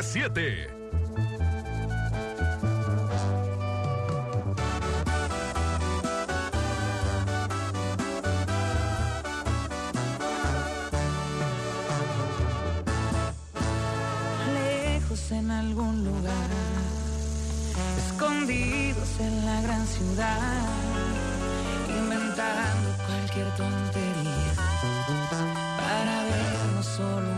977. Lejos en algún lugar, escondidos en la gran ciudad, inventando cualquier tontería para vernos solo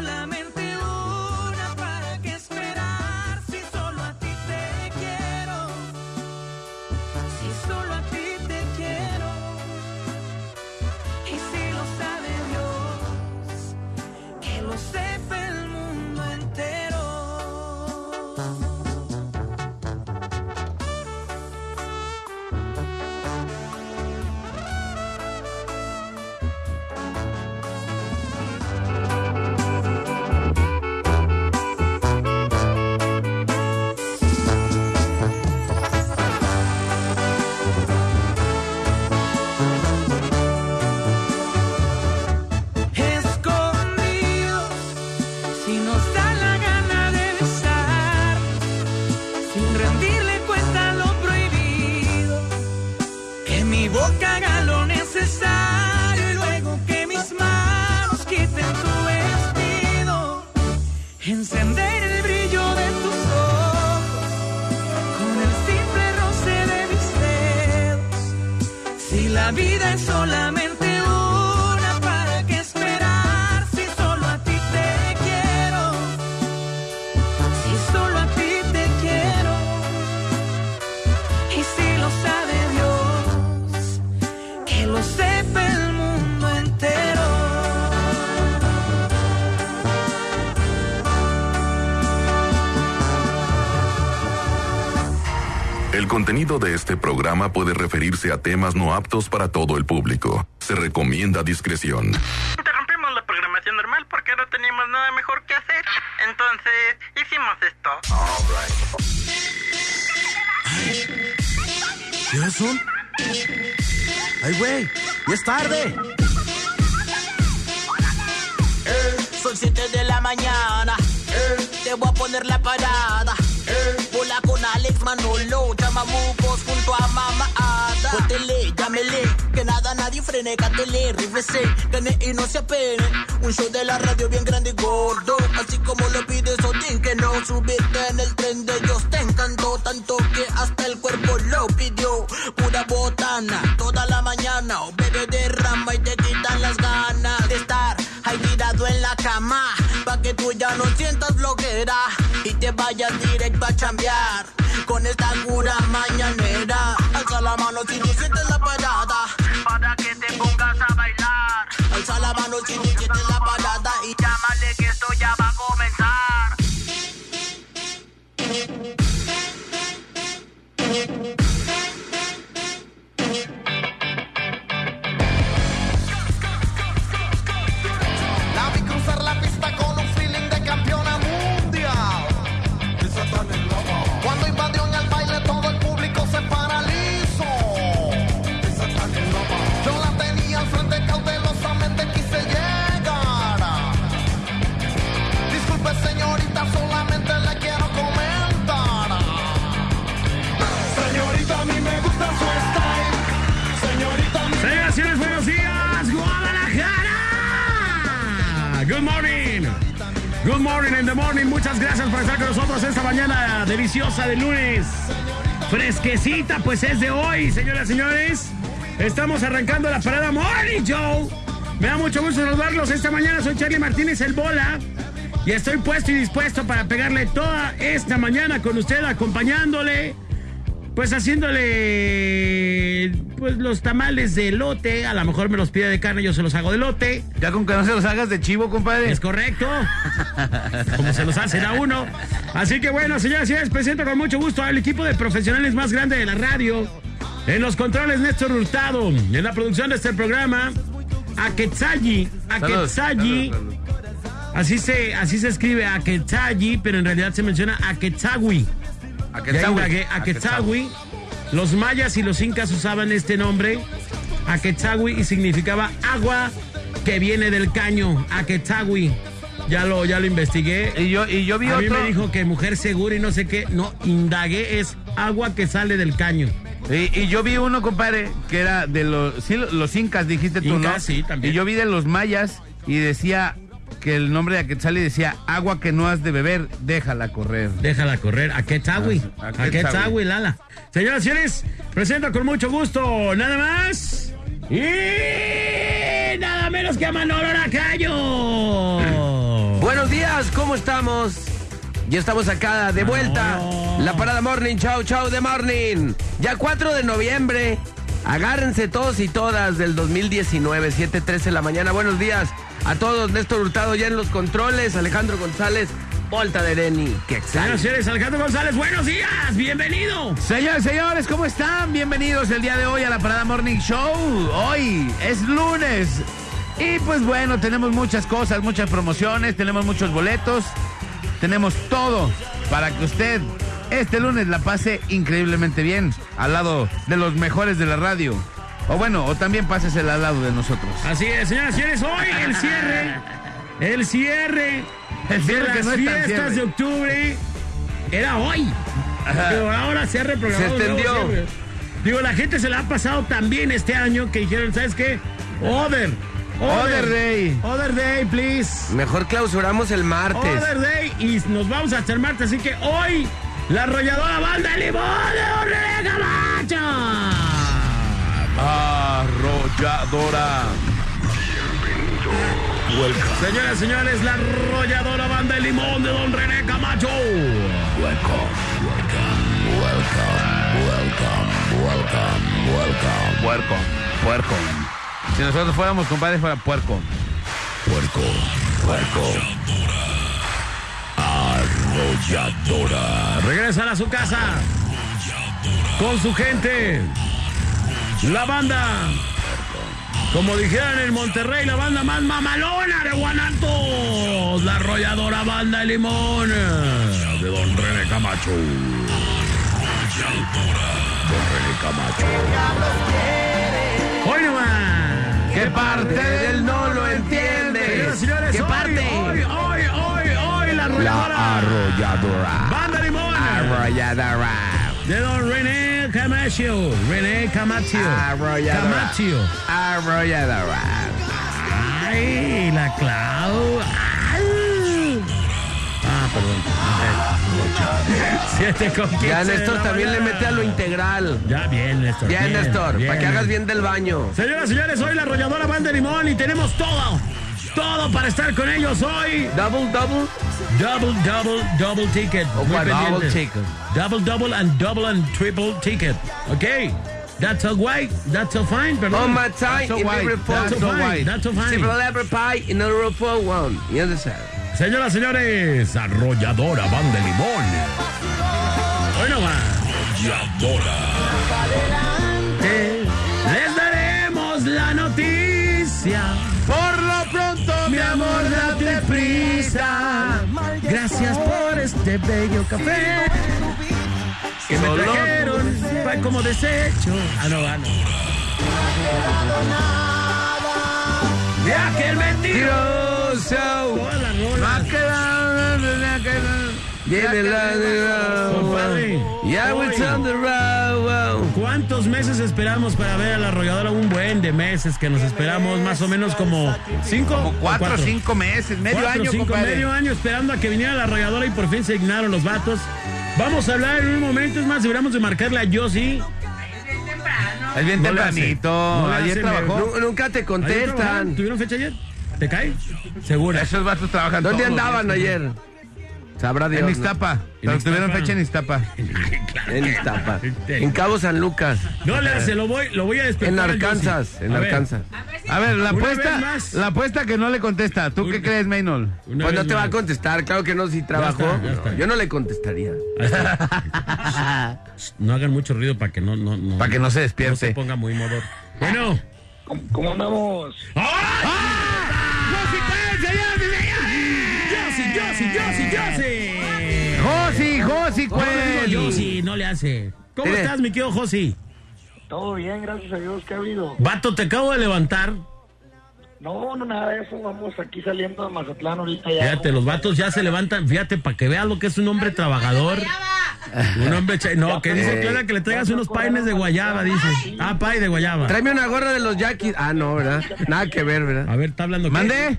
La contenido de este programa puede referirse a temas no aptos para todo el público. Se recomienda discreción. Interrumpimos la programación normal porque no teníamos nada mejor que hacer. Entonces, hicimos esto. ¿Qué horas son? ¡Ay, güey! ¡Ya es tarde! Son 7 de la mañana. Te voy a poner la parada. Frene. Cántele, rífese. Gane y no se apene. Un show de la radio bien grande y gordo. Así como lo pides Odín. Que no subirte en el tren de ellos. Te encantó tanto que hasta el cuerpo lo pidió. Pura botana. Toda la mañana. O bebé derrama y te quitan las ganas de estar ahí tirado en la cama. Pa' que tú ya no sientas bloquera y te vayas directo a chambear. Con esta cura mañanera. Alza la mano si Fresquecita, pues es de hoy, señoras y señores. Estamos arrancando la parada Morning Joe. Me da mucho gusto saludarlos esta mañana. Soy Charlie Martínez, el Bola. Y estoy puesto y dispuesto para pegarle toda esta mañana con usted, acompañándole, pues haciéndole pues los tamales de lote. A lo mejor me los pide de carne, yo se los hago de lote. Ya con que no se los hagas de chivo, compadre. Es correcto. Como se los hacen a uno. Así que bueno, señoras y señores, presento con mucho gusto al equipo de profesionales más grande de la radio. En los controles, Néstor Hurtado. En la producción de este programa, Aketsayi. Aketsayi. Así se, así se escribe Aketsayi, pero en realidad se menciona. Ya indagué, Aketsawi. Los mayas y los incas usaban este nombre, Aketsawi, y significaba agua que viene del caño, Aketsawi. Ya lo, ya lo investigué. Y yo, y yo vi A mí otro. me dijo que mujer segura y no sé qué. No, indagué es agua que sale del caño. Y, y yo vi uno, compadre, que era de los, sí, los incas, dijiste tú, Incas, ¿no? sí, también. Y yo vi de los mayas y decía que el nombre de Aquetzali decía, agua que no has de beber, déjala correr. Déjala correr. Aketsawi. Ah, Aketsawi. Aketsawi, Lala. Señoras y señores, presento con mucho gusto nada más y nada menos que a Manolo Lacayo. ¿Cómo estamos? Ya estamos acá de vuelta. Manolo. La parada Morning, chau, chau de Morning. Ya 4 de noviembre. Agárrense todos y todas del 2019, 7:13 de la mañana. Buenos días a todos. Néstor Hurtado ya en los controles. Alejandro González, Volta de Reni. Que Señoras señores, Alejandro González, buenos días. Bienvenido. Señores, señores, ¿cómo están? Bienvenidos el día de hoy a la Parada Morning Show. Hoy es lunes. Y pues bueno, tenemos muchas cosas, muchas promociones, tenemos muchos boletos, tenemos todo para que usted este lunes la pase increíblemente bien al lado de los mejores de la radio. O bueno, o también pásesela al lado de nosotros. Así es, señoras y señores, hoy el cierre. El cierre. El cierre de que las no fiestas cierre. de octubre era hoy. Pero ahora se ha reprogramado. Se extendió. Digo, la gente se la ha pasado tan bien este año que dijeron, ¿sabes qué? Other. Other day. Other day, please. Mejor clausuramos el martes. Other day. Y nos vamos hasta el martes. Así que hoy, la arrolladora banda de limón de Don René Camacho. Arrolladora. Señoras y señores, la arrolladora banda de limón de Don René Camacho. Puerco. Puerco. Si nosotros fuéramos compadres, fuera puerco. Puerco. Puerco. Arrolladora. Regresan a su casa con su gente. La banda, como dijeron en Monterrey, la banda más mamalona de Guanatos. La arrolladora banda de limón de Don René Camacho. Don René Camacho. ¿Qué parte del no lo entiende? Señores, ¿Qué hoy, parte? Hoy, hoy, hoy, hoy, la arrolladora. arrolladora. Banda Limón. Arrolladora. De don René Camacho. René Camacho. Arrolladora. Camacho. Arrolladora. Ay, la Clau. Ay. Ah, perdón. Siete con quince Ya de Néstor también le mete a lo integral. Ya, bien, Néstor. Bien, Néstor, para que hagas bien del baño. Señoras y señores, hoy la arrolladora Banda Limón y tenemos todo. Todo para estar con ellos hoy. Double, double. Double, double, double ticket. ¿O Muy cuál? pendiente. Double ticket. Double, double and double and triple ticket. Okay. That's all white. That's all fine. Perdón. On my time, so in white, That's that's all fine. That's all fine. Every pie in a row for one. You understand? Señoras y señores, arrolladora Banda de Limón. Bueno, va. Eh, Les daremos la noticia. Por lo pronto, mi amor, date prisa. Gracias por este bello café. Que me trajeron pa- como desecho. Ah, no, ah, no. De aquel mentiroso. Todas las rolas. Viene la de Compadre, Yeah, we hoy, turn the road. ¿Cuántos meses esperamos para ver a la arrolladora? Un buen de meses que nos esperamos, más o menos como cinco. Como o cuatro o cinco meses, medio Cuatro, año, cinco, compadre. medio año esperando a que viniera la arrolladora y por fin se dignaron los vatos. Vamos a hablar en un momento, es más, deberíamos de marcarle a Josie. Es bien No tempranito. No le Ayer hace, trabajó. Nu- nunca te contestan. ¿Tuvieron fecha ayer? ¿Te cae? Segura. Esos vatos trabajan ¿Dónde todos andaban días. ayer? Sabrá Dios. En ¿no? Iztapa. Pero tuvieron fecha en Iztapa. En Iztapa. En Cabo San Lucas. No le hace, lo voy, lo voy a despertar. En Arkansas. En A ver, Arkansas. A ver, la apuesta, la apuesta que no le contesta. ¿Tú qué crees, Maynol? Pues no te va a contestar, claro que no, si trabajó. está, ya está. Yo no le contestaría. No hagan mucho ruido para que no, no, no. Para que no se no despierte. se ponga muy modo. Bueno. ¿Cómo, cómo andamos? Josie, Josie, Josie, Josie. Josi, Josi, ¿Cómo le digo Cuel. Josie? No le hace. ¿Cómo estás, mi querido Josi? Todo bien, gracias a Dios. ¿Qué ha habido? Vato, te acabo de levantar. No, no, nada de eso. Vamos aquí saliendo de Mazatlán ahorita ya. Fíjate, los vatos ya se levantan. Fíjate, para que veas lo que es un hombre trabajador. Un hombre. cha- No, que dice Clara que le traigas unos paines de guayaba, dice. Ah, pay de guayaba. Tráeme una gorra de los Yaquis. Ah, no, ¿verdad? Nada que ver, ¿verdad? A ver, está hablando. ¿Mande?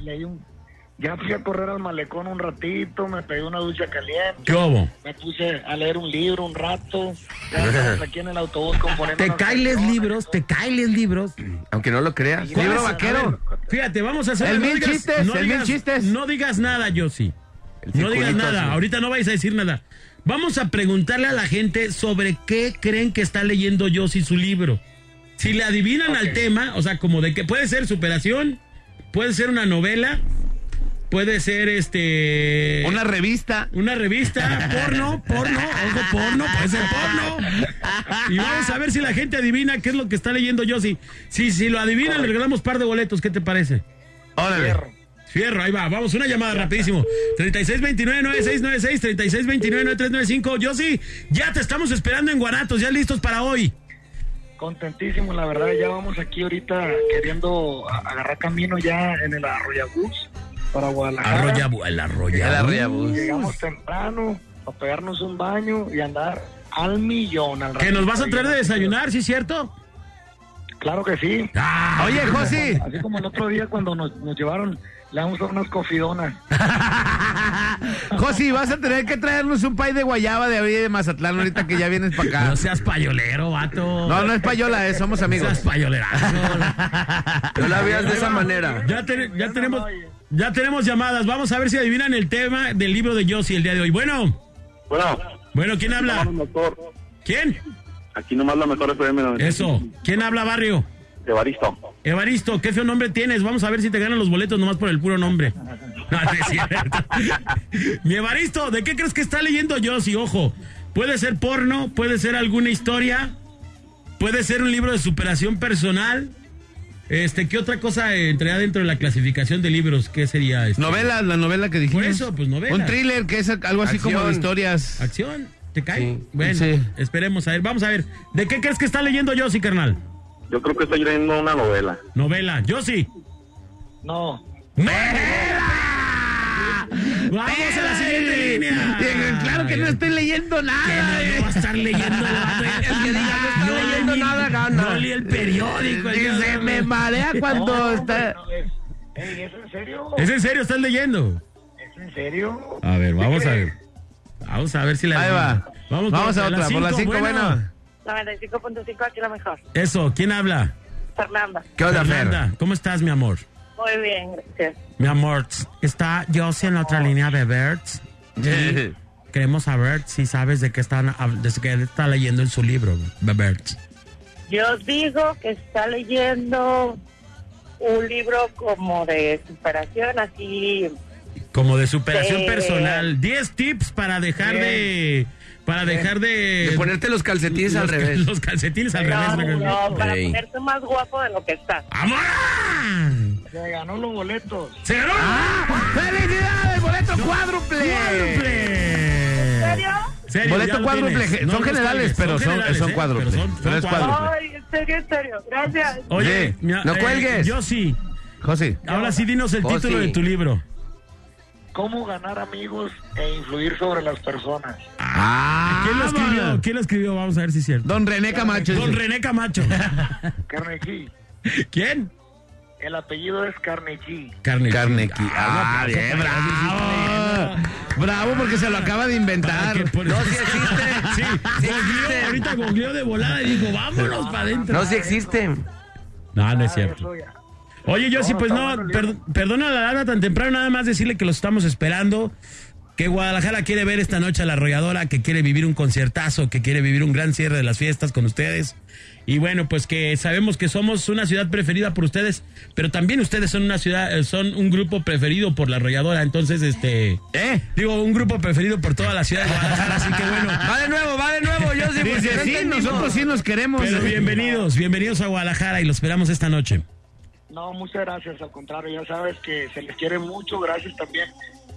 Ya fui a correr al malecón un ratito, me pegué una ducha caliente. ¿Qué hubo? Me puse a leer un libro un rato. Ya estamos aquí en el autobús componiendo. Te canciones. libros, te caen libros. Aunque no lo creas. ¿Cuál Libro vaquero. Fíjate, vamos a hacer El mil chistes, el mil chistes. No digas nada, Yossi. No digas nada, ahorita no vais a decir nada. Vamos a preguntarle a la gente sobre qué creen que está leyendo Yossi su libro. Si le adivinan al tema, o sea, como de que puede ser superación, puede ser una novela, puede ser este Una revista. una revista, porno, porno, ojo, porno, puede ser porno. Y vamos a ver si la gente adivina qué es lo que está leyendo Yossi. Si, si lo adivinan, le regalamos par de boletos, ¿qué te parece? Órale. Fierro, ahí va, vamos, una llamada rapidísimo. 3629-9696, 3629-9395. Yossi, ya te estamos esperando en Guanatos, ya listos para hoy. Contentísimo, la verdad. Ya vamos aquí ahorita queriendo agarrar camino ya en el Arroyabús para Guadalajara. Arroya, el. Llegamos temprano a pegarnos un baño y andar al millón. Al Que nos vas a traer de desayunar, ¿sí es cierto? Claro que sí. Ah, Oye, Josi. Así como el otro día cuando nos, nos llevaron, le damos a unas cofidonas. Josi, vas a tener que traernos un pay de guayaba de ahí de Mazatlán ahorita que ya vienes para acá. no seas payolero, vato. No, no es payola, eh, somos No amigos. seas payolerazo. No la veas de esa manera. Ya, te- ya tenemos ya tenemos llamadas. Vamos a ver si adivinan el tema del libro de Yossi el día de hoy. Bueno, Bueno, bueno, ¿quién habla? ¿Quién? Aquí nomás la mejor FM. Eso. ¿Quién habla, barrio? Evaristo. Evaristo, qué feo nombre tienes. Vamos a ver si te ganan los boletos nomás por el puro nombre. No, no es cierto. Mi Evaristo, ¿de qué crees que está leyendo Yossi? Ojo, puede ser porno, puede ser alguna historia, puede ser un libro de superación personal. Este, ¿qué otra cosa entraría dentro de la clasificación de libros? ¿Qué sería este? Novela, la novela que dijimos. Por eso, pues, novela. Un thriller que es algo así como de historias. ¿Acción? ¿Te cae? Sí. Bueno, Sí. esperemos a ver. Vamos a ver. ¿De qué crees que está leyendo Yossi, carnal? Yo creo que estoy leyendo una novela. Novela. Yossi. No, Vamos a la siguiente línea. Claro que no estoy leyendo Que nada. no, no va a estar leyendo el no. No lee el periódico. de- me marea cuando no, está. no, es, ey, ¿es en serio? ¿Es en serio? ¿Estás leyendo? ¿Es en serio? A ver, vamos ¿Qué a ver. Vamos a ver si la. Ahí va. Vamos, Vamos a otra, por las cinco, bueno. 95.5 aquí lo mejor. Eso, ¿quién habla? Fernanda. ¿Qué onda, Fer? Fernanda, ¿cómo estás, mi amor? Muy bien, gracias. Mi amor, está Josie en la otra línea de Bert. Queremos saber si sabes de qué, están, hab- de qué está leyendo en su libro, Bert. Yo digo que está leyendo un libro como de superación, así. Como de superación Sí. personal. 10 tips para dejar de. Para dejar de. De ponerte los calcetines al revés. Los calcetines al No, revés. no, para Ey. ponerte más guapo de lo que estás. ¡Amor! Se ganó los boletos. ¡Se ganó! ¡Felicidades! ¡Boleto cuádruple! ¡Cuádruple! ¿En serio? Serio, Boleto cuádruple. tienes. Son los generales, pero son- generales, son ¿eh? cuádruple. Pero son- Pero son es cuádruple. Ay, en serio, en serio. Gracias. Oye, Sí. mira, No eh, cuelgues. Yo sí. Josi. Ahora sí, dinos el Oh, título de tu libro. ¿Cómo ganar amigos e influir sobre las personas? Ah, ¿Quién lo escribió? ¿Quién lo escribió? Vamos a ver si es cierto. Don René Camacho. Don. René Camacho. Carnegie. ¿Quién? El apellido es Carnegie. Carnegie. Carnegie. Ah, bien, para bravo. Bravo porque se lo acaba de inventar. No, sí existe. Sí, Sí existe. ahorita googleó de volada y dijo, vámonos para adentro. No, sí existe. No, no es Ah, cierto. ya. Oye, yo sí, pues no, per- perdona la hora tan temprano, nada más decirle que los estamos esperando. Que Guadalajara quiere ver esta noche a la arrolladora, que quiere vivir un conciertazo, que quiere vivir un gran cierre de las fiestas con ustedes. Y bueno, pues que sabemos que somos una ciudad preferida por ustedes, pero también ustedes son una ciudad, eh, son un grupo preferido por la arrolladora. Entonces, este, ¿Eh? digo, un grupo preferido por toda la ciudad de Guadalajara. Así que bueno, Va de nuevo, va de nuevo. Yo sí, no sí, nosotros sí nos queremos. pero bienvenidos, bienvenidos a Guadalajara y los esperamos esta noche. No, muchas gracias, al contrario, ya sabes que se les quiere mucho, gracias también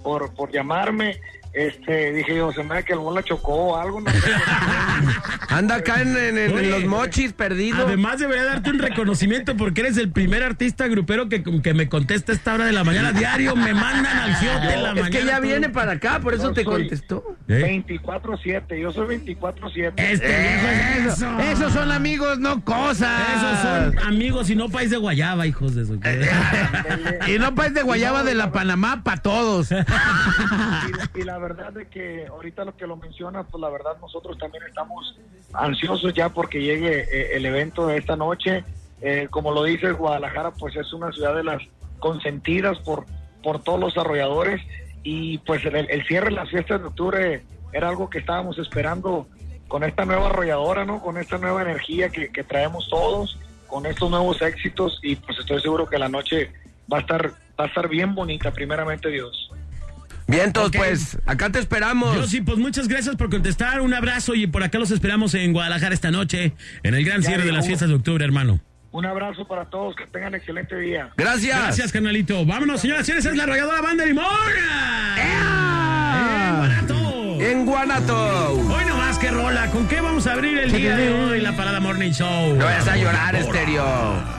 por, por llamarme. Este, dije yo, se me da que el bola chocó o algo, no sé. Anda acá en, en- en Oye, los mochis perdido. Además debería darte un reconocimiento porque eres el primer artista grupero que, que me contesta a esta hora de la mañana diario. Me mandan al giote en la es mañana. que ya todo. viene para acá, por eso No te contestó. ¿Eh? 24-7, yo soy 24-7. Este viejo es eso. Esos son amigos, no cosas. Esos son amigos y no país de guayaba, hijos de su. Y no país de guayaba de la Panamá para todos. y, y la verdad de que ahorita lo que lo menciona, pues la verdad nosotros también estamos ansiosos ya porque llegue eh, el evento de esta noche. Eh, como lo dice Guadalajara, pues es una ciudad de las consentidas por, por todos los arrolladores y pues el, el cierre de las fiestas de octubre era algo que estábamos esperando con esta nueva arrolladora, ¿no? Con esta nueva energía que, que traemos todos, con estos nuevos éxitos y pues estoy seguro que la noche va a estar va a estar bien bonita, primeramente Dios. Bien, entonces, Ok. pues, acá te esperamos. Yo sí, pues muchas gracias por contestar. Un abrazo y por acá los esperamos en Guadalajara esta noche, en el gran Ya cierre de las fiestas de octubre, hermano. Un abrazo para todos, que tengan excelente día. Gracias. Gracias, carnalito. Vámonos, señoras y señores, es la arrolladora Banda Limona. ¡Eh, barato! En Guanato. Hoy nomás que rola, ¿con qué vamos a abrir el día de hoy la Parada Morning Show? No vayas a llorar, estéreo.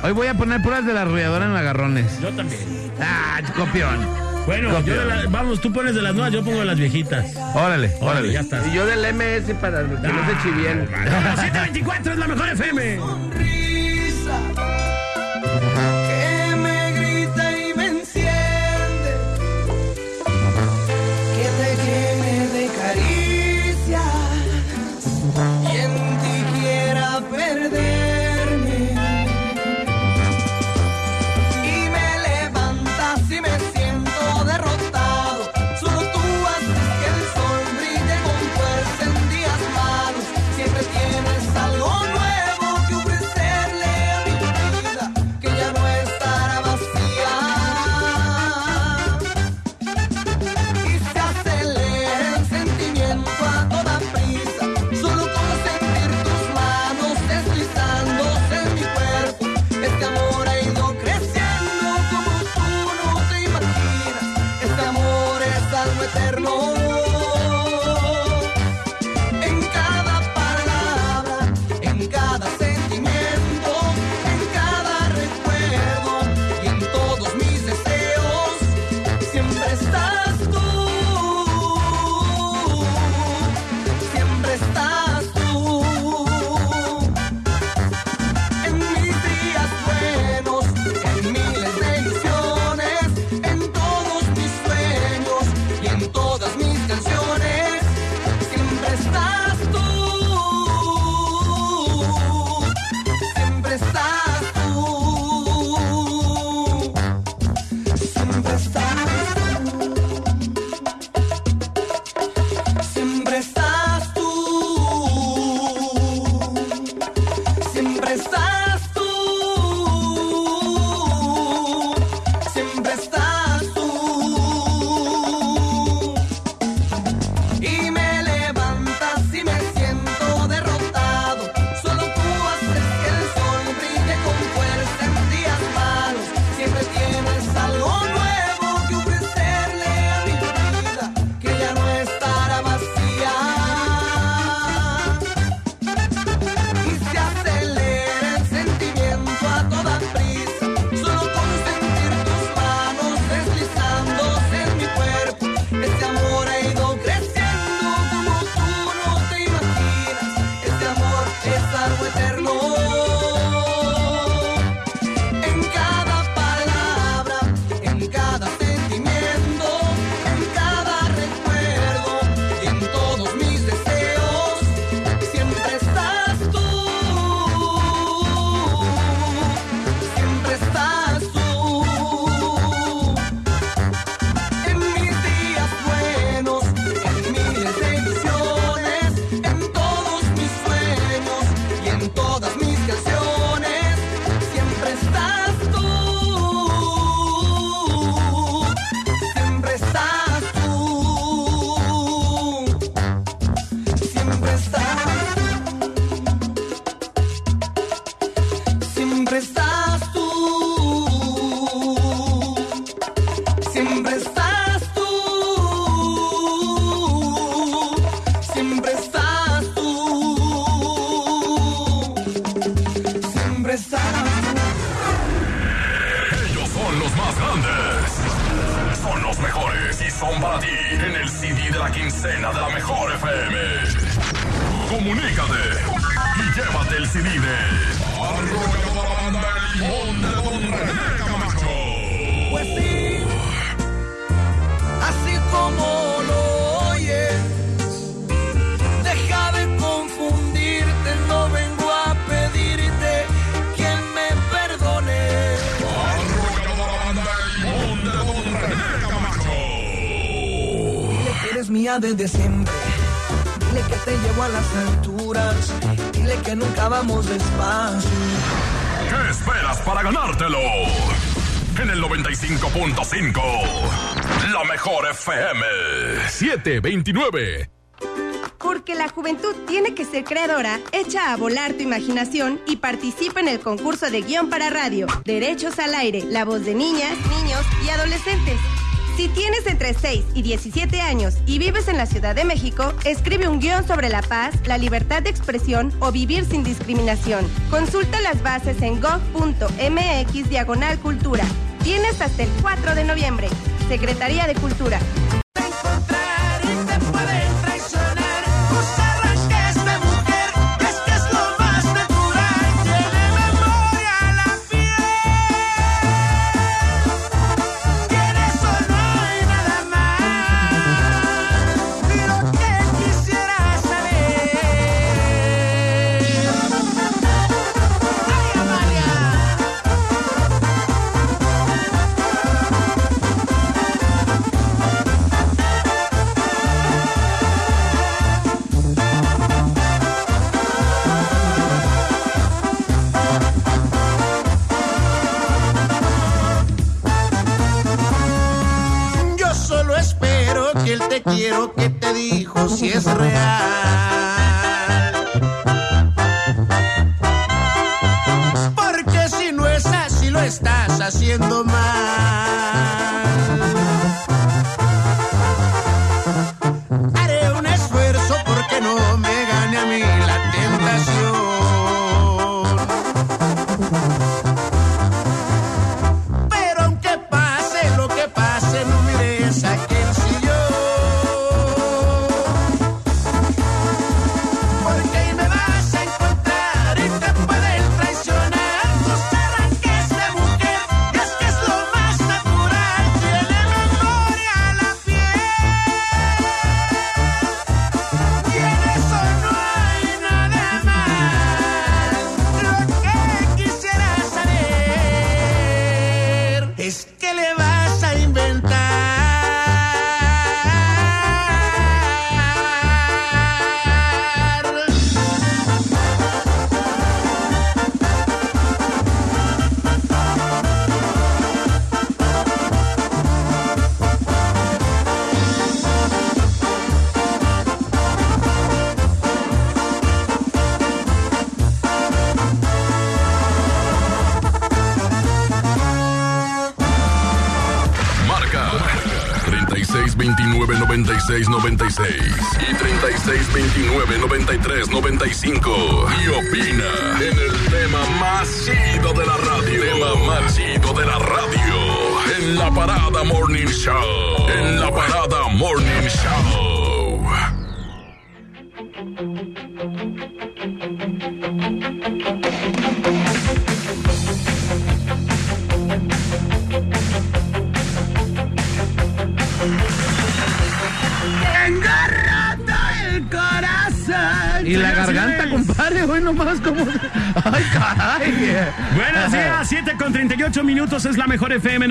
Hoy voy a poner puras de la arrolladora en agarrones. Yo también. Ah, copión. Bueno, yo de la- vamos, tú pones de las nuevas, yo pongo de las viejitas. Órale, Órale, ya está. Y yo del MS para que no se chivien. Vámonos, 724 es la mejor FM. sonrisa vamos despacio. ¿Qué esperas para ganártelo? En el 95.5, la mejor FM. 729. Porque la juventud tiene que ser creadora, echa a volar tu imaginación y participa en el concurso de guion para radio. Derechos al aire, la voz de niñas, niños y adolescentes. Si tienes entre 6 y 17 años y vives en la Ciudad de México, escribe un guion sobre la paz, la libertad de expresión o vivir sin discriminación. Consulta las bases en gov.mx diagonal cultura. Tienes hasta el 4 de noviembre. Secretaría de Cultura. Te quiero que te dijo si es real. Porque si no es así lo estás haciendo mal.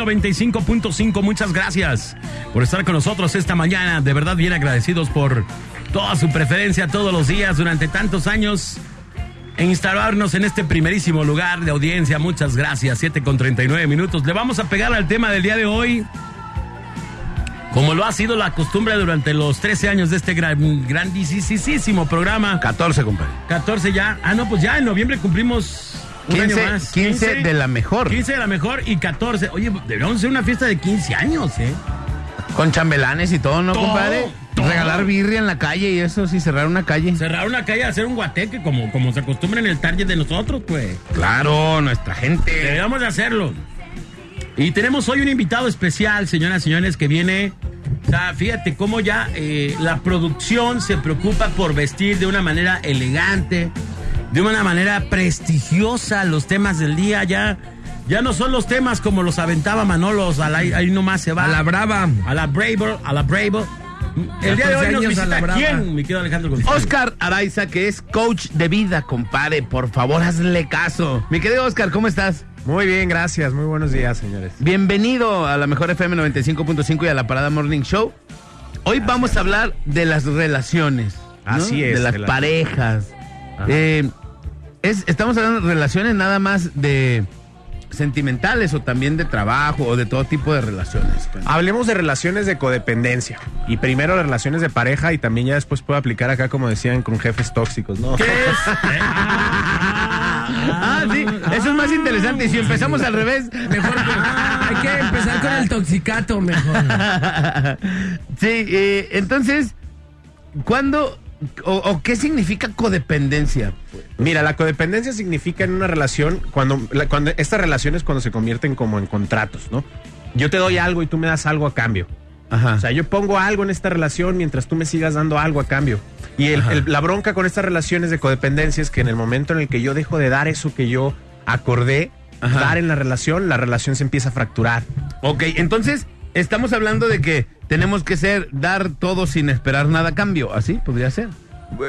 95.5. Muchas gracias por estar con nosotros esta mañana. De verdad, bien agradecidos por toda su preferencia todos los días durante tantos años e instalarnos en este primerísimo lugar de audiencia. Muchas gracias, 7 con 39 minutos. Le vamos a pegar al tema del día de hoy. Como lo ha sido la costumbre durante los 13 años de este gran, grandísimo programa. 14, compadre. 14 ya. Ah, no, pues ya en noviembre cumplimos un 15, año más. 15 de la mejor. 15 de la mejor y 14. Oye, deberíamos hacer una fiesta de 15 años, ¿eh? Con chambelanes y todo, ¿no, Todo, compadre? todo. Regalar birria en la calle y eso, sí, cerrar una calle. Cerrar una calle, hacer un guateque como, como se acostumbra en el target de nosotros, pues. Claro, nuestra gente. Deberíamos de hacerlo. Y tenemos hoy un invitado especial, señoras y señores, que viene. sea, fíjate cómo ya eh, la producción se preocupa por vestir de una manera elegante, de una manera prestigiosa los temas del día. Ya, ya no son los temas como los aventaba Manolos, a la- ahí nomás se va. A la brava. A la Bravo, a la Bravo. El día de hoy nos 14 años a la visita quién, mi querido Alejandro González. Oscar Araiza, que es coach de vida, compadre. Por favor, hazle caso. Mi querido Oscar, ¿cómo estás? Muy bien, gracias. Muy buenos días, señores. Bienvenido a la mejor FM 95.5 y a la Parada Morning Show. Hoy vamos a hablar de las relaciones. ¿no? Así es, De las de la- parejas. Ajá. Eh, es, estamos hablando de relaciones nada más de sentimentales o también de trabajo o de todo tipo de relaciones. Hablemos de relaciones de codependencia. Y primero las relaciones de pareja y también ya después puedo aplicar acá, como decían, con jefes tóxicos, ¿no? ¿Qué es? Ah, sí, eso es más interesante. Y si empezamos al revés, mejor. Hay que empezar con el toxicato mejor. sí, eh, entonces, ¿cuándo o, o qué significa codependencia? Mira, la codependencia significa en una relación, cuando, la- cuando esta relación es cuando se convierten como en contratos, ¿no? Yo te doy algo y tú me das algo a cambio. Ajá. O sea, yo pongo algo en esta relación mientras tú me sigas dando algo a cambio. Y el- Ajá. el- la bronca con estas relaciones de codependencia es que en el momento en el que yo dejo de dar eso que yo acordé Ajá. dar en la relación, la relación se empieza a fracturar. Ok, entonces estamos hablando de que tenemos que ser dar todo sin esperar nada a cambio. ¿Así podría ser?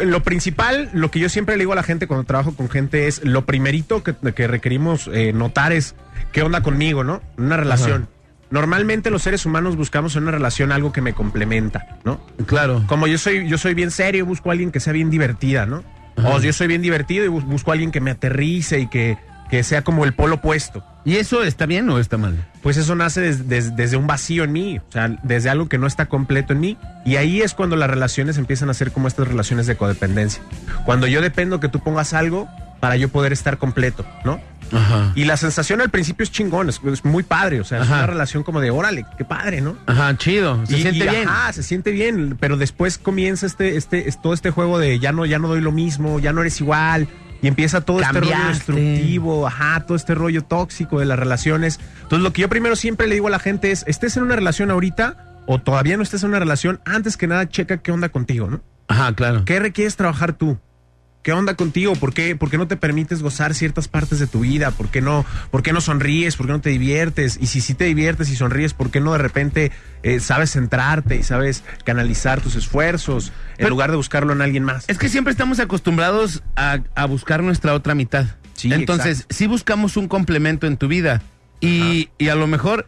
Lo principal, lo que yo siempre le digo a la gente cuando trabajo con gente es lo primerito que, que requerimos eh, notar es qué onda conmigo, ¿no? Una relación. Normalmente los seres humanos buscamos en una relación algo que me complementa, ¿no? Claro. Como yo soy, yo soy bien serio, busco a alguien que sea bien divertida, ¿no? O yo soy bien divertido y bus- busco a alguien que me aterrice y que, que sea como el polo opuesto. ¿Y eso está bien o está mal? Pues eso nace des- des- desde un vacío en mí, o sea, desde algo que no está completo en mí. Y ahí es cuando las relaciones empiezan a ser como estas relaciones de codependencia. Cuando yo dependo que tú pongas algo para yo poder estar completo, ¿no? Ajá. Y la sensación al principio es chingón, es, es muy padre, o sea, es Ajá. una relación como de órale, qué padre, ¿no? Ajá, chido. Se Y- siente y, bien. Ajá, se siente bien, pero después comienza este, este, es todo este juego de ya no, ya no doy lo mismo, ya no eres igual. Y empieza todo este rollo destructivo, ajá, todo este rollo tóxico de las relaciones. Entonces, lo que yo primero siempre le digo a la gente es, estés en una relación ahorita o todavía no estés en una relación, antes que nada checa qué onda contigo, ¿no? Ajá, claro. ¿Qué requieres trabajar tú? ¿Qué onda contigo? ¿Por qué, por qué no te permites gozar ciertas partes de tu vida? ¿Por qué no, por qué no sonríes? ¿Por qué no te diviertes? Y si sí te diviertes y sonríes, ¿por qué no de repente eh, sabes centrarte y sabes canalizar tus esfuerzos en lugar de buscarlo en alguien más? Es que siempre estamos acostumbrados a, a buscar nuestra otra mitad. Sí, Entonces, exacto. si buscamos un complemento en tu vida y, y a lo mejor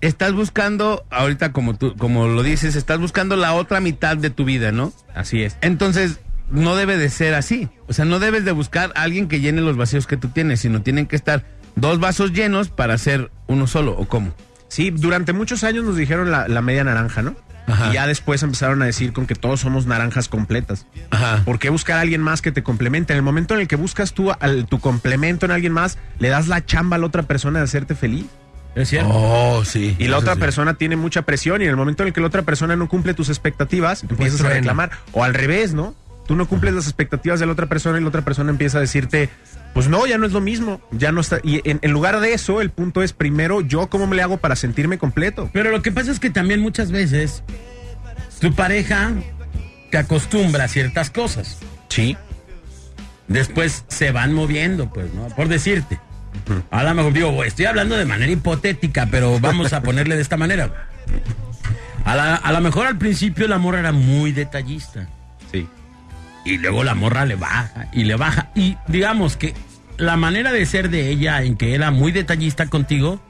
estás buscando, ahorita como tú, como lo dices, estás buscando la otra mitad de tu vida, ¿no? Así es. Entonces, no debe de ser así. O sea, no debes de buscar a alguien que llene los vacíos que tú tienes, sino tienen que estar dos vasos llenos para ser uno solo, ¿o cómo? Sí, durante muchos años nos dijeron la, la media naranja, ¿no? Ajá. Y ya después empezaron a decir con que todos somos naranjas completas. Ajá. ¿Por qué buscar a alguien más que te complemente? En el momento en el que buscas tú al- tu complemento en alguien más, le das la chamba a la otra persona de hacerte feliz. Es cierto. Oh, sí. Y la otra sí. persona tiene mucha presión y en el momento en el que la otra persona no cumple tus expectativas, empiezas a reclamar. O al revés, ¿no? Tú no cumples las expectativas de la otra persona y la otra persona empieza a decirte, pues no, ya no es lo mismo, ya no está. Y en, en lugar de eso, el punto es primero yo cómo me le hago para sentirme completo. Pero lo que pasa es que también muchas veces tu pareja te acostumbra a ciertas cosas. Sí. Después se van moviendo, pues, ¿no? Por decirte. A lo mejor digo, estoy hablando de manera hipotética, pero vamos a ponerle de esta manera. A la- a lo mejor al principio la morra era muy detallista. Y luego la morra le baja y le baja. Y digamos que la manera de ser de ella en que era muy detallista contigo,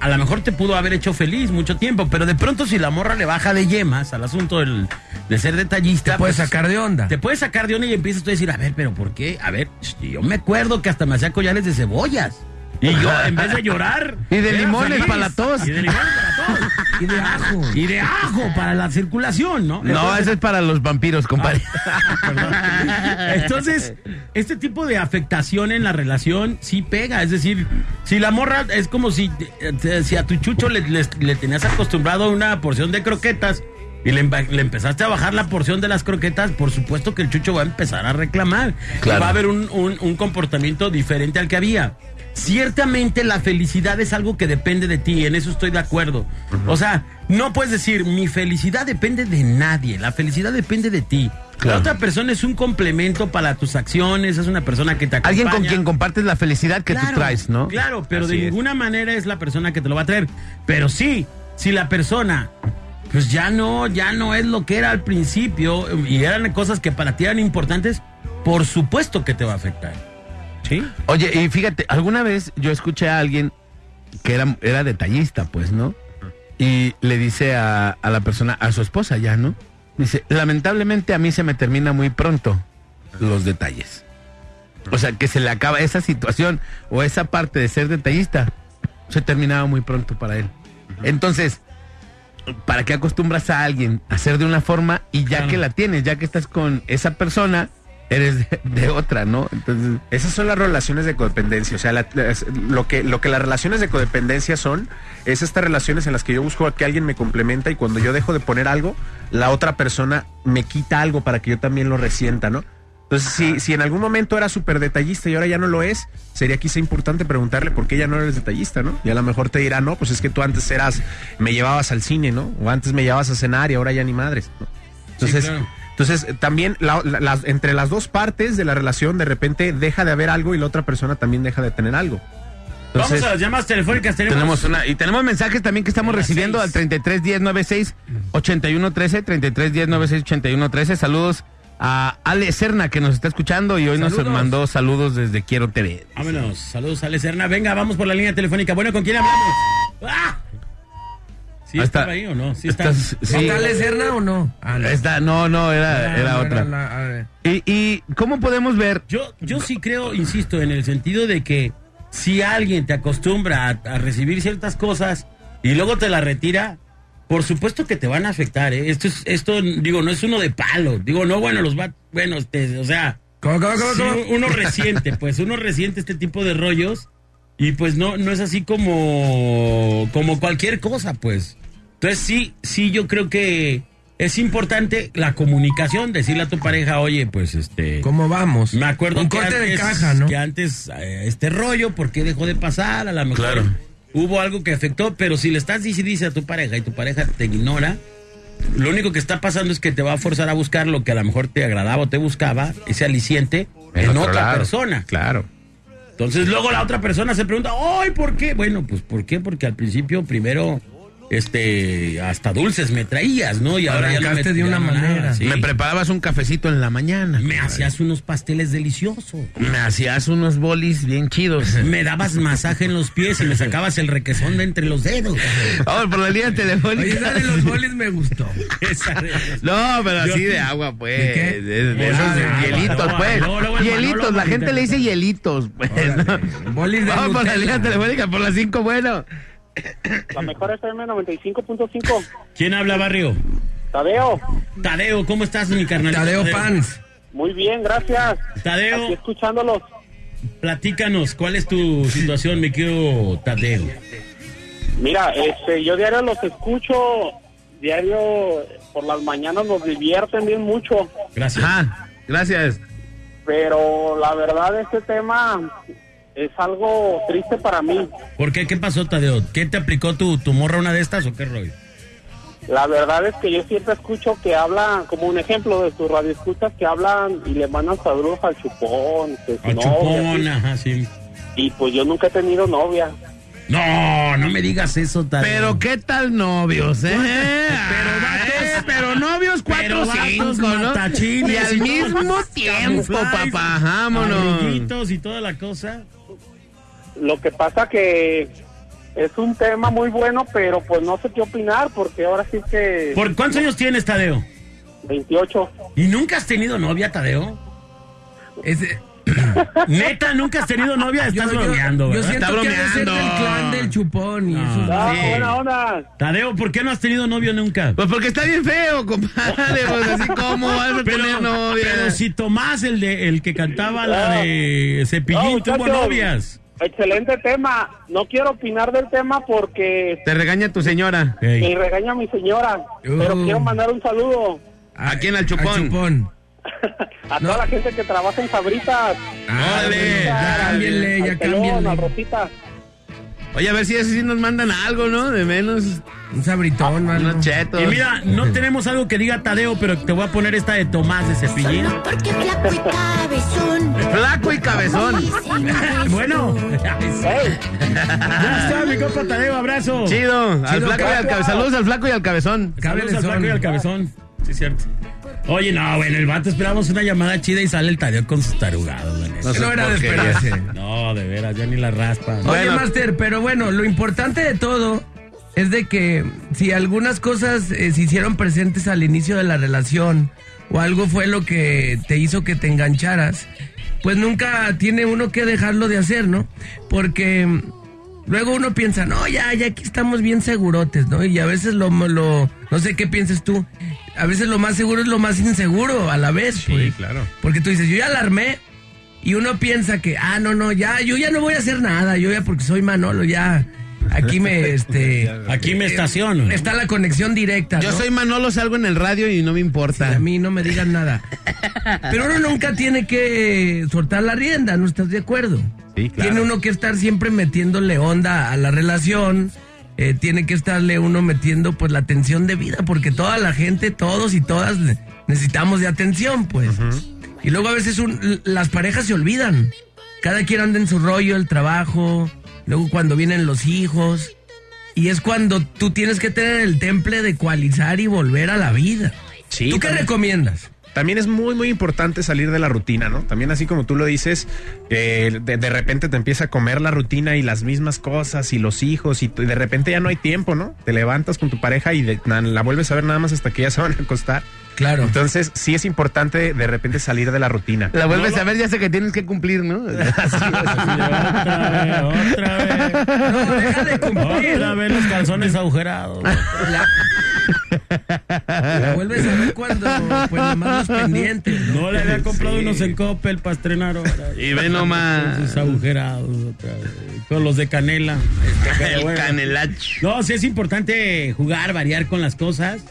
a lo mejor te pudo haber hecho feliz mucho tiempo, pero de pronto si la morra le baja de yemas al asunto del- de ser detallista... Te puede pues, sacar de onda. Te puedes sacar de onda y empiezas tú a decir, a ver, pero ¿por qué? A ver, yo me acuerdo que hasta me hacía collares de cebollas. Y yo, en vez de llorar... Y de limones feliz. para la tos. Y de limones para la tos. Y de ajo. Y de ajo para la circulación, ¿no? No, ese es para los vampiros, compadre. entonces, este tipo de afectación en la relación sí pega. Es decir, si la morra es como si, eh, si a tu chucho le, le- le tenías acostumbrado una porción de croquetas y le, le empezaste a bajar la porción de las croquetas, por supuesto que el chucho va a empezar a reclamar. Claro. Y va a haber un, un- un comportamiento diferente al que había. Ciertamente la felicidad es algo que depende de ti, en eso estoy de acuerdo. O sea, no puedes decir, mi felicidad depende de nadie, la felicidad depende de ti. La otra persona es un complemento para tus acciones, es una persona que te acompaña. Alguien con quien compartes la felicidad que Claro, tú traes, ¿no? Claro, pero Así de es. ninguna manera es la persona que te lo va a traer. Pero sí, si la persona, pues ya no, ya no es lo que era al principio y eran cosas que para ti eran importantes, por supuesto que te va a afectar. ¿Sí? Oye, y fíjate, alguna vez yo escuché a alguien que era, era detallista, pues, ¿no? Y le dice a, a la persona, a su esposa ya, ¿no? Dice, lamentablemente a mí se me termina muy pronto los detalles. O sea, que se le acaba esa situación o esa parte de ser detallista, se terminaba muy pronto para él. Entonces, ¿para qué acostumbras a alguien a ser de una forma y ya que la tienes, ya que estás con esa persona, eres de, de otra, ¿no? Entonces, Esas son las relaciones de codependencia. O sea, la- lo, que, lo que las relaciones de codependencia son, es estas relaciones en las que yo busco a que alguien me complementa y cuando yo dejo de poner algo, la otra persona me quita algo para que yo también lo resienta, ¿no? Entonces, si, si en algún momento era súper detallista y ahora ya no lo es, sería quizá importante preguntarle por qué ya no eres detallista, ¿no? Y a lo mejor te dirá, no, pues es que tú antes eras, me llevabas al cine, ¿no? O antes me llevabas a cenar y ahora ya ni madres, ¿no? Entonces, claro. Entonces, también la- la- las- entre las dos partes de la relación, de repente deja de haber algo y la otra persona también deja de tener algo. Entonces, Vamos a las llamadas telefónicas. Tenemos, tenemos una y tenemos mensajes también que estamos recibiendo al 33 10 96 81 13 33 10 96 81 13 saludos a Ale Serna que nos está escuchando y hoy nos mandó saludos desde Quiero TV. Vámonos. Saludos, Ale Serna. Venga, vamos por la línea telefónica. Bueno, ¿con quién hablamos? ¡Ah! ¿Sí está. estaba ahí o no? Sí está. Estás- sí. ¿Está o no? Ah, no. Esta, no, no, era, Ah, era no, otra. la-. Y, y cómo podemos ver? Yo, yo sí creo, insisto, en el sentido de que si alguien te acostumbra a, a recibir ciertas cosas y luego te la retira, por supuesto que te van a afectar, ¿eh? Esto es, esto, digo, no es uno de palo. Digo, no, bueno, los va, bueno, este, o sea, ¿Cómo, cómo, cómo, sí, cómo? uno resiente, pues, uno resiente este tipo de rollos y pues no, no es así como, como cualquier cosa, pues. Entonces sí, sí, yo creo que es importante la comunicación, decirle a tu pareja, oye, pues este... ¿Cómo vamos? Me acuerdo Un que corte de caja, ¿no? que antes eh, este rollo, ¿por qué dejó de pasar? A lo mejor Claro. hubo algo que afectó, pero si le estás dice a tu pareja y tu pareja te ignora, lo único que está pasando es que te va a forzar a buscar lo que a lo mejor te agradaba o te buscaba, ese aliciente, en, otra lado. persona. Claro. Entonces luego la otra persona se pregunta, ¡ay, por qué! Bueno, pues ¿por qué? Porque al principio primero, este, hasta dulces me traías, ¿no? Y ahora ya me de una nada, manera. sí. Me preparabas un cafecito en la mañana. Me hacías unos pasteles deliciosos. Me hacías unos bolis bien chidos. Me dabas masaje en los pies y me sacabas el requesón de entre los dedos. Vamos por la línea telefónica. Oye, esa de los bolis me gustó. Esa de- No, pero Yo- así de agua, pues. ¿De qué? De, de esos de agua, hielitos, no, pues. no, hielitos, la gente le dice hielitos, pues. ¿no? Bolis de Vamos por la línea telefónica, por las cinco, bueno. La mejor FM 95.5. ¿Quién habla, barrio? Tadeo. Tadeo, ¿cómo estás, mi carnal? Tadeo Pans. Muy bien, gracias. Tadeo, Aquí escuchándolos. platícanos, ¿cuál es tu situación, mi querido Tadeo? Mira, este, yo diario los escucho. Diario por las mañanas nos divierten bien mucho. Gracias. Ajá, gracias. Pero la verdad, este tema es algo triste para mí. ¿Por qué? ¿Qué pasó, Tadeo? ¿Qué te aplicó tu, tu morra una de estas o qué rollo? La verdad es que yo siempre escucho que hablan, como un ejemplo de sus radioescuchas, que hablan y le mandan saludos al chupón, que Al novia, chupón, ajá, sí. Y pues yo nunca he tenido novia. No, no me digas eso, Tadeo. Pero qué tal novios, ¿eh? Pero, vatos- pero novios cuatro pero cinco, ¿no? Y al mismo tiempo, papá, vámonos. y toda la cosa. Lo que pasa que es un tema muy bueno, pero pues no sé qué opinar, porque ahora sí que... ¿Por cuántos años tienes, Tadeo? 28. ¿Y nunca has tenido novia, Tadeo? Neta, nunca has tenido novia, estás bromeando, yo Está que bromeando. del clan del chupón y No. eso. No, Sí. buena onda. Tadeo, ¿por qué no has tenido novio nunca? Pues porque está bien feo, compadre. Pues así como vas a tener novia. pero si Tomás, el de el que cantaba la de Cepillín, No, tuvo novias. Excelente tema. No quiero opinar del tema porque Te regaña tu señora. me regaña mi señora. Pero Uh. quiero mandar un saludo. ¿A quién? Al chupón. Al chupón. a toda la gente que trabaja en Sabritas. Órale, ya cámbienle, ya cámbienle. a Rosita. Oye, a ver si así nos mandan algo, ¿no? De menos. Un sabritón, mano. Unos chetos. Y mira, no tenemos algo que diga Tadeo, pero te voy a poner esta de Tomás de Cepillín. Porque flaco y cabezón. Flaco y cabezón. bueno, ya está, mi compa Tadeo, abrazo. Chido. Al flaco y al cabezón. Saludos al flaco y al cabezón. Saludos al flaco y al cabezón. Sí, cierto. Oye, no, bueno, el vato esperamos una llamada chida y sale el Tadeo con sus tarugados. No No era de esperarse. No, de veras, ya ni la raspa. Oye, Bueno. Master, pero bueno, lo importante de todo es de que si algunas cosas eh, se hicieron presentes al inicio de la relación o algo fue lo que te hizo que te engancharas, pues nunca tiene uno que dejarlo de hacer, ¿no? Porque luego uno piensa, no, ya, ya aquí estamos bien segurotes, ¿no? Y a veces lo, lo no sé qué pienses tú, a veces lo más seguro es lo más inseguro a la vez, pues. claro. Porque tú dices, yo ya la armé. Y uno piensa que, ah, no, no, ya, yo ya no voy a hacer nada. Yo ya, porque soy Manolo, ya. Aquí me, este. Aquí me estaciono. Está la conexión directa. Yo ¿no? soy Manolo, salgo en el radio y no me importa. A mí no me digan nada. Pero uno nunca tiene que soltar la rienda, ¿no estás de acuerdo? Sí, claro. Tiene uno que estar siempre metiéndole onda a la relación. eh, tiene que estarle uno metiendo pues la atención de vida, porque toda la gente, todos y todas ne- necesitamos de atención, pues. Y luego a veces un- las parejas se olvidan. Cada quien anda en su rollo, el trabajo, luego cuando vienen los hijos. Y es cuando tú tienes que tener el temple de ecualizar y volver a la vida. Sí, ¿Tú qué recomiendas? También es muy, muy importante salir de la rutina, ¿no? También así como tú lo dices, eh, de, de repente te empieza a comer la rutina y las mismas cosas y los hijos y, de repente ya no hay tiempo, ¿no? Te levantas con tu pareja y de- na- la vuelves a ver nada más hasta que ya se van a acostar. Claro. Entonces sí es importante de repente salir de la rutina. La vuelves No a ver, ya sé que tienes que cumplir, ¿no? Otra vez, otra vez. No, deja de cumplir. Otra vez los calzones agujerados. La, la vuelves a ver cuando, pues, nomás los pendientes. ¿no? No le había comprado unos en Coppel para estrenar ahora. Y ve nomás. Esos agujerados otra vez. Con los de canela. El bueno. canelacho. No, sí es importante jugar, variar con las cosas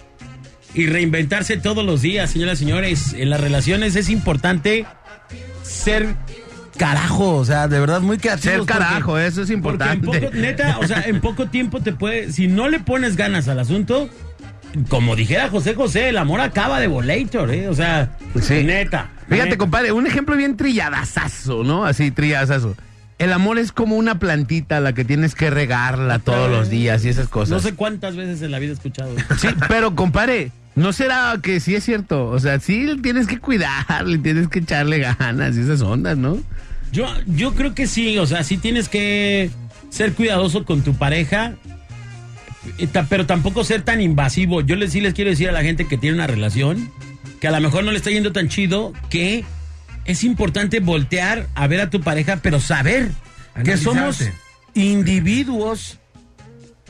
y reinventarse todos los días, señoras y señores. En las relaciones es importante ser carajo, o sea, de verdad muy creativo. Ser carajo, eso es importante. Porque en poco, neta, o sea, en poco tiempo te puede, si no le pones ganas al asunto, como dijera José José, el amor acaba de volator, ¿eh? O sea, Sí. neta. Fíjate, neta. compadre, un ejemplo bien trilladazazo, ¿no? Así, trilladazazo. El amor es como una plantita a la que tienes que regarla todos los días y esas cosas. No sé cuántas veces en la vida he escuchado. Sí, pero compadre, ¿no será que sí es cierto? O sea, sí tienes que cuidarle, tienes que echarle ganas y esas ondas, ¿no? Yo, yo creo que sí, o sea, sí tienes que ser cuidadoso con tu pareja, pero tampoco ser tan invasivo. Yo les, sí les quiero decir a la gente que tiene una relación, que a lo mejor no le está yendo tan chido, que es importante voltear a ver a tu pareja, pero saber que somos individuos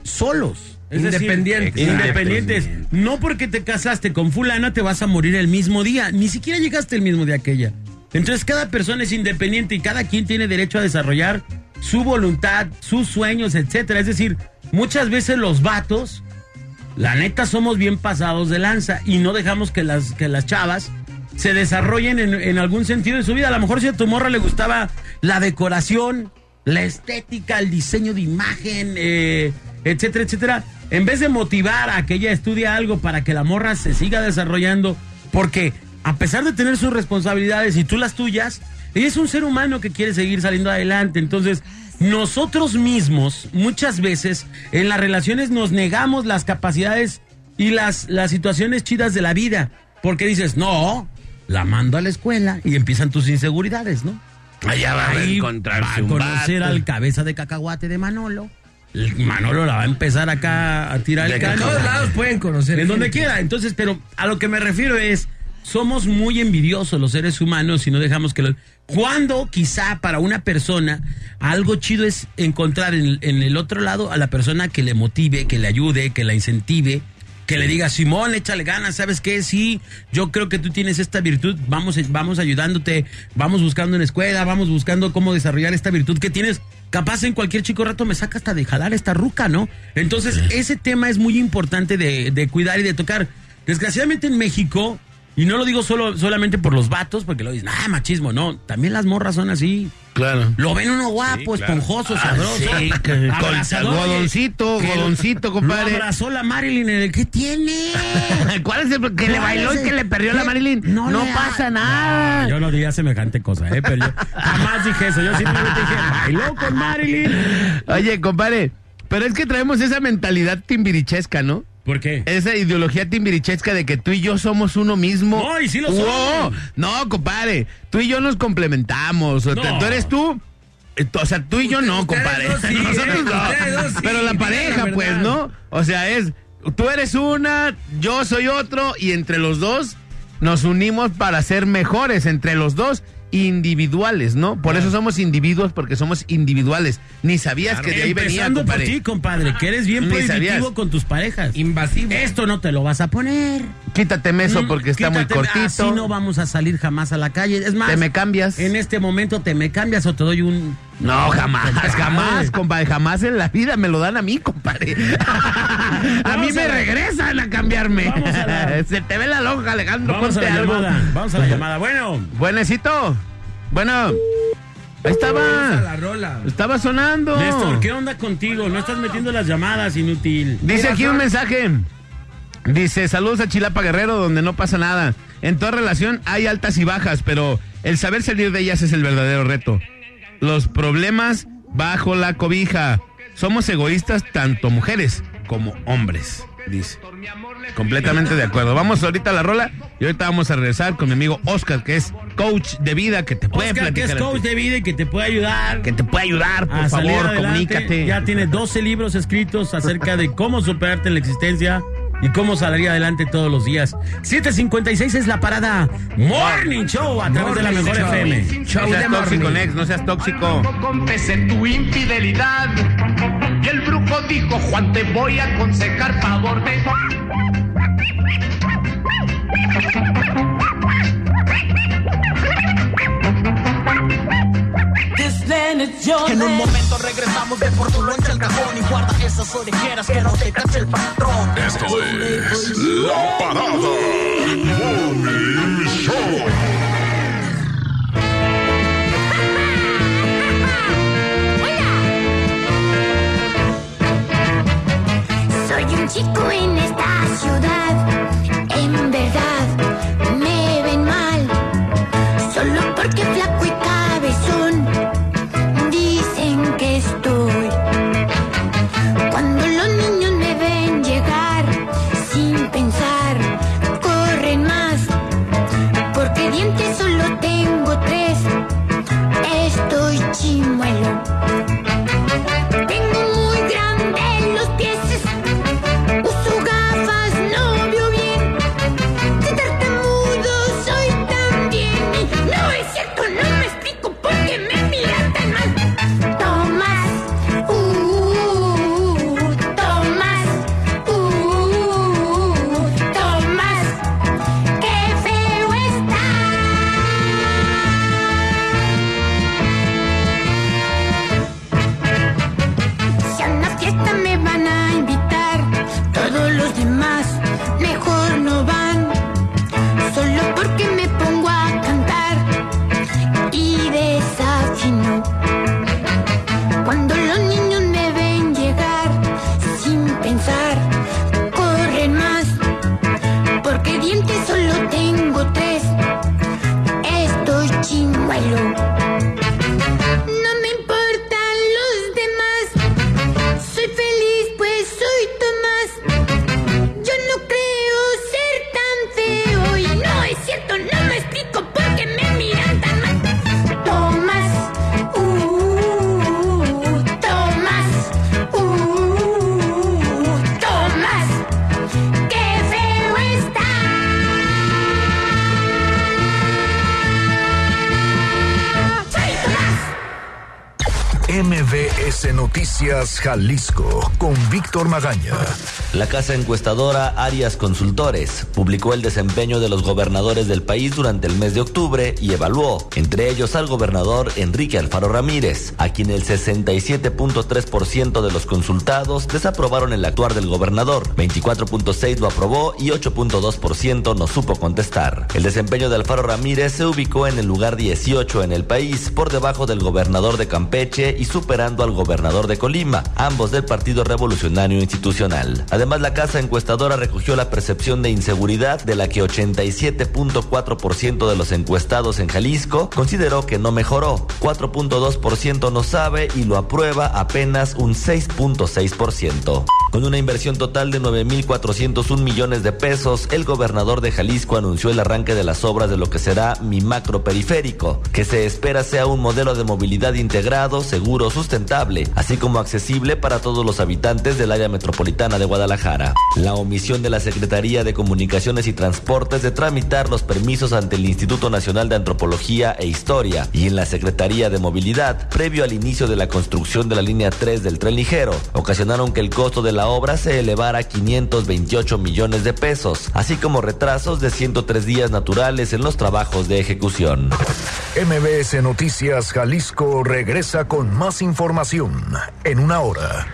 solos. Es decir, Independientes. independientes. No porque te casaste con fulana te vas a morir el mismo día. Ni siquiera llegaste el mismo día que ella. Entonces cada persona es independiente y cada quien tiene derecho a desarrollar su voluntad, sus sueños, etcétera. Es decir, muchas veces los vatos, la neta, somos bien pasados de lanza y no dejamos que las, que las chavas se desarrollen en, en algún sentido de su vida. A lo mejor si a tu morra le gustaba la decoración, la estética, el diseño de imagen, eh, etcétera, etcétera. En vez de motivar a que ella estudie algo para que la morra se siga desarrollando, porque a pesar de tener sus responsabilidades y tú las tuyas, ella es un ser humano que quiere seguir saliendo adelante. Entonces, nosotros mismos, muchas veces, en las relaciones nos negamos las capacidades y las, las situaciones chidas de la vida. Porque dices, no, la mando a la escuela y empiezan tus inseguridades, ¿no? Allá va a encontrarse va a conocer al cabeza de cacahuate de Manolo. El Manolo la va a empezar acá a tirar De el En cano. todos lados pueden conocer. En donde quiera. Entonces, pero a lo que me refiero es, somos muy envidiosos los seres humanos y no dejamos que lo... Cuando quizá para una persona algo chido es encontrar en, en el otro lado a la persona que le motive, que le ayude, que la incentive, que le diga, Simón, échale ganas, ¿sabes qué? Sí, yo creo que tú tienes esta virtud, vamos, vamos ayudándote, vamos buscando en escuela, vamos buscando cómo desarrollar esta virtud que tienes. Capaz en cualquier chico rato me saca hasta de jalar esta ruca, ¿no? Entonces, ese tema es muy importante de, de cuidar y de tocar. Desgraciadamente en México Y no lo digo solo, solamente por los vatos, porque lo dicen, ah, machismo. No, también las morras son así. Claro. Lo ven uno guapo, Sí, claro. esponjoso, Ah, sabroso. sí, que- con godoncito, que- godoncito, compadre. Lo abrazó la Marilyn en el ¿qué tiene? ¿Cuál es el que le ¿Cuál bailó y que le perdió la qué? Marilyn? No, le pasa ha- nada. Yo no diría semejante cosa, ¿eh? Pero yo jamás dije eso. Yo simplemente dije, bailó con Marilyn. Oye, compadre, pero es que traemos esa mentalidad timbirichesca, ¿no? ¿Por qué? Esa ideología timbirichesca de que tú y yo somos uno mismo. No, y sí lo Wow. somos. No, compadre, tú y yo nos complementamos. O sea, No. Tú eres tú. eh, O sea, tú y yo no, compadre. dos sí, Nosotros ¿eh? no. Ustedes dos sí, Pero la pareja, la pues. ¿no? O sea, es, tú eres una, yo soy otro, y entre los dos nos unimos para ser mejores, entre los dos individuales, ¿no? Por eso somos individuos, porque somos individuales. Ni sabías que de ahí venía, Empezando por compadre. ti, compadre, que eres bien prohibitivo con tus parejas. Invasivo. Esto no te lo vas a poner. Quítateme eso porque está muy quítate, cortito. Así no vamos a salir jamás a la calle. Es más, Te me cambias. en este momento te me cambias o te doy un. No, jamás, jamás, compadre, jamás en la vida me lo dan a mí, compadre. a mí me regresan a cambiarme. Vamos a la- Se te ve la lonja, Alejandro, Vamos a la algo. llamada. Vamos a la llamada. Bueno. Buenecito. Bueno. Ahí estaba. la rola. Estaba sonando. Néstor, ¿qué onda contigo? No estás metiendo las llamadas, inútil. Dice aquí un mensaje. Dice, saludos a Chilapa Guerrero, donde no pasa nada. En toda relación hay altas y bajas, pero el saber salir de ellas es el verdadero reto. Los problemas bajo la cobija. Somos egoístas tanto mujeres como hombres, dice. Completamente de acuerdo. Vamos ahorita a la rola y ahorita vamos a regresar con mi amigo Oscar, que es coach de vida, que te puede Oscar, que platicar. es coach de vida y que te puede ayudar. Que te puede ayudar, por favor, adelante. comunícate. Ya tiene 12 libros escritos acerca de cómo superarte en la existencia y cómo salir adelante todos los días. 756 es la parada Morning Show a través de la mejor Show. FM. No seas tóxico, Nex, no seas tóxico. Confesé tu infidelidad. Y el brujo dijo, Juan, te voy a aconsejar favor de... En un momento regresamos de por tu loncha al cajón y guarda esas orejeras que no te cache el patrón. Esto es La Parada Morning Show. Soy un chico en esta ciudad, en verdad me ven mal, solo porque flaco Noticias Jalisco con Víctor Magaña. La casa encuestadora Arias Consultores publicó el desempeño de los gobernadores del país durante el mes de octubre y evaluó, entre ellos al gobernador Enrique Alfaro Ramírez, a quien el 67.3% de los consultados desaprobaron el actuar del gobernador, 24.6% lo aprobó y 8.2% no supo contestar. El desempeño de Alfaro Ramírez se ubicó en el lugar 18 en el país, por debajo del gobernador de Campeche y superando al gobernador de Colima, ambos del Partido Revolucionario Institucional. La casa encuestadora recogió la percepción de inseguridad de la que 87.4% de los encuestados en Jalisco consideró que no mejoró, 4.2% no sabe y lo aprueba apenas un 6.6%. Con una inversión total de 9.401 millones de pesos, el gobernador de Jalisco anunció el arranque de las obras de lo que será mi macro periférico, que se espera sea un modelo de movilidad integrado, seguro, sustentable, así como accesible para todos los habitantes del área metropolitana de Guadalajara. La omisión de la Secretaría de Comunicaciones y Transportes de tramitar los permisos ante el Instituto Nacional de Antropología e Historia y en la Secretaría de Movilidad, previo al inicio de la construcción de la línea 3 del tren ligero, ocasionaron que el costo de la obra se elevara a 528 millones de pesos, así como retrasos de 103 días naturales en los trabajos de ejecución. MBS Noticias Jalisco regresa con más información en una hora.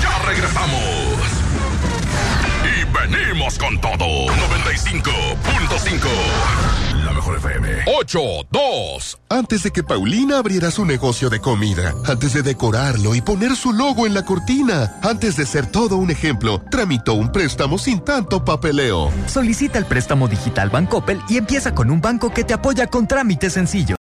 Ya regresamos. Con todo. 95.5. La mejor FM. 8, 2. Antes de que Paulina abriera su negocio de comida, antes de decorarlo y poner su logo en la cortina, antes de ser todo un ejemplo, tramitó un préstamo sin tanto papeleo. Solicita el préstamo digital Bancoppel y empieza con un banco que te apoya con trámites sencillos.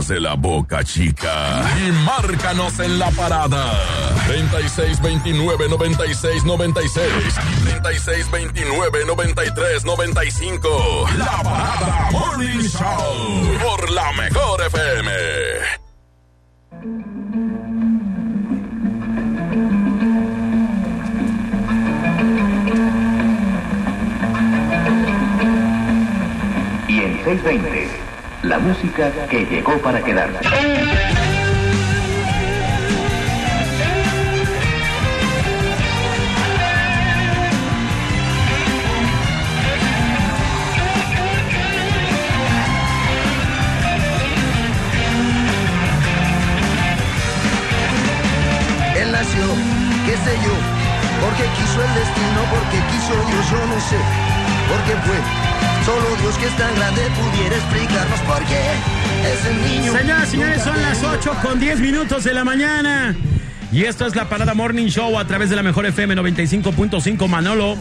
Hagas de la boca, chica. Y márcanos en la parada. 3629 96 96 3629 93 95. La parada Morning Show. Por la mejor FM. Y en 620, la música que llegó para quedarse. Él nació, qué sé yo, porque quiso el destino, porque quiso Dios, yo no sé, porque fue. Solo Dios que es tan grande pudiera explicarnos por qué ese niño. Señoras y señores, son las tenía 8 con 10 minutos de la mañana. Y esto es la Parada Morning Show a través de la mejor FM 95.5 Manolo,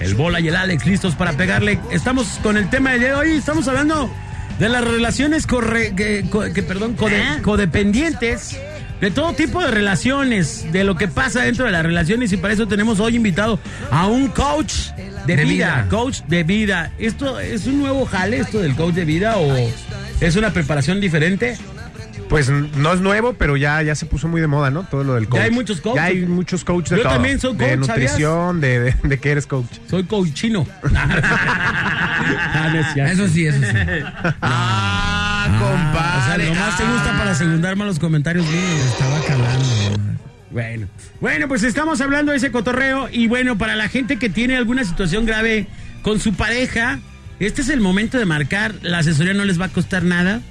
el Bola y el Alex listos para pegarle. Estamos con el tema de hoy, estamos hablando de las relaciones corre, que, co- que, perdón, code- ¿Eh? codependientes, de todo tipo de relaciones, de lo que pasa dentro de las relaciones y para eso tenemos hoy invitado a un coach de, De vida, vida. coach de vida. ¿Esto es un nuevo jale, esto del coach de vida o es una preparación diferente? Pues no es nuevo, pero ya, ya se puso muy de moda, ¿no? Todo lo del coach. hay muchos coaches. Ya hay muchos coaches de Yo todo. también soy De coach, ¿sabías? nutrición, de, de, de que eres coach. Soy coach chino. Ah, no es cierto. Eso sí, eso sí. Ah, O compadre. sea, nomás te gusta para secundar malos comentarios míos. Estaba calando. Bueno, bueno, pues estamos hablando de ese cotorreo y bueno, para la gente que tiene alguna situación grave con su pareja, este es el momento de marcar. La asesoría no les va a costar nada.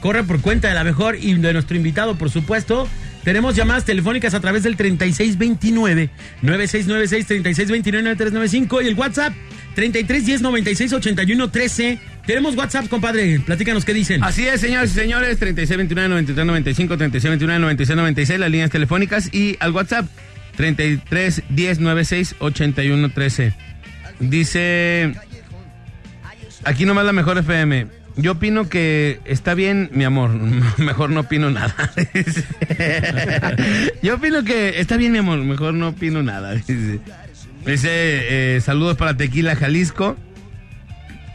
Corre por cuenta de la mejor y de nuestro invitado, por supuesto. Tenemos llamadas telefónicas a través del 3629-9696-3629-9395 y el WhatsApp 3310-9681-13. Tenemos WhatsApp, compadre. Platícanos qué dicen. Así es, señores y señores, 3629-9395, 3629-9696, las líneas telefónicas y al WhatsApp 3310-9681-13. Dice, aquí nomás la mejor FM. Yo opino que está bien, mi amor. Mejor no opino nada. Yo opino que está bien, mi amor. Mejor no opino nada. Dice, Dice, eh, saludos para Tequila, Jalisco.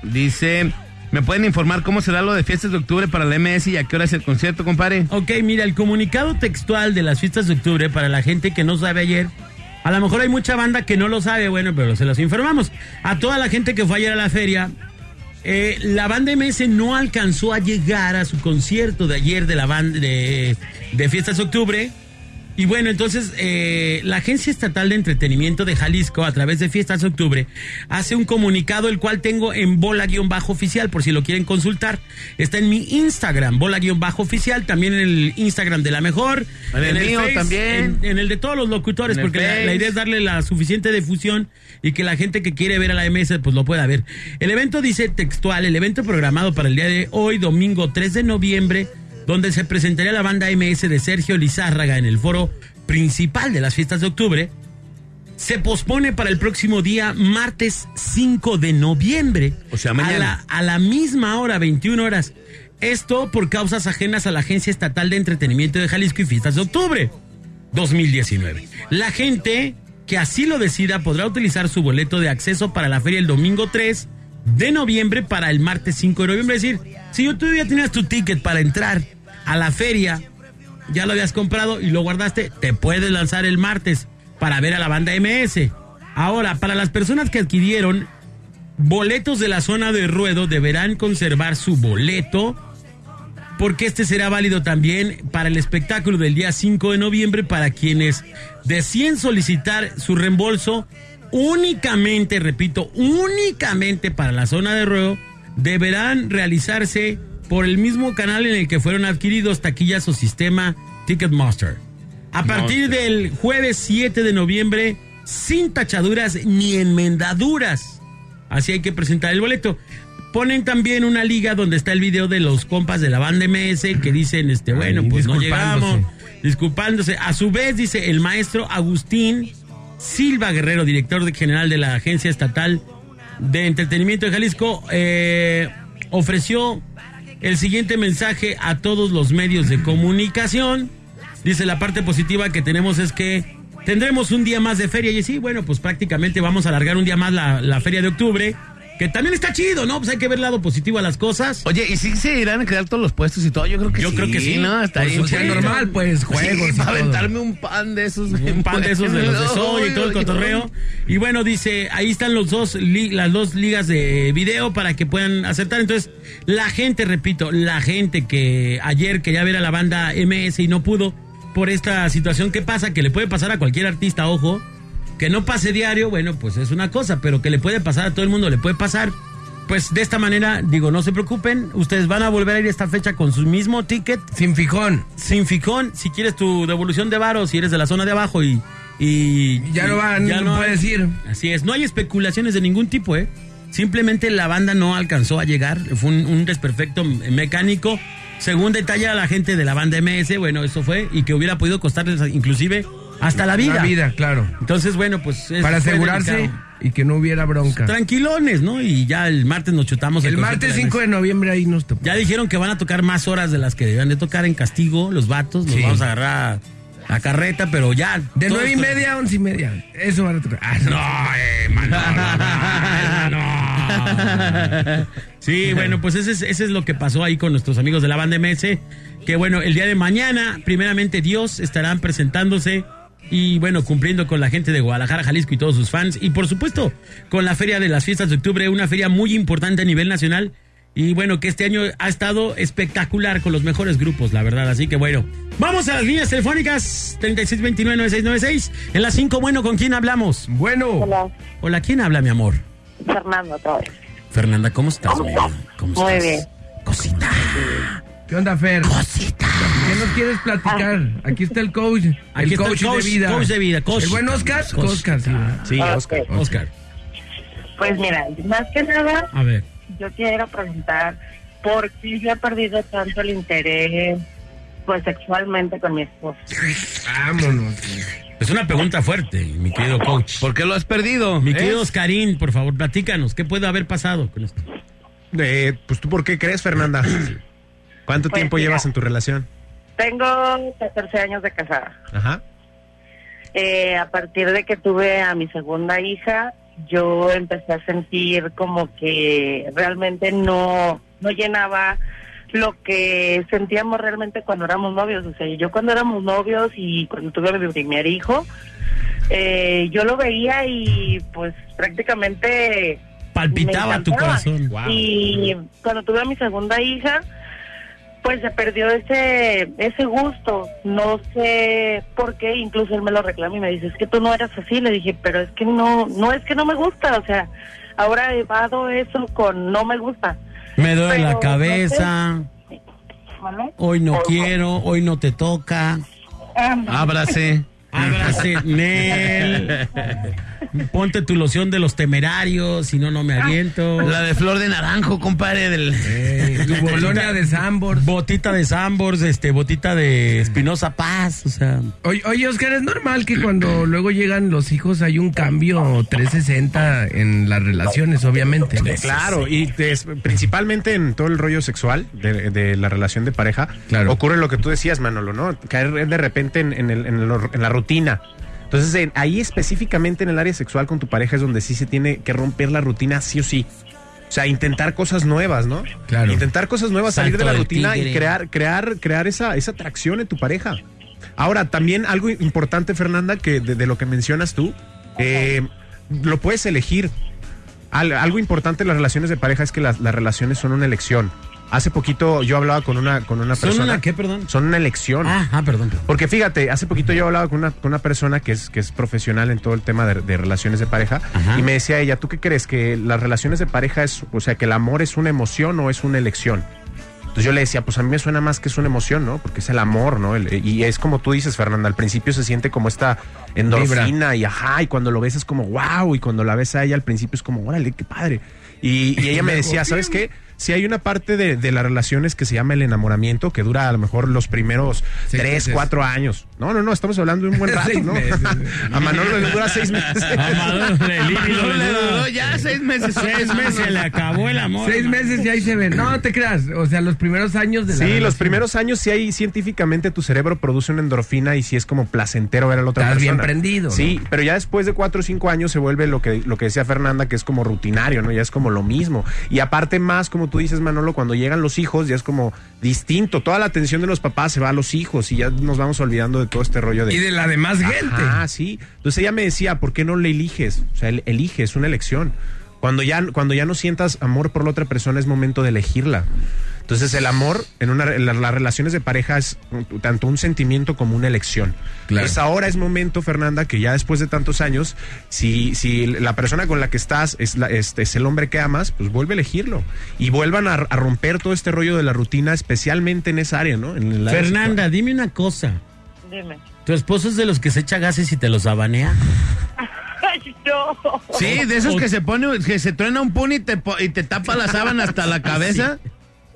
Dice, ¿me pueden informar cómo será lo de fiestas de octubre para la MS y a qué hora es el concierto, compadre? Ok, mira, el comunicado textual de las fiestas de octubre para la gente que no sabe ayer. A lo mejor hay mucha banda que no lo sabe, bueno, pero se los informamos. A toda la gente que fue ayer a la feria, eh, la banda MS no alcanzó a llegar a su concierto de ayer de la banda de, de fiestas de octubre. Y bueno, entonces eh, la Agencia Estatal de Entretenimiento de Jalisco, a través de Fiestas de Octubre, hace un comunicado el cual tengo en bola-oficial, por si lo quieren consultar. Está en mi Instagram, bola-oficial, también en el Instagram de la mejor. En el mío Face, también. En, en el de todos los locutores, En porque la, la idea es darle la suficiente difusión y que la gente que quiere ver a la MS pues lo pueda ver. El evento dice textual, el evento programado para el día de hoy, domingo 3 de noviembre, donde se presentaría la banda MS de Sergio Lizárraga en el foro principal de las fiestas de octubre, se pospone para el próximo día, martes 5 de noviembre. O sea, A mañana. la, a la misma hora, 21 horas. Esto por causas ajenas a la Agencia Estatal de Entretenimiento de Jalisco y Fiestas de Octubre 2019. La gente que así lo decida podrá utilizar su boleto de acceso para la feria el domingo 3 de noviembre para el martes 5 de noviembre. Es decir, si tú ya tenías tu ticket para entrar a la feria, ya lo habías comprado y lo guardaste, te puedes lanzar el martes para ver a la banda MS. Ahora, para las personas que adquirieron boletos de la zona de ruedo, deberán conservar su boleto porque este será válido también para el espectáculo del día 5 de noviembre para quienes deciden solicitar su reembolso únicamente, repito, únicamente para la zona de ruedo, deberán realizarse por el mismo canal en el que fueron adquiridos taquillas o sistema Ticketmaster. A partir del jueves 7 de noviembre, sin tachaduras ni enmendaduras. Así hay que presentar el boleto. Ponen también una liga donde está el video de los compas de la banda MS que dicen, este, bueno, Ay, pues no llegamos, disculpándose. A su vez, dice el maestro Agustín Silva Guerrero, director general de la Agencia Estatal de Entretenimiento de Jalisco, eh, ofreció el siguiente mensaje a todos los medios de comunicación. Dice, la parte positiva que tenemos es que tendremos un día más de feria. Y sí, bueno, pues prácticamente vamos a alargar un día más la, la feria de octubre. Que también está chido, ¿no? Pues hay que ver el lado positivo a las cosas. Oye, ¿y si se irán a quedar todos los puestos y todo? Yo creo que Yo sí. creo que sí. ¿no? Está bien normal, pues, juegos y Sí, para todo. aventarme un pan de esos. un pan de esos de los de soy y todo el cotorreo. Y bueno, dice, ahí están los dos las dos ligas de video para que puedan acertar. Entonces, la gente, repito, la gente que ayer quería ver a la banda MS y no pudo por esta situación que pasa, que le puede pasar a cualquier artista, ojo, que no pase diario, bueno, pues es una cosa, pero que le puede pasar a todo el mundo, le puede pasar. Pues de esta manera, digo, no se preocupen, ustedes van a volver a ir a esta fecha con su mismo ticket. Sin fijón. Sin fijón, si quieres tu devolución de varos, si eres de la zona de abajo y... y Ya no van, no puedes ir. Así es, no hay especulaciones de ningún tipo, ¿eh? Simplemente la banda no alcanzó a llegar, fue un, un desperfecto mecánico. Según detalla la gente de la banda MS, bueno, eso fue, y que hubiera podido costarles inclusive hasta la vida. La vida, claro. Entonces, bueno, pues... es- Para asegurarse y que no hubiera bronca. Tranquilones, ¿no? Y ya el martes nos chutamos El concierto martes de 5 de noviembre ahí nos topamos. Ya dijeron que van a tocar más horas de las que debían de tocar en castigo, los vatos. Nos Sí. vamos a agarrar a, carreta, pero ya. De nueve y media a once y media. Eso van a tocar. Ah, no. eh, no. Sí, bueno, pues ese es, ese es lo que pasó ahí con nuestros amigos de la banda MS. Que bueno, el día de mañana, primeramente Dios, estarán presentándose y bueno, cumpliendo con la gente de Guadalajara, Jalisco y todos sus fans. Y por supuesto, con la Feria de las Fiestas de Octubre, una feria muy importante a nivel nacional. Y bueno, que este año ha estado espectacular con los mejores grupos, la verdad. Así que bueno, vamos a las líneas telefónicas 3629-9696. En las 5, bueno, ¿con quién hablamos? Bueno. Hola, Hola, ¿quién habla, mi amor? Fernando otra vez. Fernanda, ¿cómo estás, mi? ¿Cómo Muy estás? bien. Cosita. ¿Qué onda, Fer? Cosita. ¿Qué nos quieres platicar? Aquí está el coach. Aquí el está el coach, de vida. coach de vida, coach. ¿El buen Oscar? Coach. Oscar, sí. Ah, Oscar. Pues mira, más que nada, A ver. yo quiero preguntar por qué se ha perdido tanto el interés pues sexualmente con mi esposo. Vámonos. Es una pregunta fuerte, mi querido coach. ¿Por qué lo has perdido? Mi ¿Eh? querido Oscarín, por favor, platícanos. ¿Qué puede haber pasado con esto? Eh, pues tú, ¿por qué crees, Fernanda? ¿Cuánto Pues tiempo mira. llevas en tu relación? Tengo 14 años de casada. Ajá. Eh, a partir de que tuve a mi segunda hija, yo empecé a sentir como que realmente no, no llenaba lo que sentíamos realmente cuando éramos novios. O sea, yo cuando éramos novios y cuando tuve a mi primer hijo, eh, yo lo veía y pues prácticamente Palpitaba tu corazón. Y cuando tuve a mi segunda hija, pues se perdió ese ese gusto. No sé por qué, incluso él me lo reclama y me dice, es que tú no eras así. Le dije, pero es que no, no es que no me gusta. O sea, ahora evado eso con no me gusta. Me duele Pero, la cabeza. ¿Vale? Hoy no quiero, hoy no te toca. Ábrase. Ábrase, Nel. Ponte tu loción de los temerarios, si no, no me aviento. La de flor de naranjo, compadre. Del... Tu colonia de Sambors. Botita de Sambors, este, botita de Espinosa Paz, o sea. Oye, oye, Oscar, es normal que cuando luego llegan los hijos hay un cambio 360 en las relaciones, obviamente. ¿no? Eh, Claro, y des- principalmente en todo el rollo sexual de, de la relación de pareja, ocurre lo que tú decías, Manolo, ¿no? Caer de repente en, en el- en lo- en la rutina. Entonces, en- ahí específicamente en el área sexual con tu pareja es donde sí se tiene que romper la rutina sí o sí. O sea, intentar cosas nuevas, ¿no? Claro. Intentar cosas nuevas, salir de la rutina y crear, crear, crear esa, esa atracción en tu pareja. Ahora, también algo importante, Fernanda, que de, de lo que mencionas tú, eh, lo puedes elegir. Al- algo importante en las relaciones de pareja es que las, las relaciones son una elección. Hace poquito yo hablaba con una, con una ¿Son persona. una qué, perdón? Son una elección. Ah, ah, perdón. Porque fíjate, hace poquito yo hablaba con una, con una persona que es, que es profesional en todo el tema de, de relaciones de pareja Ajá. y me decía ella, ¿tú qué crees? ¿Que las relaciones de pareja es, o sea, que el amor es una emoción o es una elección? Entonces yo le decía, pues a mí me suena más que es una emoción, ¿no? Porque es el amor, ¿no? El- y es como tú dices, Fernanda, al principio se siente como esta endorfina y ajá, y cuando lo ves es como wow, y cuando la ves a ella al principio es como, órale, qué padre. Y, y ella me decía, ¿sabes qué? Si hay una parte de, de las relaciones que se llama el enamoramiento, que dura a lo mejor los primeros Seis tres, meses. cuatro años. No, no, no, estamos hablando de un buen rato, ¿no? meses. A Manolo le dura seis meses. A Manolo le- A Manolo le duró ya seis meses. Seis meses le acabó el amor. Seis meses y ahí se ven. No te creas. O sea, los primeros años de la Sí, los relación. primeros años sí hay científicamente tu cerebro produce una endorfina y sí es como placentero ver a la otra Estás bien persona. prendido, ¿no? Sí, pero ya después de cuatro o cinco años se vuelve lo que, lo que decía Fernanda, que es como rutinario, ¿no? Ya es como lo mismo. Y aparte más, como tú dices, Manolo, cuando llegan los hijos ya es como distinto. Toda la atención de los papás se va a los hijos y ya nos vamos olvidando de todo este rollo de... Y de la demás gente. Ah, sí. Entonces ella me decía, ¿por qué no le eliges? O sea, el- elige, es una elección. Cuando ya, cuando ya no sientas amor por la otra persona es momento de elegirla. Entonces el amor en, una, en la- las relaciones de pareja es tanto un sentimiento como una elección. Claro. Entonces ahora es momento, Fernanda, que ya después de tantos años, si, si la persona con la que estás es, la- este, es el hombre que amas, pues vuelve a elegirlo. Y vuelvan a, a romper todo este rollo de la rutina, especialmente en esa área, ¿no? En el área Fernanda, dime una cosa. Dime. ¿Tu esposo es de los que se echa gases y te los abanea? Ay, no. Sí, de esos que se pone, que se truena un pun y te, y te tapa la sábana hasta la cabeza.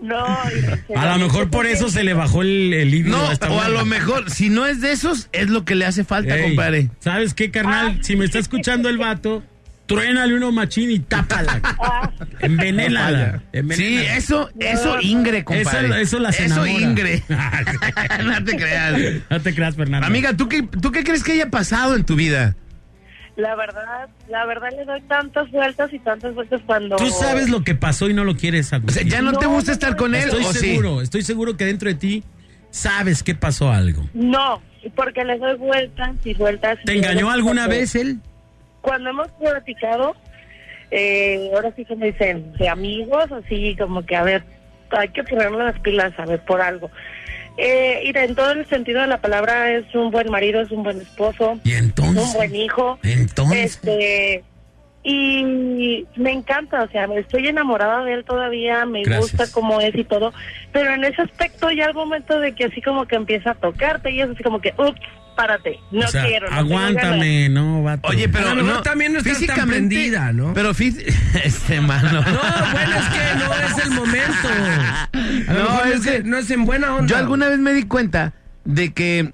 No. A lo mejor por eso se le bajó el, el líbido No, o a lo mejor, si no es de esos, es lo que le hace falta, Ey, compadre. ¿Sabes qué, carnal? Si me está escuchando el vato, truénale uno machín y tápala. Envenénala. Sí, eso, eso Ingre, compadre. Eso, eso las Eso enamora. Ingre. no te creas. No te creas, Fernando. Amiga, ¿tú qué, ¿tú qué crees que haya pasado en tu vida? La verdad, la verdad le doy tantas vueltas y tantas vueltas cuando... Tú sabes lo que pasó y no lo quieres admitir. ¿ya no te gusta estar con él Estoy o sí? seguro, estoy seguro que dentro de ti sabes que pasó algo. No, porque le doy vueltas y vueltas. y ¿Te engañó alguna vez él? Cuando hemos platicado, eh, ahora sí que me dicen, de amigos, así como que, a ver, hay que ponerle las pilas, a ver, por algo. Eh, y en todo el sentido de la palabra es un buen marido, es un buen esposo, ¿Y entonces? un buen hijo. Entonces. Este, y me encanta, o sea, me estoy enamorada de él todavía, me Gracias. gusta cómo es y todo, pero en ese aspecto ya al momento de que así como que empieza a tocarte y es así como que, ups, párate, no o sea, quiero. no aguántame, no, vato. Oye, pero A lo mejor no, también no estás tan prendida, ¿no? Pero este mano. No, bueno, es que no es el momento. No, es que- no es en buena onda. Yo alguna vez me di cuenta de que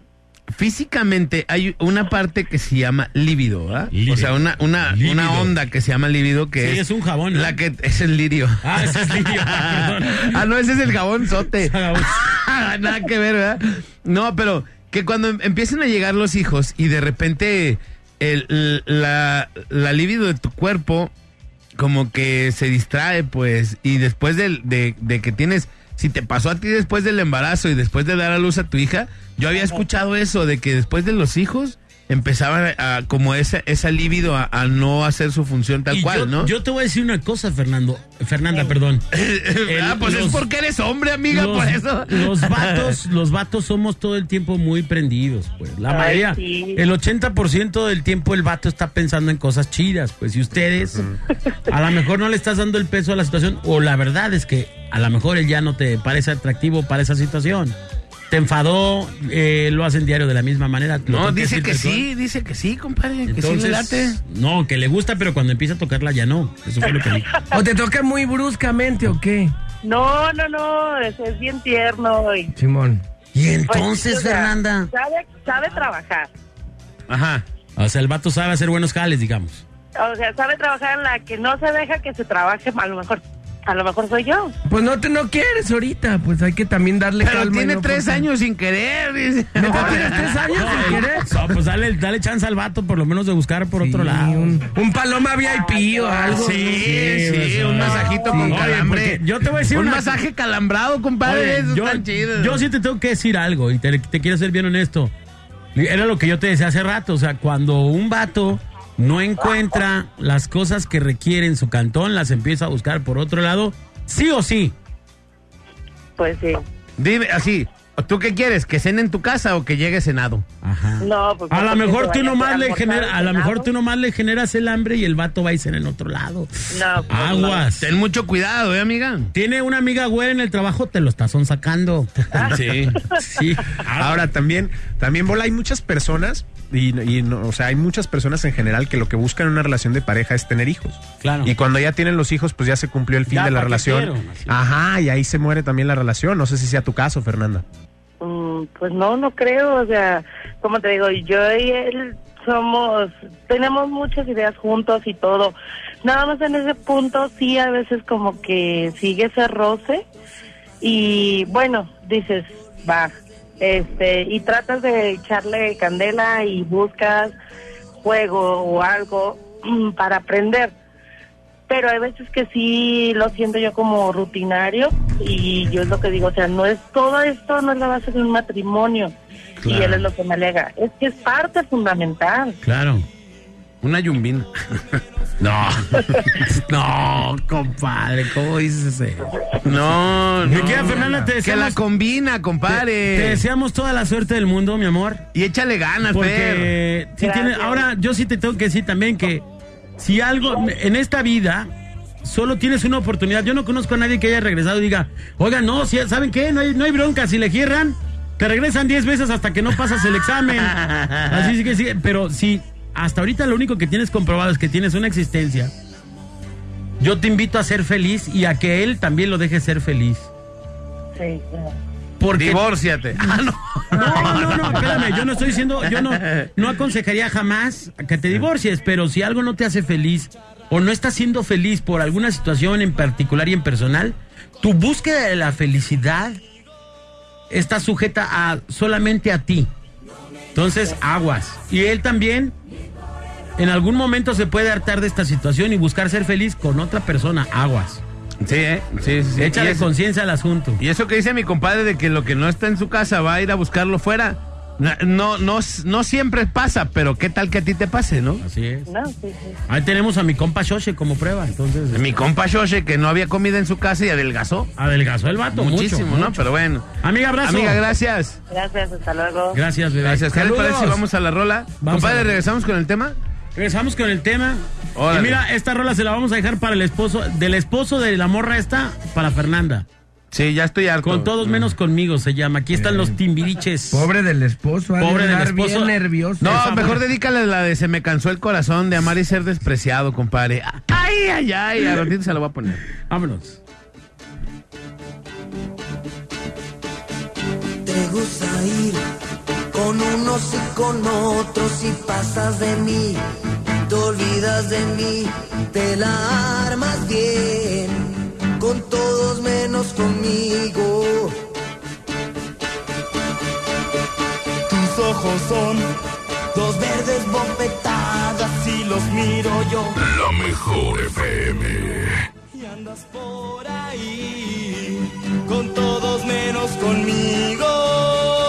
físicamente hay una parte que se llama líbido, ¿verdad? O sea, una, una, Líbido. una onda que se llama líbido que Sí, es, es un jabón, ¿no? La que es el lirio. Ah, ese es lirio, ah, no, ese es el jabón sote. Nada que ver, ¿verdad? No, pero que cuando em- empiecen a llegar los hijos y de repente el, la, la libido de tu cuerpo como que se distrae, pues, y después de, de que tienes, si te pasó a ti después del embarazo y después de dar a luz a tu hija, yo había escuchado eso, de que después de los hijos empezaban a, como esa, esa libido a, a no hacer su función tal Y cual, yo, ¿no? yo te voy a decir una cosa, Fernando. Fernanda, perdón. ah, pues es porque eres hombre, amiga, los, por eso. Los vatos, los vatos somos todo el tiempo muy prendidos, pues. La Ay, mayoría, sí. el 80% del tiempo el vato está pensando en cosas chidas, pues. Y ustedes, a lo mejor no le estás dando el peso a la situación, o la verdad es que a lo mejor él ya no te parece atractivo para esa situación. Te enfadó, eh, lo hacen diario de la misma manera. No, dice que sí, dice que sí, compadre, que sí Entonces, late. no, que le gusta, pero cuando empieza a tocarla ya no. Eso fue lo que. ¿O te toca muy bruscamente o qué? No, no, no, es, es bien tierno y... Simón. Y pues, entonces, o sea, Fernanda. Sabe, sabe trabajar. Ajá. O sea, el vato sabe hacer buenos jales, digamos. O sea, sabe trabajar en la que no se deja que se trabaje, a lo mejor, a lo mejor soy yo. Pues no te no quieres ahorita, pues hay que también darle Pero calma tiene no tres años sin querer, dice. ¿Neta tienes tres años sin querer? No, pues dale, dale chance al vato por lo menos de buscar por otro lado. Un, un paloma VIP o algo. Sí, sí, o un masajito sí. con calambre. yo te voy a decir un una- masaje calambrado, compadre, Oye, eso yo, está chido. yo sí te tengo que decir algo y te, te quiero ser bien honesto. Era lo que yo te decía hace rato. O sea, cuando un vato no encuentra las cosas que requiere en su cantón, las empieza a buscar por otro lado, sí o sí. Pues sí. Dime, así, ¿tú qué quieres? ¿Que cene en tu casa o que llegue cenado? Ajá. No, pues A no, lo mejor tú nomás le genera, a lo mejor tú nomás le generas el hambre y el vato va a irse en otro lado. No, pues, Aguas. Ten mucho cuidado, ¿eh, amiga? Tiene una amiga güera en el trabajo, te lo estás sacando. Sí. Sí. Ahora también, también Bola, hay muchas personas y, y no, o sea, hay muchas personas en general que lo que buscan en una relación de pareja es tener hijos. Claro. Y cuando ya tienen los hijos, pues ya se cumplió el fin Ya, de la ¿pa' qué relación. quiero? Ajá, y ahí se muere también la relación. No sé si sea tu caso, Fernanda. Mm, pues no, no creo, o sea, como te digo, yo y él somos, tenemos muchas ideas juntos y todo. Nada más en ese punto sí a veces como que sigue ese roce y bueno, dices, va, este, y tratas de echarle candela y buscas juego o algo para aprender. Pero hay veces que sí lo siento yo como rutinario y yo es lo que digo, o sea, no es todo esto, no es la base de un matrimonio. Y él es lo que me alega. Es que es parte fundamental. Claro. Una yumbina. No. no, compadre, ¿cómo dices eso? No, Mi no. querida Fernanda, te Que deseamos- la combina, Te, compadre. te deseamos toda la suerte del mundo, mi amor. Y échale ganas, Porque Fer. si tiene- Gracias. ahora yo sí te tengo que decir también que si algo en esta vida solo tienes una oportunidad, yo no conozco a nadie que haya regresado y diga, oiga, no, si, ¿saben qué? No hay, no hay bronca, si le cierran, te regresan 10 veces hasta que no pasas el examen. Así que sí, pero si hasta ahorita lo único que tienes comprobado es que tienes una existencia, yo te invito a ser feliz y a que él también lo deje ser feliz. Sí, claro. Porque... Divórciate. Ah, no. No, no, no, espérame, yo no estoy diciendo, yo no, no aconsejaría jamás que te divorcies, pero si algo no te hace feliz o no estás siendo feliz por alguna situación en particular y en personal, tu búsqueda de la felicidad está sujeta a solamente a ti. Entonces, aguas. Y él también en algún momento se puede hartar de esta situación y buscar ser feliz con otra persona, aguas. Sí, ¿eh? sí, sí, sí. Échale conciencia al asunto. Y eso que dice mi compadre de que lo que no está en su casa va a ir a buscarlo fuera. No, no, no, no siempre pasa, pero qué tal que a ti te pase, ¿no? Así es. No, sí, sí. Ahí tenemos a mi compa Shoshe como prueba, entonces. Mi compa Shoshe que no había comida en su casa y adelgazó. Adelgazó el vato, Muchísimo, mucho, ¿no? mucho. Pero bueno. Amiga, abrazo. Amiga, gracias. Gracias, hasta luego. Gracias, bebé. Gracias. ¿Qué les parece vamos a la rola? Vamos compadre, ¿regresamos con el tema? Regresamos con el tema. Órale. Y mira, esta rola se la vamos a dejar para el esposo, del esposo de la morra esta, para Fernanda. Sí, ya estoy harto. Con todos menos conmigo se llama. Aquí están los timbiriches. Pobre del esposo, Pobre del esposo. bien nervioso. No, mejor dedícale la de Se me cansó el corazón de amar y ser despreciado, compadre. Ay, ay, ay. A ratito se lo voy a poner. Vámonos. Te gusta ir con unos y con otros y pasas de mí, te olvidas de mí, te la armas bien, con todos menos conmigo. Tus ojos son dos verdes bofetadas y los miro yo. La mejor FM. Y andas por ahí con todos menos conmigo.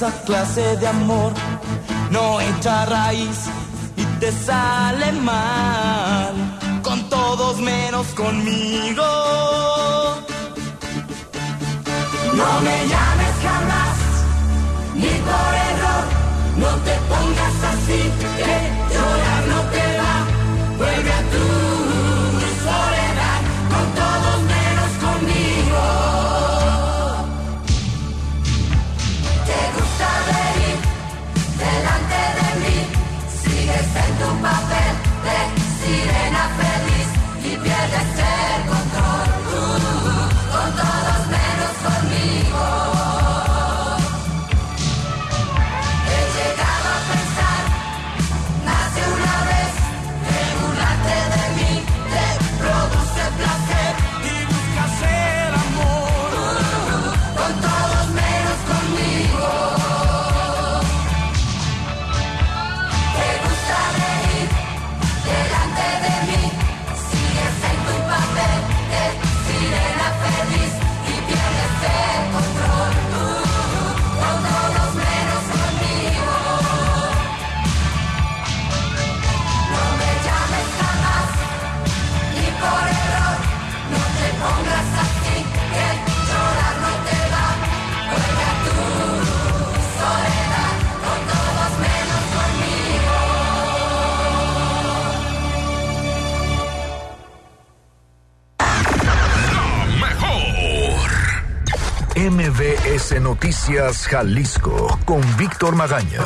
Esa clase de amor no echa raíz y te sale mal con todos menos conmigo. No me llames jamás, ni por error, no te pongas así, que llorar Noticias Jalisco con Víctor Magaña.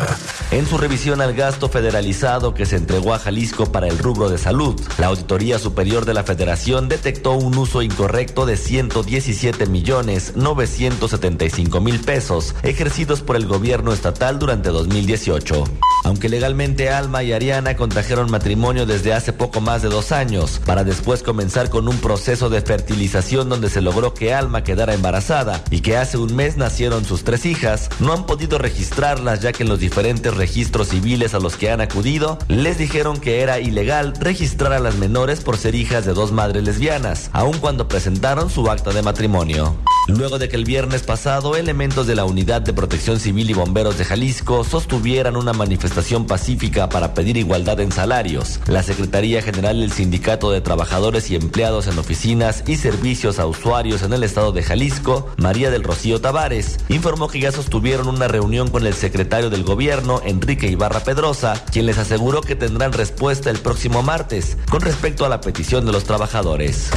En su revisión al gasto federalizado que se entregó a Jalisco para el rubro de salud, la Auditoría Superior de la Federación detectó un uso incorrecto de 117 millones 975 mil pesos ejercidos por el gobierno estatal durante 2018. Aunque legalmente Alma y Ariana contrajeron matrimonio desde hace poco más de dos años, para después comenzar con un proceso de fertilización donde se logró que Alma quedara embarazada y que hace un mes nacieron sus tres hijas, no han podido registrarlas ya que en los diferentes registros civiles a los que han acudido les dijeron que era ilegal registrar a las menores por ser hijas de dos madres lesbianas, aun cuando presentaron su acta de matrimonio. Luego de que el viernes pasado elementos de la Unidad de Protección Civil y Bomberos de Jalisco sostuvieran una manifestación pacífica para pedir igualdad en salarios, la Secretaría General del Sindicato de Trabajadores y Empleados en Oficinas y Servicios a Usuarios en el estado de Jalisco, María del Rocío Tavares, informó que ya sostuvieron una reunión con el secretario del gobierno, Enrique Ibarra Pedrosa, quien les aseguró que tendrán respuesta el próximo martes con respecto a la petición de los trabajadores.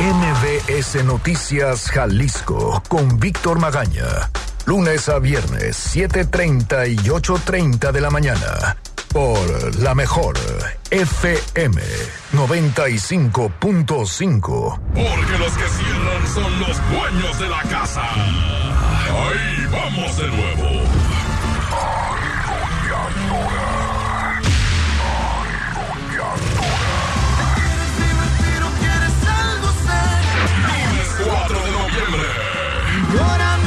MBS Noticias Jalisco con Víctor Magaña. Lunes a viernes, 7.30 y 8.30 de la mañana. Por la mejor FM 95.5. Porque los que cierran son los dueños de la casa. Ahí vamos de nuevo. Gonna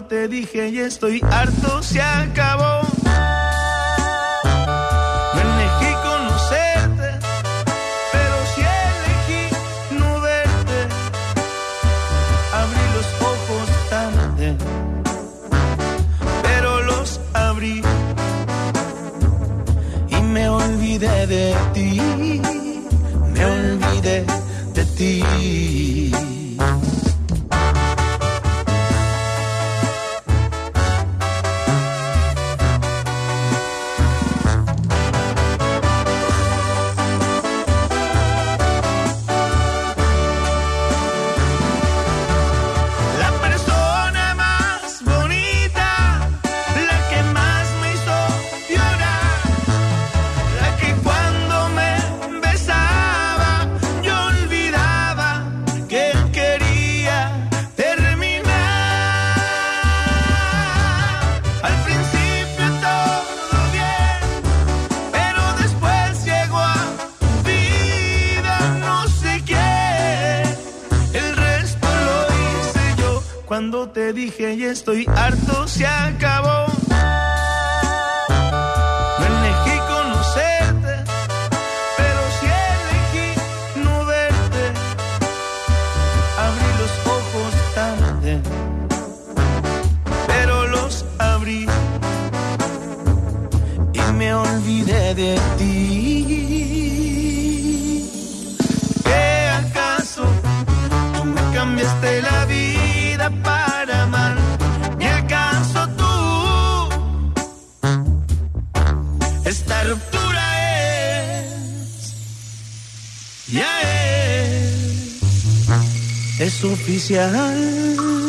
te dije y estoy harto, se acabó. No elegí conocerte, pero sí elegí no verte. Abrí los ojos tarde, pero los abrí y me olvidé de ti. Me olvidé de ti. Te dije y estoy harto, se acabó. No elegí conocerte, pero sí elegí no verte. Abrí los ojos tarde, pero los abrí y me olvidé de ti. Oficial?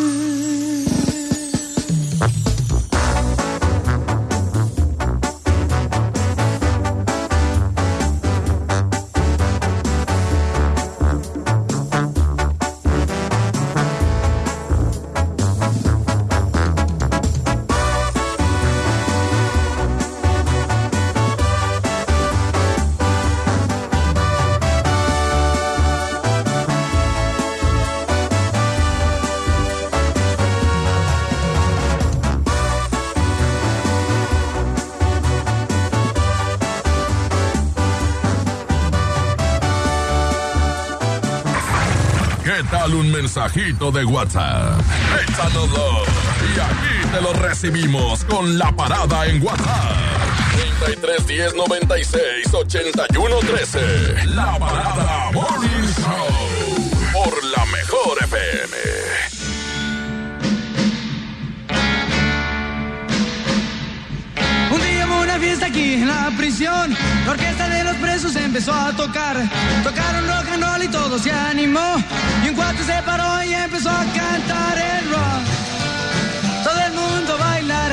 Mensajito de WhatsApp? Échanoslo y aquí te lo recibimos con la parada en WhatsApp. 33 10 96 81 13. La Parada Morning fiesta aquí en la prisión. La orquesta de los presos empezó a tocar. Tocaron rock and roll y todo se animó. Y un cuate se paró y empezó a cantar el rock. Todo el mundo a bailar.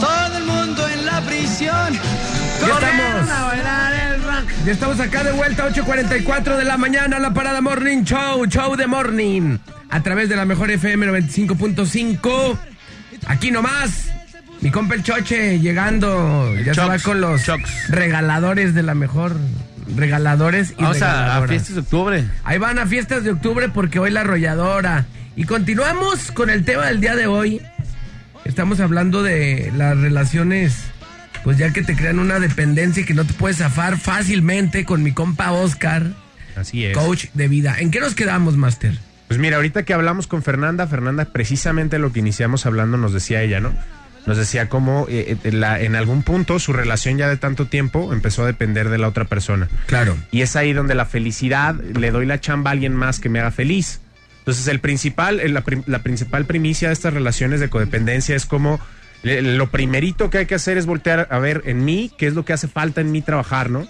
Todo el mundo en la prisión. Ya estamos. a bailar el rock. Ya estamos acá de vuelta, 8.44 de la mañana, la parada Morning Show, Show de Morning. A través de la mejor FM 95.5. Aquí nomás. Mi compa el Choche llegando. Ya se va con los regaladores de la mejor. Regaladores y Vamos a- a fiestas de octubre. Ahí van a fiestas de octubre porque hoy la arrolladora. Y continuamos con el tema del día de hoy. Estamos hablando de las relaciones, pues ya que te crean una dependencia y que no te puedes zafar fácilmente con mi compa Oscar, Así es. coach de vida. ¿En qué nos quedamos, Master? Pues mira, ahorita que hablamos con Fernanda, Fernanda precisamente lo que iniciamos hablando nos decía ella, ¿no? Nos decía cómo eh, eh, la- en algún punto su relación ya de tanto tiempo empezó a depender de la otra persona. Claro. Y es ahí donde la felicidad, le doy la chamba a alguien más que me haga feliz. Entonces el principal, la, principal primicia de estas relaciones de codependencia es como lo primerito que hay que hacer es voltear a ver en mí qué es lo que hace falta en mí trabajar, ¿no?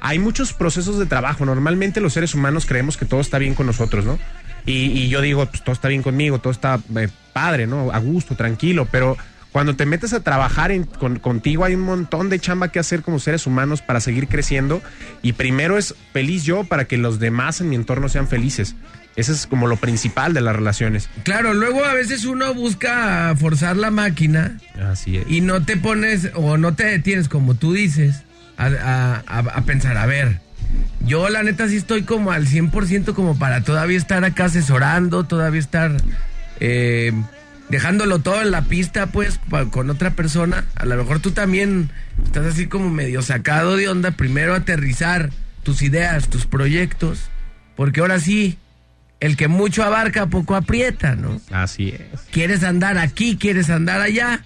Hay muchos procesos de trabajo. Normalmente los seres humanos creemos que todo está bien con nosotros, ¿no? Y, y yo digo, pues todo está bien conmigo, todo está eh, padre, ¿no? A gusto, tranquilo, pero cuando te metes a trabajar en- con- contigo hay un montón de chamba que hacer como seres humanos para seguir creciendo y primero es feliz yo para que los demás en mi entorno sean felices. Eso es como lo principal de las relaciones. Claro, luego a veces uno busca forzar la máquina Así es. y no te pones o no te detienes, como tú dices, a, a- a- a pensar, a ver, yo la neta sí estoy como al 100% como para todavía estar acá asesorando, todavía estar eh, dejándolo todo en la pista, pues, pa- con otra persona. A lo mejor tú también estás así como medio sacado de onda, primero aterrizar tus ideas, tus proyectos, porque ahora sí, el que mucho abarca, poco aprieta, ¿no? Así es. quieres andar aquí, quieres andar allá.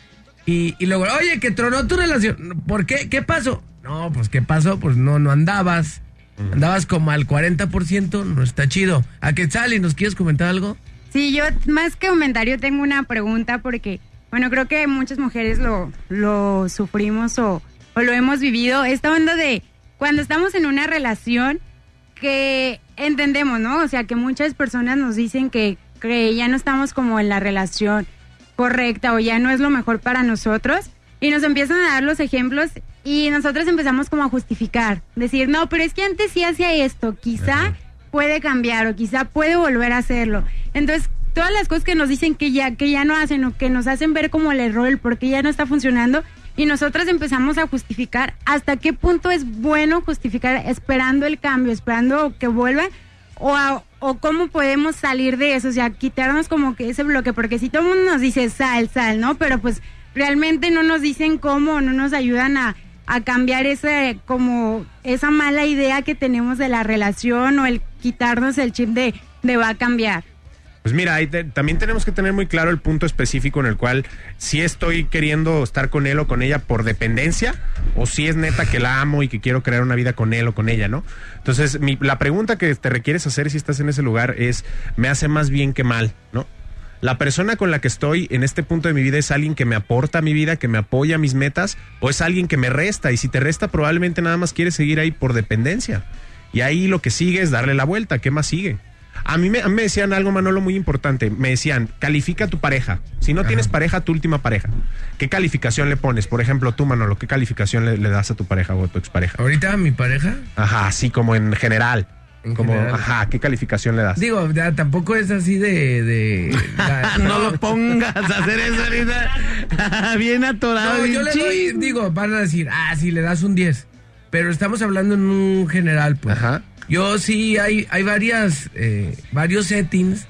Y, y luego, oye, que tronó tu relación. ¿Por qué? ¿Qué pasó? No, pues ¿qué pasó? Pues no, no andabas. Andabas como al 40%, no está chido. ¿A qué sale? ¿Nos quieres comentar algo? Sí, yo más que comentario tengo una pregunta porque, bueno, creo que muchas mujeres lo, lo sufrimos o, o lo hemos vivido. Esta onda de cuando estamos en una relación que entendemos, ¿no? O sea, que muchas personas nos dicen que, que ya no estamos como en la relación correcta o ya no es lo mejor para nosotros y nos empiezan a dar los ejemplos y nosotros empezamos como a justificar, decir, no, pero es que antes sí hacía esto, quizá puede cambiar o quizá puede volver a hacerlo. Entonces, todas las cosas que nos dicen que ya que ya no hacen o que nos hacen ver como el error, el por qué ya no está funcionando y nosotras empezamos a justificar hasta qué punto es bueno justificar esperando el cambio, esperando que vuelva o, o cómo podemos salir de eso, o sea, quitarnos como que ese bloque, porque si todo el mundo nos dice sal, sal, ¿no? Pero pues realmente no nos dicen cómo, no nos ayudan a, a cambiar ese, como esa mala idea que tenemos de la relación o el quitarnos el chip de, de va a cambiar. Pues mira, también tenemos que tener muy claro el punto específico en el cual si estoy queriendo estar con él o con ella por dependencia o si es neta que la amo y que quiero crear una vida con él o con ella, ¿no? Entonces, mi- la pregunta que te requieres hacer si estás en ese lugar es, ¿me hace más bien que mal, ¿no? La persona con la que estoy en este punto de mi vida es alguien que me aporta a mi vida, que me apoya a mis metas, o es alguien que me resta. Y si te resta, probablemente nada más quieres seguir ahí por dependencia. Y ahí lo que sigue es darle la vuelta. ¿Qué más sigue? A mí me, a mí me decían algo, Manolo, muy importante. Me decían, califica a tu pareja. Si no tienes pareja, tu última pareja. ¿Qué calificación le pones? Por ejemplo, tú, Manolo, ¿qué calificación le, le das a tu pareja o a tu expareja? Ahorita mi pareja. Ajá, así como en general. como, general. ajá, ¿qué calificación le das? Digo, ya tampoco es así de... de la- no lo pongas a hacer eso ahorita. bien atorado. No, yo le doy, digo, van a decir, ah, sí, le das un 10. Pero estamos hablando en un general, pues. Yo sí, hay, hay varias, eh, varios settings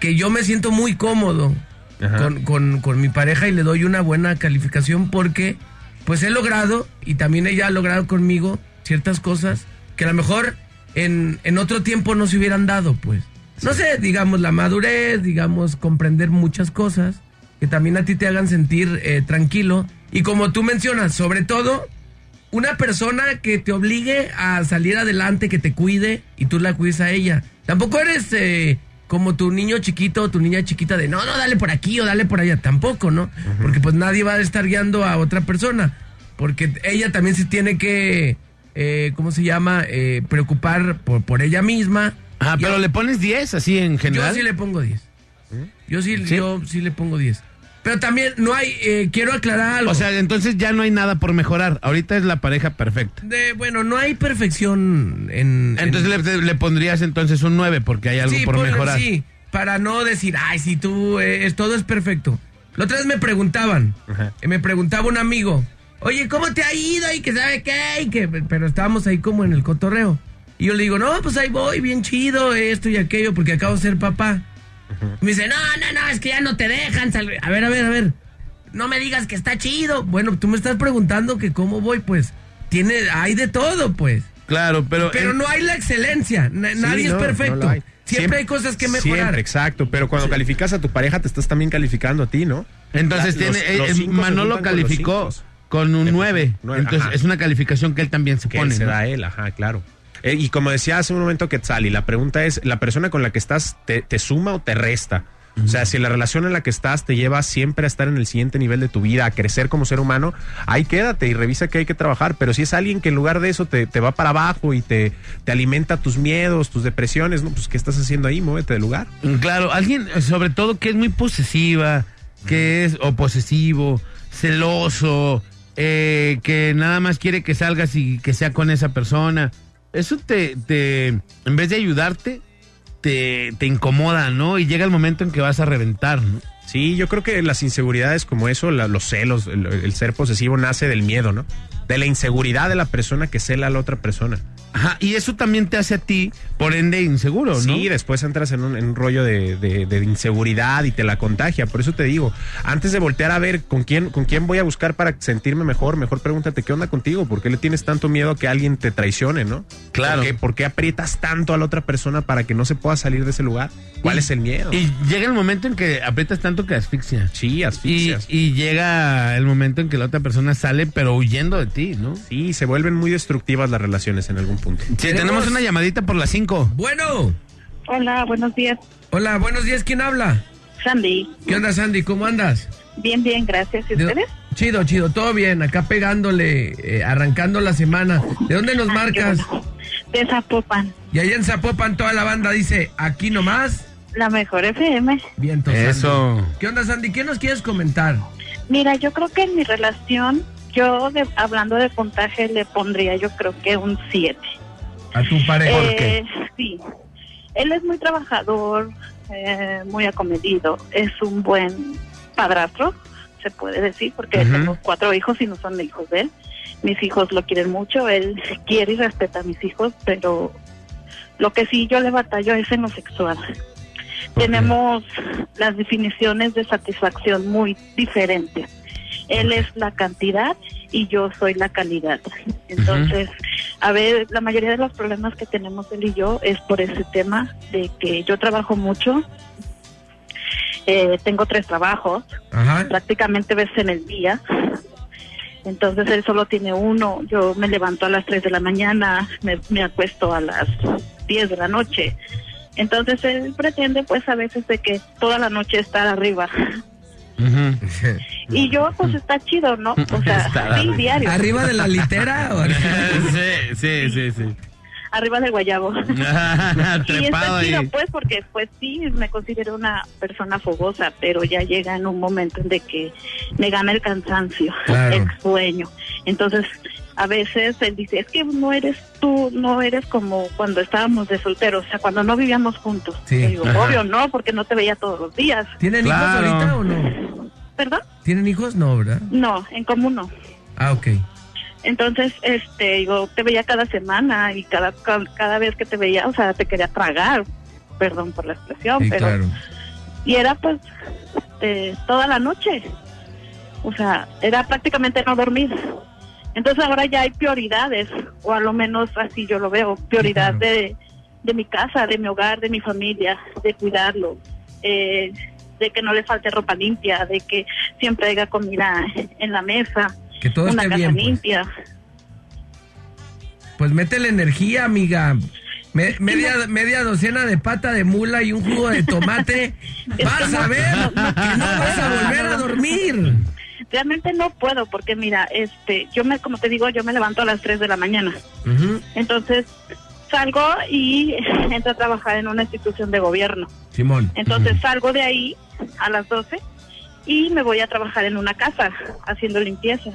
que yo me siento muy cómodo Ajá. con, con- con mi pareja y le doy una buena calificación porque, pues he logrado, y también ella ha logrado conmigo ciertas cosas que a lo mejor en, en otro tiempo no se hubieran dado, pues. No sé, digamos, la madurez, digamos, comprender muchas cosas que también a ti te hagan sentir eh, tranquilo Y como tú mencionas, sobre todo, una persona que te obligue a salir adelante, que te cuide y tú la cuides a ella. Tampoco eres eh, como tu niño chiquito o tu niña chiquita de no, no, dale por aquí o dale por allá. Tampoco, ¿no? Porque pues nadie va a estar guiando a otra persona. Porque ella también se tiene que, eh, ¿cómo se llama? Eh, preocupar por, por ella misma. Ah, pero le pones 10 así en general. Yo sí le pongo 10. Yo sí, yo sí le pongo 10. Pero también no hay, eh, quiero aclarar algo. O sea, entonces ya no hay nada por mejorar. Ahorita es la pareja perfecta. De, bueno, no hay perfección en... Entonces le, le pondrías entonces un 9 porque hay algo sí, por ponle- mejorar. Sí, para no decir, ay, si tú, eh, es, todo es perfecto. La otra vez me preguntaban, eh, me preguntaba un amigo, oye, ¿cómo te ha ido? Y que sabe qué, y que, pero estábamos ahí como en el cotorreo. Y yo le digo, no, pues ahí voy, bien chido, esto y aquello, porque acabo de ser papá. Me dice, no, no, no, es que ya no te dejan salir. A ver, a ver, a ver. No me digas que está chido. Bueno, tú me estás preguntando que cómo voy, pues. Tiene, hay de todo, pues. Claro, pero... Pero en- no hay la excelencia. Sí, nadie no, es perfecto. no lo hay. Siempre, hay cosas que mejorar. Siempre, exacto. Pero cuando calificas a tu pareja, te estás también calificando a ti, ¿no? Entonces La- tiene, los- eh, los eh, Manolo con calificó con un 9. Nueve, Entonces ajá. es una calificación que él también se que pone. se ¿no? da él, ajá, claro. Eh, y como decía hace un momento Quetzali, la pregunta es, ¿la persona con la que estás te, te suma o te resta? O sea, si la relación en la que estás te lleva siempre a estar en el siguiente nivel de tu vida, a crecer como ser humano, ahí quédate y revisa que hay que trabajar. Pero si es alguien que en lugar de eso te, te va para abajo y te, te alimenta tus miedos, tus depresiones, ¿no? Pues ¿qué estás haciendo ahí? Muévete del lugar. Claro, alguien sobre todo que es muy posesiva, que es o posesivo, celoso, eh, que nada más quiere que salgas y que sea con esa persona. Eso te, te en vez de ayudarte, te, te incomoda, ¿no? Y llega el momento en que vas a reventar, ¿no? Sí, yo creo que las inseguridades como eso, la- los celos, el, el ser posesivo nace del miedo, ¿no? De la inseguridad de la persona que cela a la otra persona. Ajá, y eso también te hace a ti, por ende, inseguro, ¿no? Sí, después entras en un, en un rollo de, de- de inseguridad y te la contagia. Por eso te digo, antes de voltear a ver con quién, con quién voy a buscar para sentirme mejor, mejor pregúntate qué onda contigo, por qué le tienes tanto miedo a que alguien te traicione, ¿no? Claro. ¿Por qué, por qué aprietas tanto a la otra persona para que no se pueda salir de ese lugar? ¿Cuál Y- es el miedo? Y llega el momento en que aprietas tanto que asfixia. Sí, Y, asfixias. y llega el momento en que la otra persona sale, pero huyendo de ti, ¿no? Sí, se vuelven muy destructivas las relaciones en algún punto. Sí, tenemos una llamadita por las 5. Bueno. Hola, buenos días. Hola, buenos días. ¿Quién habla? Sandy. ¿Qué onda, Sandy? ¿Cómo andas? Bien, bien, gracias. ¿Y De- ustedes? Chido, chido, todo bien. Acá pegándole, eh, arrancando la semana. ¿De dónde nos marcas? De Zapopan, Y allá en Zapopan toda la banda dice, aquí nomás. la mejor FM. Bien, Eso. ¿Qué onda, Sandy? ¿Qué nos quieres comentar? Mira, yo creo que en mi relación, yo de- hablando de puntaje le pondría yo creo que un 7. A tu pareja. Eh, Sí. Él es muy trabajador, eh, muy acomedido, es un buen padrastro, se puede decir, porque Ujú. tenemos cuatro hijos y no son hijos de él. Mis hijos lo quieren mucho, él quiere y respeta a mis hijos, pero lo que sí yo le batallo es en lo sexual. Tenemos las definiciones de satisfacción muy diferentes. Él es la cantidad y yo soy la calidad. Entonces, a ver, la mayoría de los problemas que tenemos él y yo es por ese tema de que yo trabajo mucho, eh, tengo tres trabajos, prácticamente veces en el día. Entonces él solo tiene uno. Yo me levanto a las 3 de la mañana, me, me acuesto a las 10 de la noche. Entonces él pretende pues a veces de que toda la noche estar arriba. Y yo pues está chido, ¿no? O sea, Está sí, diario. ¿Arriba de la litera? o- sí, sí, sí, sí. Arriba del guayabo. y está chido ahí. pues porque pues sí, me considero una persona fogosa, pero ya llega en un momento en de que me gana el cansancio, Claro. el sueño. Entonces, a veces él dice, es que no eres tú, no eres como cuando estábamos de solteros, o sea, cuando no vivíamos juntos. Sí. Digo, Ajá. obvio no, porque no te veía todos los días. ¿Tienen hijos ahorita o no? ¿Perdón? ¿Tienen hijos? No, ¿verdad? No, en común no. Ah, ok. Entonces, este, digo, te veía cada semana y cada, ca- cada vez que te veía, o sea, te quería tragar, perdón por la expresión, Sí, pero... claro. Y era pues eh, toda la noche, o sea, era prácticamente no dormir. Entonces ahora ya hay prioridades, o a lo menos así yo lo veo, prioridad de, de mi casa, de mi hogar, de mi familia, de cuidarlo. Eh, de que no le falte ropa limpia, de que siempre haya comida en la mesa, Que todo una esté casa bien, pues. limpia. Pues métele energía, amiga. Me- media, media docena de pata de mula y un jugo de tomate. vas a ver que no vas a volver a dormir. Realmente no puedo porque mira, este, yo me, como te digo, yo me levanto a las 3 de la mañana. Entonces salgo y entro a trabajar en una institución de gobierno. Simón. Entonces salgo de ahí a las 12 y me voy a trabajar en una casa haciendo limpieza.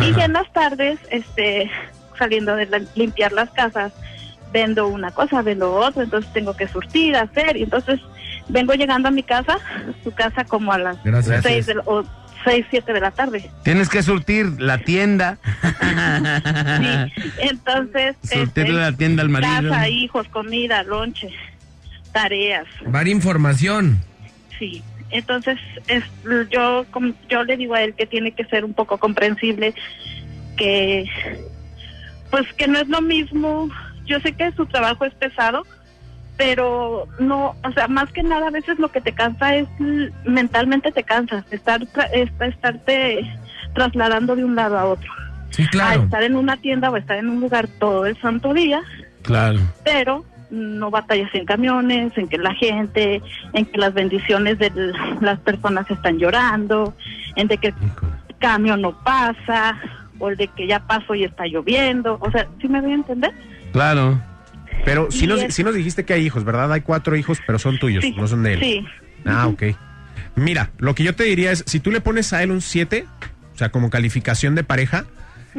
Y ya en las tardes, este, saliendo de la- limpiar las casas, vendo una cosa, vendo otra, entonces tengo que surtir, hacer, y entonces vengo llegando a mi casa, su casa como a las Gracias. 6 de la- o 6, 7 de la tarde. Tienes que surtir la tienda. Entonces, Surtirle este, la tienda al marido. casa, hijos, comida, lonche, tareas. Var información. Sí, entonces es, yo yo le digo a él que tiene que ser un poco comprensible, que pues que no es lo mismo. Yo sé que su trabajo es pesado, pero no, o sea, más que nada a veces lo que te cansa es mentalmente te cansas, estar estarte trasladando de un lado a otro. Sí, A claro. estar en una tienda o estar en un lugar todo el santo día, Claro. pero no batallas en camiones, en que la gente, en que las bendiciones de las personas están llorando, en de que el camión no pasa, o el de que ya pasó y está lloviendo, o sea, ¿sí me voy a entender? Claro. Pero si Y nos, sí nos dijiste que hay hijos, ¿verdad? Hay cuatro hijos, pero son tuyos, Sí, no son de él. sí. Ah, ok. Mira, lo que yo te diría es, si tú le pones a él un 7, o sea, como calificación de pareja,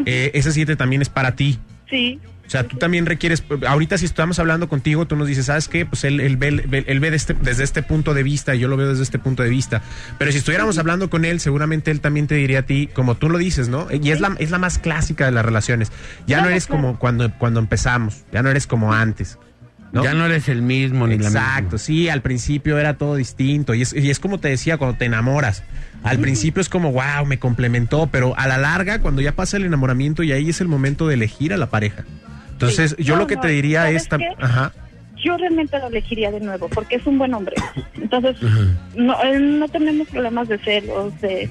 eh, ese 7 también es para ti. Sí, O sea, tú también requieres, ahorita si estamos hablando contigo, tú nos dices, ¿sabes qué? Pues él, él ve, él, ve de este- desde este punto de vista y yo lo veo desde este punto de vista. Pero si estuviéramos hablando con él, seguramente él también te diría a ti, como tú lo dices, ¿no? Y es la, es la más clásica de las relaciones. Ya no Claro, eres como cuando, cuando empezamos, ya no eres como antes. ¿no? Ya no eres el mismo ni la misma. Exacto, sí, al principio era todo distinto. Y es, y es como te decía, cuando te enamoras. Al principio es como, wow, me complementó, pero a la larga, cuando ya pasa el enamoramiento, y ahí es el momento de elegir a la pareja. Entonces, Sí. yo No, lo que te diría ¿sabes es... Ajá. yo realmente lo elegiría de nuevo, porque es un buen hombre. Entonces, no, eh, no tenemos problemas de celos, de,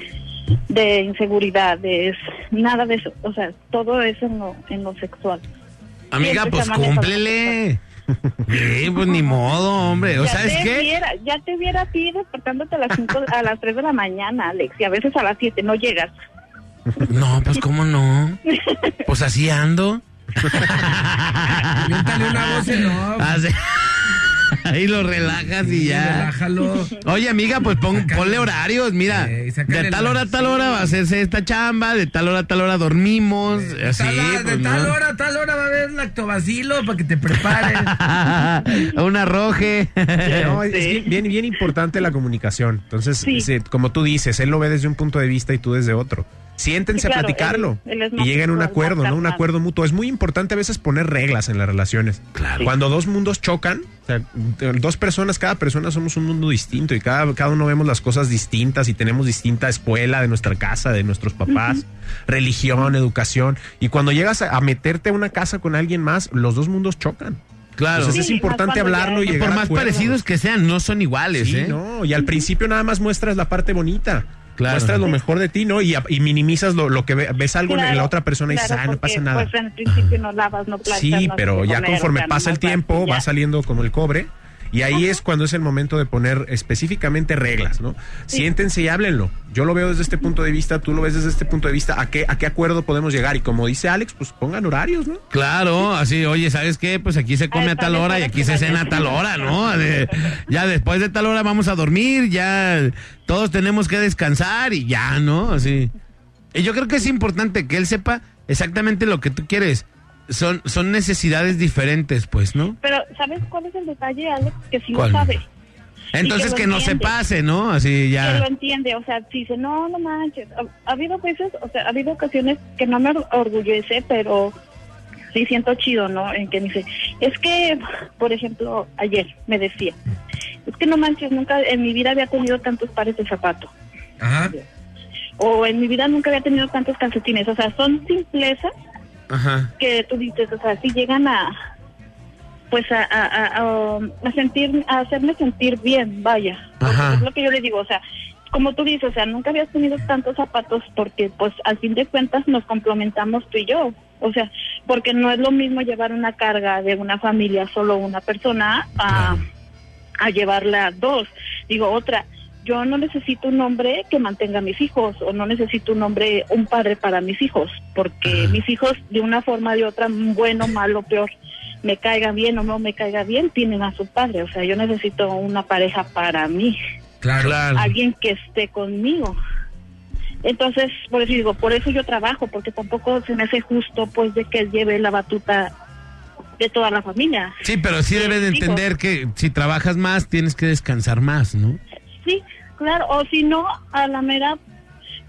de inseguridades, nada de eso. O sea, todo es en lo, en lo sexual. Amiga, Siempre pues cúmplele. Sí, pues ni modo, hombre. O ya sabes te qué? Viera, ya te viera a ti despertándote a las cinco, a las 3 de la mañana, Alex, y a veces a las 7 no llegas. No, pues cómo no. Pues así ando. una voz en off. Ahí lo relajas y ya. relájalo. Oye, amiga, pues pon- ponle horarios. Mira, de tal hora a tal hora va a hacerse esta chamba, de tal hora a tal hora dormimos. Así, Tal- de pues, tal ¿no? hora a tal hora va a haber lactobacilo para que te prepares. Un arroje. No, es bien, bien, bien importante la comunicación. Entonces, sí, como tú dices, él lo ve desde un punto de vista y tú desde otro. Siéntense Sí, claro, a platicarlo él- él es y lleguen a un acuerdo, ¿no? Un acuerdo mutuo. Es muy importante a veces poner reglas en las relaciones. Cuando dos mundos chocan, o sea, dos personas, cada persona somos un mundo distinto y cada, cada uno vemos las cosas distintas y tenemos distinta escuela de nuestra casa, de nuestros papás, religión, educación. Y cuando llegas a, a meterte a una casa con alguien más, los dos mundos chocan. Claro. Entonces es importante hablarlo y llegar Por más parecidos que sean, no son iguales, Sí, ¿eh? no, y al principio nada más muestras la parte bonita. Claro. Muestras lo mejor de ti, ¿no? Y, y minimizas lo, lo que ve- ves algo en la otra persona y dices, claro, ah, no pasa nada. Pues en el principio no lavas, no planchas. Sí, no pero ya conforme pasa el tiempo va saliendo como el cobre. Y ahí es cuando es el momento de poner específicamente reglas, ¿no? Siéntense y háblenlo. Yo lo veo desde este punto de vista, tú lo ves desde este punto de vista, ¿a qué, a qué acuerdo podemos llegar? Y como dice Alex, pues pongan horarios, ¿no? Claro, así, oye, ¿sabes qué? Pues aquí se come a tal hora y aquí se cena a tal hora, ¿no? De- ya después de tal hora vamos a dormir, ya todos tenemos que descansar y ya, ¿no? Así. Y yo creo que es importante que él sepa exactamente lo que tú quieres. Son, son necesidades diferentes, pues, ¿no? Pero, ¿sabes cuál es el detalle, Alex? Que si ¿Cuál? no sabe. Entonces que, no se pase, ¿no? Así Que lo ya. entiende, o sea, si dice, no, no manches. Ha, ha habido veces, o sea, ha habido ocasiones que no me or- orgullece, pero sí siento chido, ¿no? En que me dice, es que, por ejemplo, ayer me decía, es que no manches, nunca en mi vida había tenido tantos pares de zapatos. Ajá. O en mi vida nunca había tenido tantos calcetines. O sea, son simplezas Ajá. que tú dices, o sea, si llegan a, pues a, a, a- a- sentir, a hacerme sentir bien, vaya. Ajá. Es lo que yo le digo, o sea, como tú dices, o sea, nunca habías tenido tantos zapatos porque pues al fin de cuentas nos complementamos tú y yo. O sea, porque no es lo mismo llevar una carga de una familia solo una persona a, a llevarla dos. Digo, otra, yo no necesito un hombre que mantenga a mis hijos o no necesito un hombre, un padre para mis hijos, porque mis hijos de una forma o de otra, bueno, malo, peor, me caiga bien o no me caiga bien, tienen a su padre. O sea, yo necesito una pareja para mí, Claro. alguien que esté conmigo. Entonces, por eso digo, por eso yo trabajo, porque tampoco se me hace justo pues de que él lleve la batuta de toda la familia. Sí, pero sí debes de Hijos. entender que si trabajas más, tienes que descansar más, ¿no? Sí, claro, o si no, a la mera,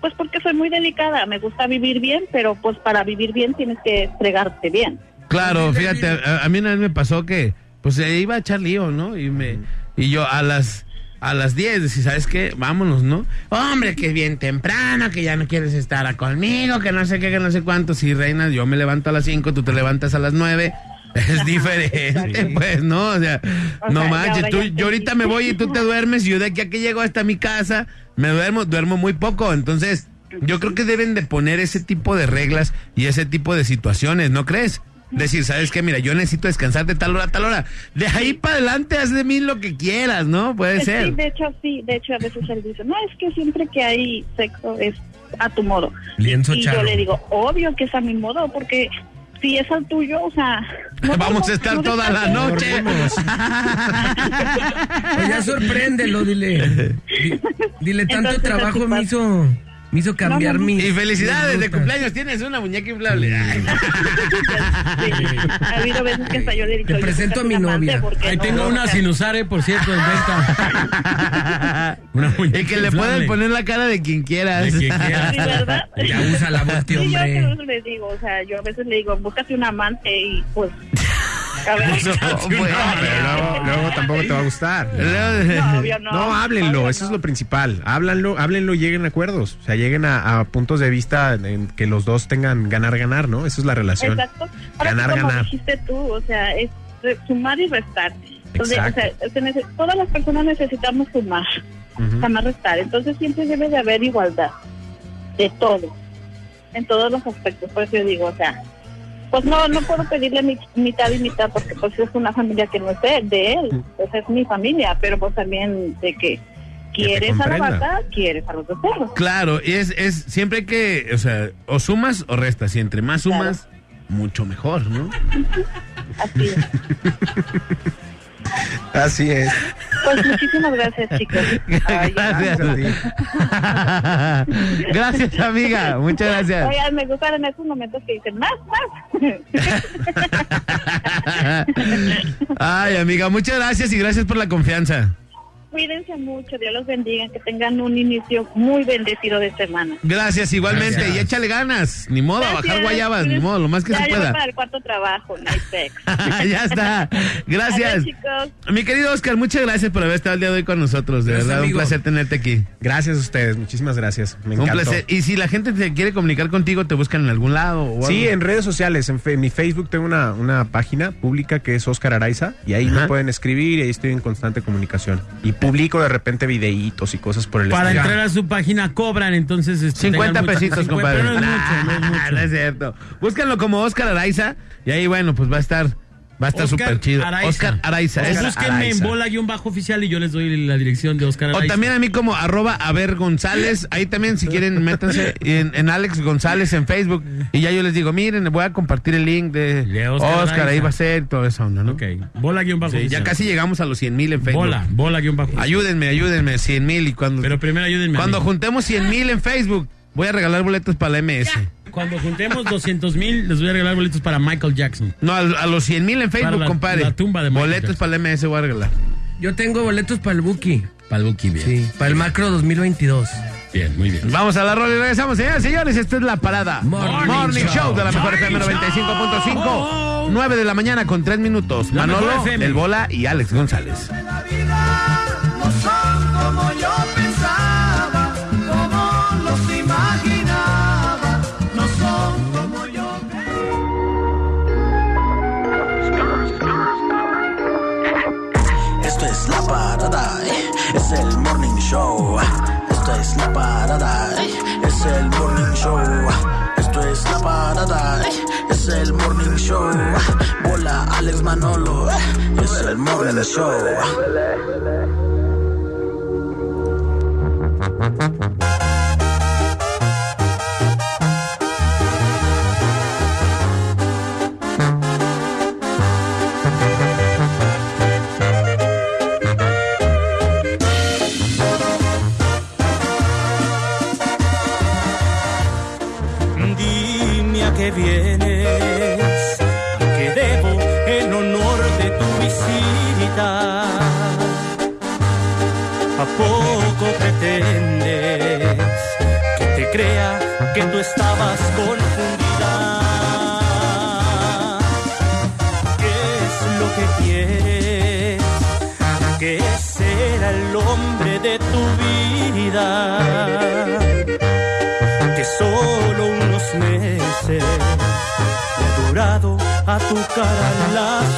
pues porque soy muy delicada, me gusta vivir bien, pero pues para vivir bien tienes que fregarte bien. Claro, fíjate, a, a mí una vez me pasó que pues se iba a echar lío, ¿no? Y me y yo a las a las 10 decía, ¿sabes qué? Vámonos, ¿no? Hombre, que es bien temprano, que ya no quieres estar conmigo, que no sé qué, que no sé cuánto. Si reinas, yo me levanto a las 5, tú te levantas a las 9. Es diferente, pues, ¿no? O sea, O no sea, manches, tú, yo ahorita me voy y tú te duermes y yo de aquí a que llego hasta mi casa, me duermo, duermo muy poco. Entonces, yo creo que deben de poner ese tipo de reglas y ese tipo de situaciones, ¿no crees? Decir, ¿sabes qué? Mira, yo necesito descansar de tal hora a tal hora. De ahí para adelante, haz de mí lo que quieras, ¿no? Puede Sí, ser. de hecho sí, de hecho a veces él dice, no, es que siempre que hay sexo es a tu modo. Lienzo y yo le digo, obvio que es a mi modo, porque si es al tuyo, o sea... no Vamos a estar no toda la noche. Pues ya sorpréndelo, dile. Di- Dile, tanto Entonces, trabajo me hizo, me hizo cambiar No, no, no. mi. Y felicidades de cumpleaños, tienes una muñeca inflable. Ay. Ha habido veces que hasta yo le he dicho, Te "Oye, presento a mi novia. Ahí no, tengo o una sea, sinusare, por cierto, en venta. Una muñeca Y que le inflable. pueden poner la cara de quien quieras. De quien quieras. Sí, ¿verdad? Ya usa la voz, tío, Sí, yo hombre. por eso le digo, o sea, yo a veces le digo, búscate un amante y pues... Pero luego, tampoco te va a gustar. No, obvio no. No, háblenlo, Obvio eso es lo principal. Háblanlo, háblenlo y lleguen a acuerdos. O sea, lleguen a, a puntos de vista en que los dos tengan ganar-ganar, ¿no? Esa es la relación. Exacto. Ahora Ganar, como ganar. dijiste tú, o sea, es sumar y restar. Entonces, o sea, todas las personas necesitamos sumar, Ujú. jamás restar. Entonces siempre debe de haber igualdad de todo, en todos los aspectos. Por eso yo digo, o sea, pues no no puedo pedirle mi, mitad y mitad porque pues es una familia que no es de, de él, pues es mi familia, pero pues también de que quieres a la vaca, quieres a los becerros. Claro, y es, es siempre que, o sea, o sumas o restas. Y entre más sumas, mucho mejor, ¿no? Así es. Así es. Pues muchísimas gracias, chicos. Ay, Gracias. Gracias, amiga. Muchas gracias. Oigan, me gustan esos momentos que dicen más, más. Ay, amiga, muchas gracias y gracias por la confianza. Cuídense mucho, Dios los bendiga, que tengan un inicio muy bendecido de semana. Gracias igualmente Gracias. y échale ganas. Ni modo, a bajar Gracias. guayabas, ni modo, lo más que ya, se yo voy pueda. para el cuarto trabajo, sex. ya está. Gracias. Adiós, chicos. Mi querido Oscar, muchas gracias por haber estado el día de hoy con nosotros. De Gracias, verdad, amigo. un placer tenerte aquí. Gracias a ustedes, muchísimas gracias. Me Un encantó. placer. Y si la gente te quiere comunicar contigo, ¿te buscan en algún lado? O Sí, algo? en redes sociales, en, fe- en mi Facebook tengo una, una página pública que es Oscar Araiza y ahí Ajá. me pueden escribir y ahí estoy en constante comunicación. Y publico de repente videitos y cosas por el Para estilo. entrar a su página cobran, entonces... este, 50 tengan mucha- pesitos, 50, compadre. No es mucho, no es Nah, mucho. no es cierto. Búscanlo como Oscar Araiza y ahí, bueno, pues va a estar, va a estar Oscar súper chido. Araiza. Oscar Araiza. O es- búsquenme en bola guion bajo oficial y yo les doy la dirección de Oscar O Araiza. también a mí como arroba a ver González. Ahí también si quieren métanse en, en Alex González en Facebook. Y ya yo les digo, miren, voy a compartir el link de, De Oscar Oscar, Araiza. ahí va a ser toda esa onda, ¿no? Ok, bola guion bajo Sí, ya oficial. casi llegamos a los 100 mil en Facebook. Bola, bola guion bajo oficial. Ayúdenme, ayúdenme, 100 mil y cuando... Pero primero ayúdenme Cuando juntemos 100 mil en Facebook, voy a regalar boletos para la MS. Cuando juntemos 200 mil, les voy a regalar boletos para Michael Jackson. No, a, a los 100 mil en Facebook, la- compadre. la tumba de Michael Boletos Jackson. para la MS voy a regalar. Yo tengo boletos para el Buki. Para el Buki, bien. Sí, para el Macro 2022. Bien, muy bien. Vamos a la rola y regresamos, señoras y señores. Esta es la parada. Morning Show. Show. de la mejor FM 95.5. 9 de la mañana con 3 minutos. La Manolo. El Bola y Alex González. La vida es el morning show. Esto es la parada, es el morning show. Esto es la parada, es el morning show. Bola Alex Manolo, es el morning show. bien. tu cara en las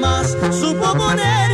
jamás supo poner.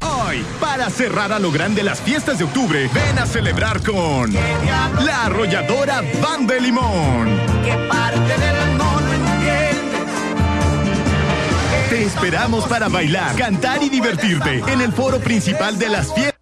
Hoy, para cerrar a lo grande las fiestas de octubre, ven a celebrar con la arrolladora Van de Limón. Parte del Te esperamos para bailar, cantar y divertirte en el foro principal de las fiestas.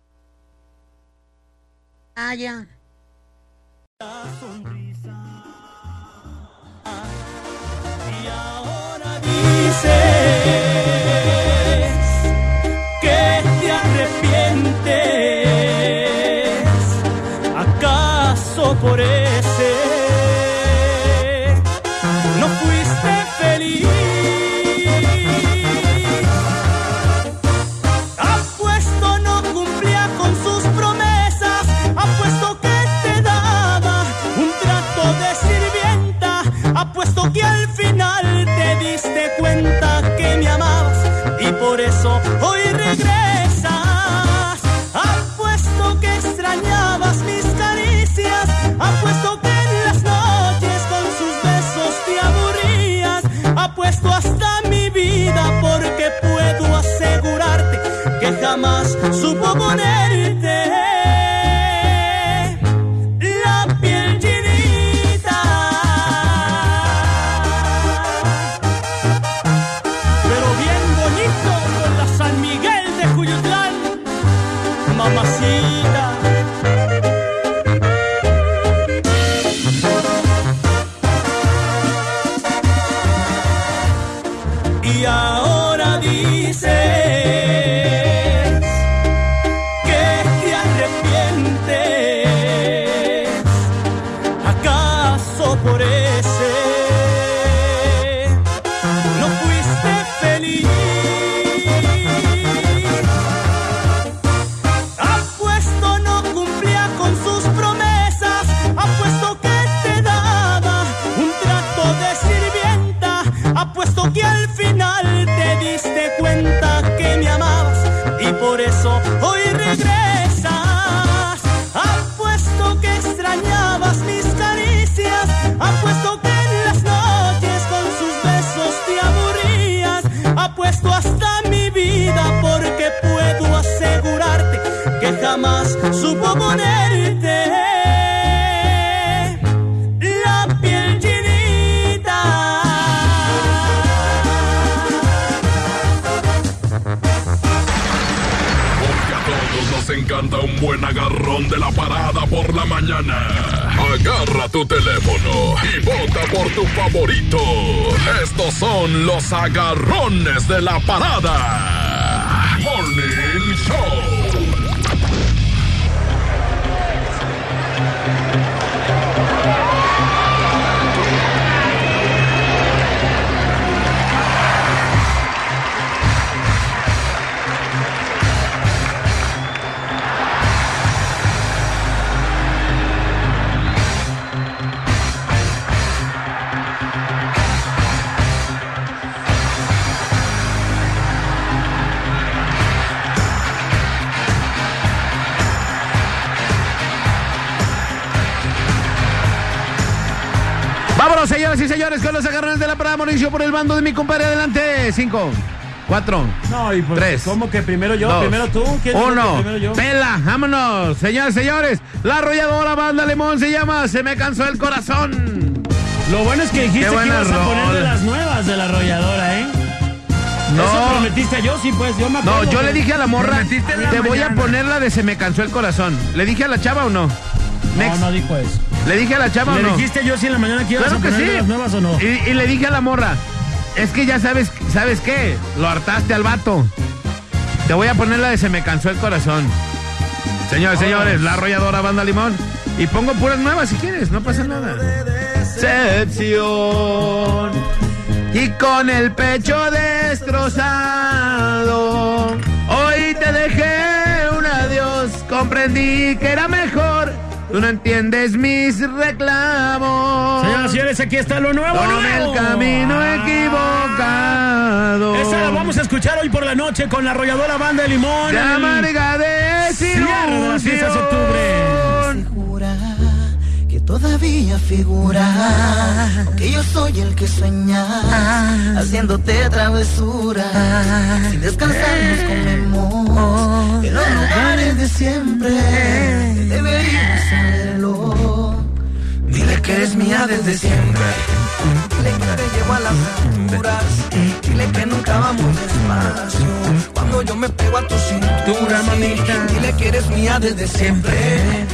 Cinco, cuatro, No, y pues, tres. ¿cómo que primero yo? dos, primero tú. ¿Quién que Uno. primero yo? Pela, vámonos. Señoras señores, la arrolladora banda Limón se llama Se me cansó el corazón. Lo bueno es que dijiste que ibas a poner de las nuevas de la arrolladora, ¿eh? No. Eso prometiste yo, sí, pues, yo me acuerdo. No, yo le dije a la morra, en la te voy a mañana. poner la de Se me cansó el corazón. ¿Le dije a la chava o no? No, Next. no dijo eso. ¿Le dije a la chava ¿Le o no? dijiste yo sí en la mañana que ibas Claro a que poner sí. de las nuevas o no? Y, y le dije a la morra, es que ya sabes, ¿sabes qué? Lo hartaste al vato. Te voy a poner la de Se me cansó el corazón. Señores, señores, la arrolladora banda limón. Y pongo puras nuevas si quieres, no pasa nada. Decepción. Y con el pecho destrozado, hoy te dejé un adiós. Comprendí que era mejor. Tú no entiendes mis reclamos. Señoras y señores, aquí está lo nuevo. Nuevo. el camino equivocado. Esa la vamos a escuchar hoy por la noche con la arrolladora banda de limón. De el amarga cierre de las fiestas de octubre. Que todavía figura que yo soy el que sueña haciéndote travesura sin descansar nos comemos en los lugares de siempre. deberías saberlo dile que eres mía desde siempre. Dile que te llevo a las alturas. Dile que nunca vamos despacio. Cuando yo me pego a tu cintura mamita dile que eres mía desde siempre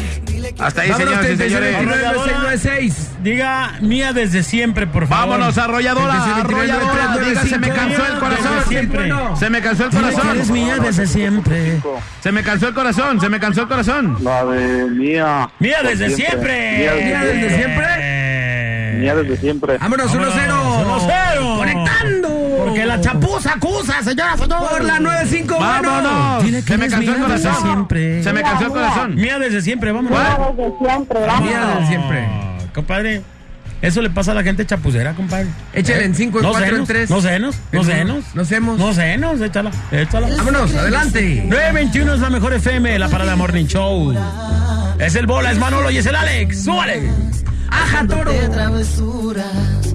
Hasta ahí, Vámonos, señores y señores. 3696. Diga mía desde siempre, por favor. Vámonos, arrolladora, arrolladora. Diga, se me cansó el corazón. Siempre. Se me cansó el corazón. eres mía desde siempre. Se me cansó el corazón, se me cansó el corazón. La de mía. Mía desde siempre. Mía desde siempre. Mía desde siempre. Vámonos, 1-0. 1-0. Porque la chapuza acusa, señora, señor. Por la 95. Vámonos. Dile que Se me cansó el mía corazón. siempre. Se me cansó el corazón. Mía desde siempre, vámonos. desde siempre Mía desde siempre. Compadre, eso le pasa a la gente chapucera, compadre. Échale en 5, en No 4, en senos, 3. No senos, no senos. No hacemos. No senos, échala, échala. Vámonos, adelante. 921 es la mejor FM, la parada Morning Show. Es el Bola, es Manolo y es el Alex. ¡Súbale! ¡Aja, toro! travesuras.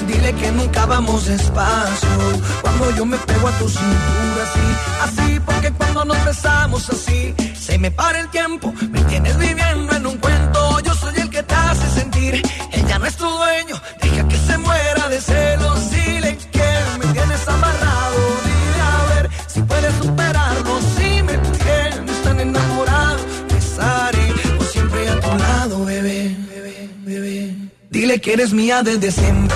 Dile que nunca vamos despacio. Cuando yo me pego a tu cintura, sí. Así, porque cuando nos besamos así, se me para el tiempo. Me tienes viviendo en un cuento. Yo soy el que te hace sentir. Ella no es tu dueño. Deja que se muera de celos. Dile que me tienes amarrado. Dile a ver si puedes superarlo. Si me tienes tan enamorado, estaré por siempre a tu lado, bebé. Dile que eres mía desde siempre.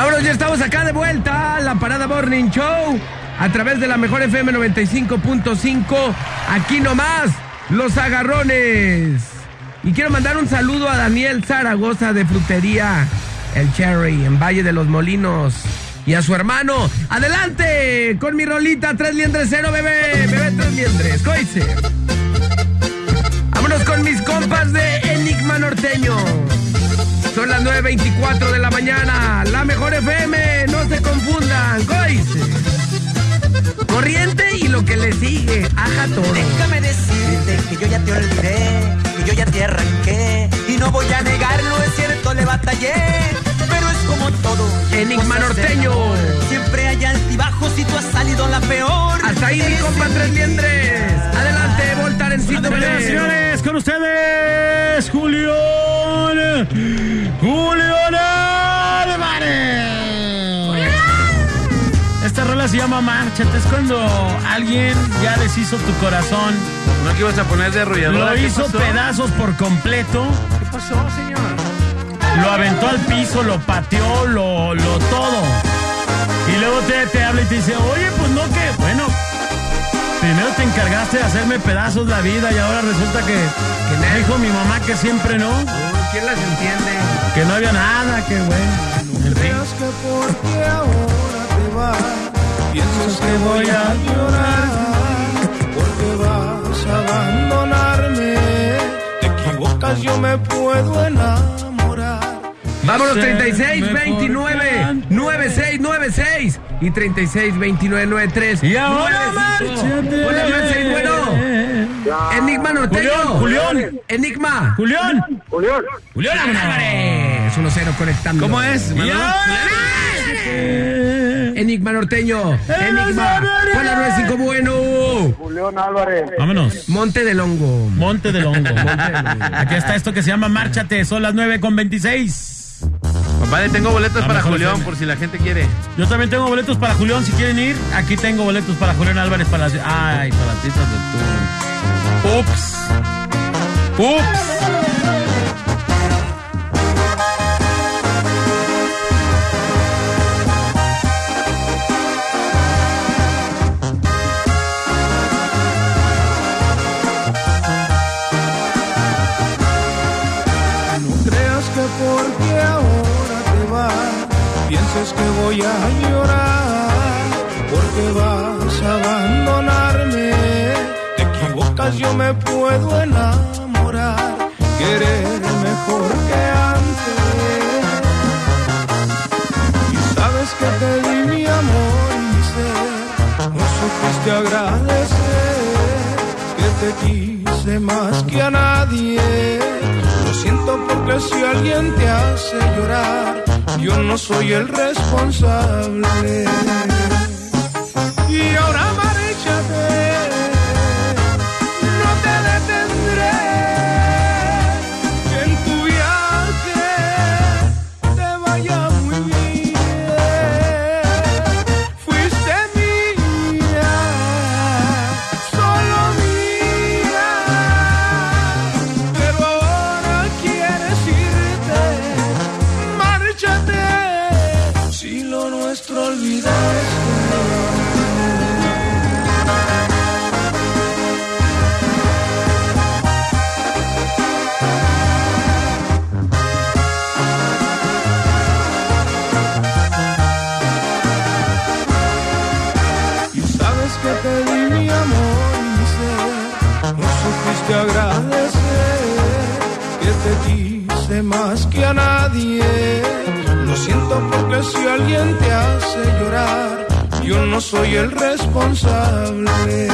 Vámonos, ya estamos acá de vuelta. La Parada Morning Show. A través de la mejor FM 95.5. Aquí nomás, los agarrones. Y quiero mandar un saludo a Daniel Zaragoza de Frutería El Cherry en Valle de los Molinos. Y a su hermano. Adelante con mi rolita. Tres liendres cero, bebé. Bebé, tres liendres. Coice. Vámonos con mis compas de Enigma Norteño. Son las 9.24 de la mañana. La mejor FM. No se confundan. Coice. Corriente y lo que le sigue. Aja todo. Déjame decirte que yo ya te olvidé, que yo ya te arranqué. Y no voy a negarlo, es cierto, le batallé. Pero es como todo. Enigma norteño. Siempre hay altibajos y tú has salido la peor. Hasta ahí mi compa Tres Liendres. Adelante, Voltarencito, señores, con ustedes, Julián. Julián Álvarez. Esta rola se llama Márchate. Es cuando alguien ya deshizo tu corazón. ¿No que ibas a poner de arrolladora? Lo ¿Qué hizo pasó? pedazos por completo. ¿Qué pasó, señor? Lo aventó al piso, lo pateó, lo, lo todo. Y luego te, te habla y te dice, oye, pues no que, bueno, primero te encargaste de hacerme pedazos la vida y ahora resulta que, que me dijo mi mamá que siempre no. ¿Quién las entiende? Que no había nada, que bueno. En fin. Creas que porque ahora te vas, piensas que voy a llorar, porque vas a abandonarme. Te equivocas, yo me puedo enamorar. Vámonos, Sé 36, mejor 29, 96, 96 y 36, 29, 93. Y ahora 95. márchate. Hola, Mercedes, bueno. Enigma Norteño. Julián, Julián. Enigma. Julián. Julián. Julián Álvarez. 1-0 conectando. ¿Cómo es, Enigma Norteño. Enigma. Hola, 95 bueno. Julián Álvarez. Vámonos. Monte del Hongo. Monte del Hongo. Aquí está esto que se llama Márchate. Son las 9 con 26. Compadre, tengo boletos La para Julián por si la gente quiere. Yo también tengo boletos para Julián, si quieren ir. Aquí tengo boletos para Julián Álvarez para las... Ay, para las fiestas de octubre. Ups. Ups. Porque ahora te vas, pienses que voy a llorar, porque vas a abandonarme. Equivocas, yo me puedo enamorar, querer mejor que antes. Y sabes que te di mi amor y mi ser, no supiste agradecer que te quise más que a nadie. Lo siento porque si alguien te hace llorar, yo no soy el responsable. Más que a nadie. Lo siento porque si alguien te hace llorar, yo no soy el responsable.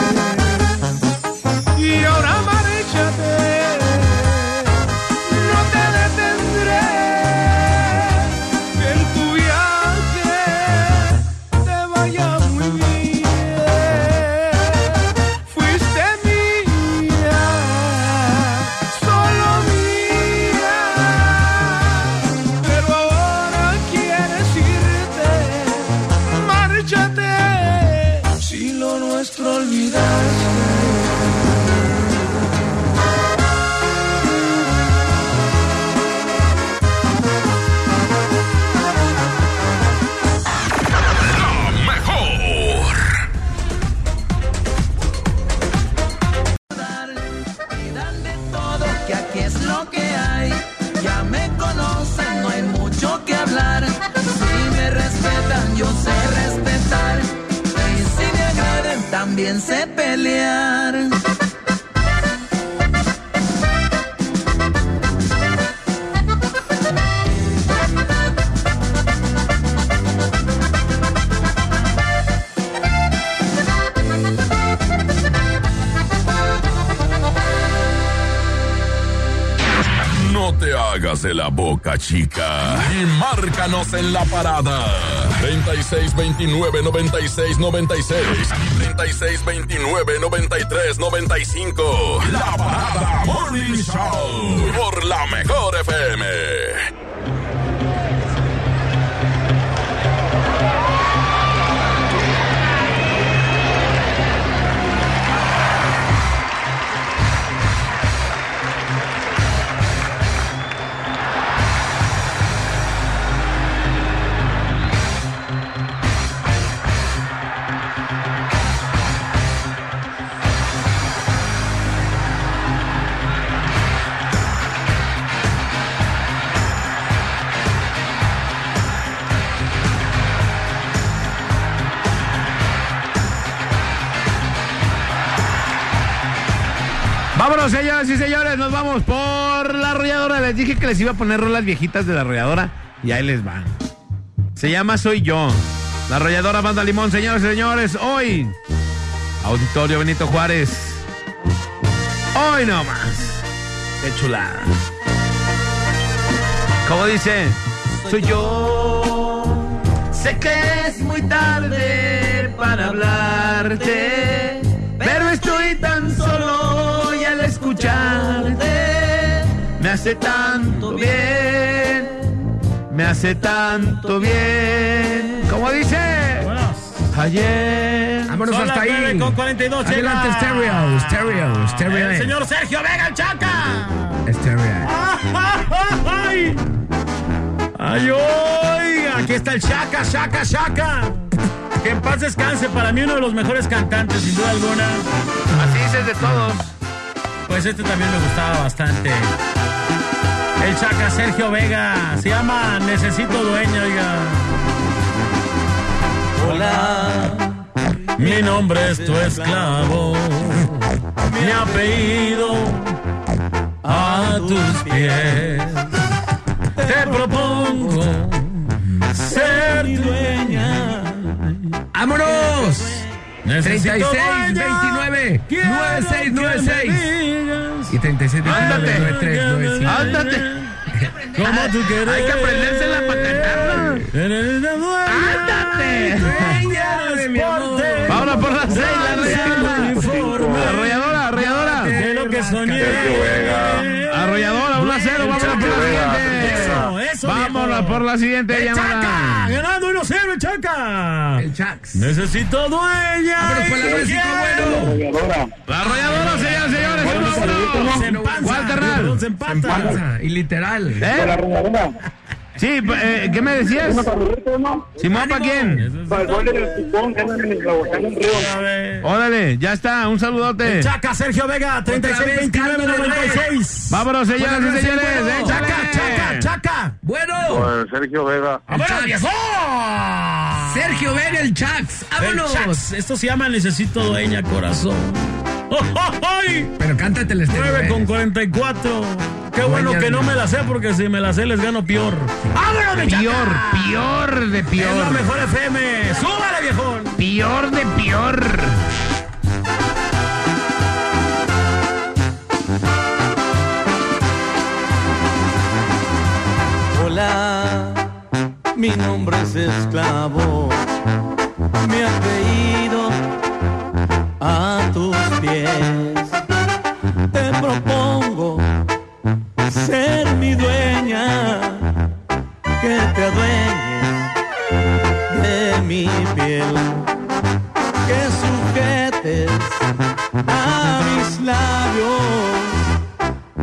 Boca, chica. Y márcanos en la parada. 3629 96 96 y 3629 93 95. La parada Morning Show. Por la mejor FM. Señoras y señores, nos vamos por la arrolladora. Les dije que les iba a poner rolas viejitas de la arrolladora y ahí les van. Se llama Soy Yo. La arrolladora Banda Limón, señoras y señores, hoy. Auditorio Benito Juárez. Hoy no más. Qué chulada. ¿Cómo dice? Soy yo. Sé que es muy tarde para hablarte, hace tanto bien, me hace tanto bien. ¿Cómo dice? Ayer. Vámonos Son hasta las ahí. con 42, Adelante, llega. stereo, stereo, stereo. El señor Sergio Vega, el Chaca. Stereo. ¡Ay! ¡Ay, oiga! Aquí está el Chaca, Chaca, Chaca. Que en paz descanse, para mí uno de los mejores cantantes, sin duda alguna. Así dices de todos. Pues este también me gustaba bastante. El Chaca Sergio Vega. Se llama Necesito Dueño, oiga. Hola. Mi nombre es tu esclavo. Mi apellido a tus pies. Te propongo ser dueña. ¡Vámonos! Necesito 36, dueña. 29, Quiero 9696. Y 37, 29, 93, 95. Ándate. Como tú quieres. Hay que aprendérsela para cantarla. ¡Ándate! Vámonos por las seis, la arrolladora. Arrolladora, arrolladora. De lo que soñé. Arrolladora, 1 a 0, vámonos por la siguiente. Eso, Vámonos viejo. por la siguiente ¡El Chaca! llamada. ¡Ganando 1-0 el Chaca! El Chax. Necesito dueña. Vámonos por la. La arrolladora, señoras y señores, Se uno a empanza. Se empata. Panza, Y literal. ¿Eh? Sí, eh, ¿qué me decías? ¿Simón para quién? Órale, ya está, un saludote. Chaca, Sergio Vega, 36, 29, 96. Vámonos, señoras y señores. eh, Chaca, chaca, chaca. Bueno. Sergio Vega. ¡Vámonos, viejo! Sergio Vega, el Chax. El ¡Vámonos! Chax. Esto se llama Necesito Dueña Corazón. ¡Oh, oh! Pero cántate el estéreo. 9 eh. con 44. Qué bueno que no me la sé porque si me la sé les gano peor. ¡Vámonos, mi Pior, pior de Es la pior. mejor FM. ¡Súbale, viejón! Pior de pior. Hola, mi nombre es esclavo, mi apellido a que te adueñes de mi piel, que sujetes a mis labios,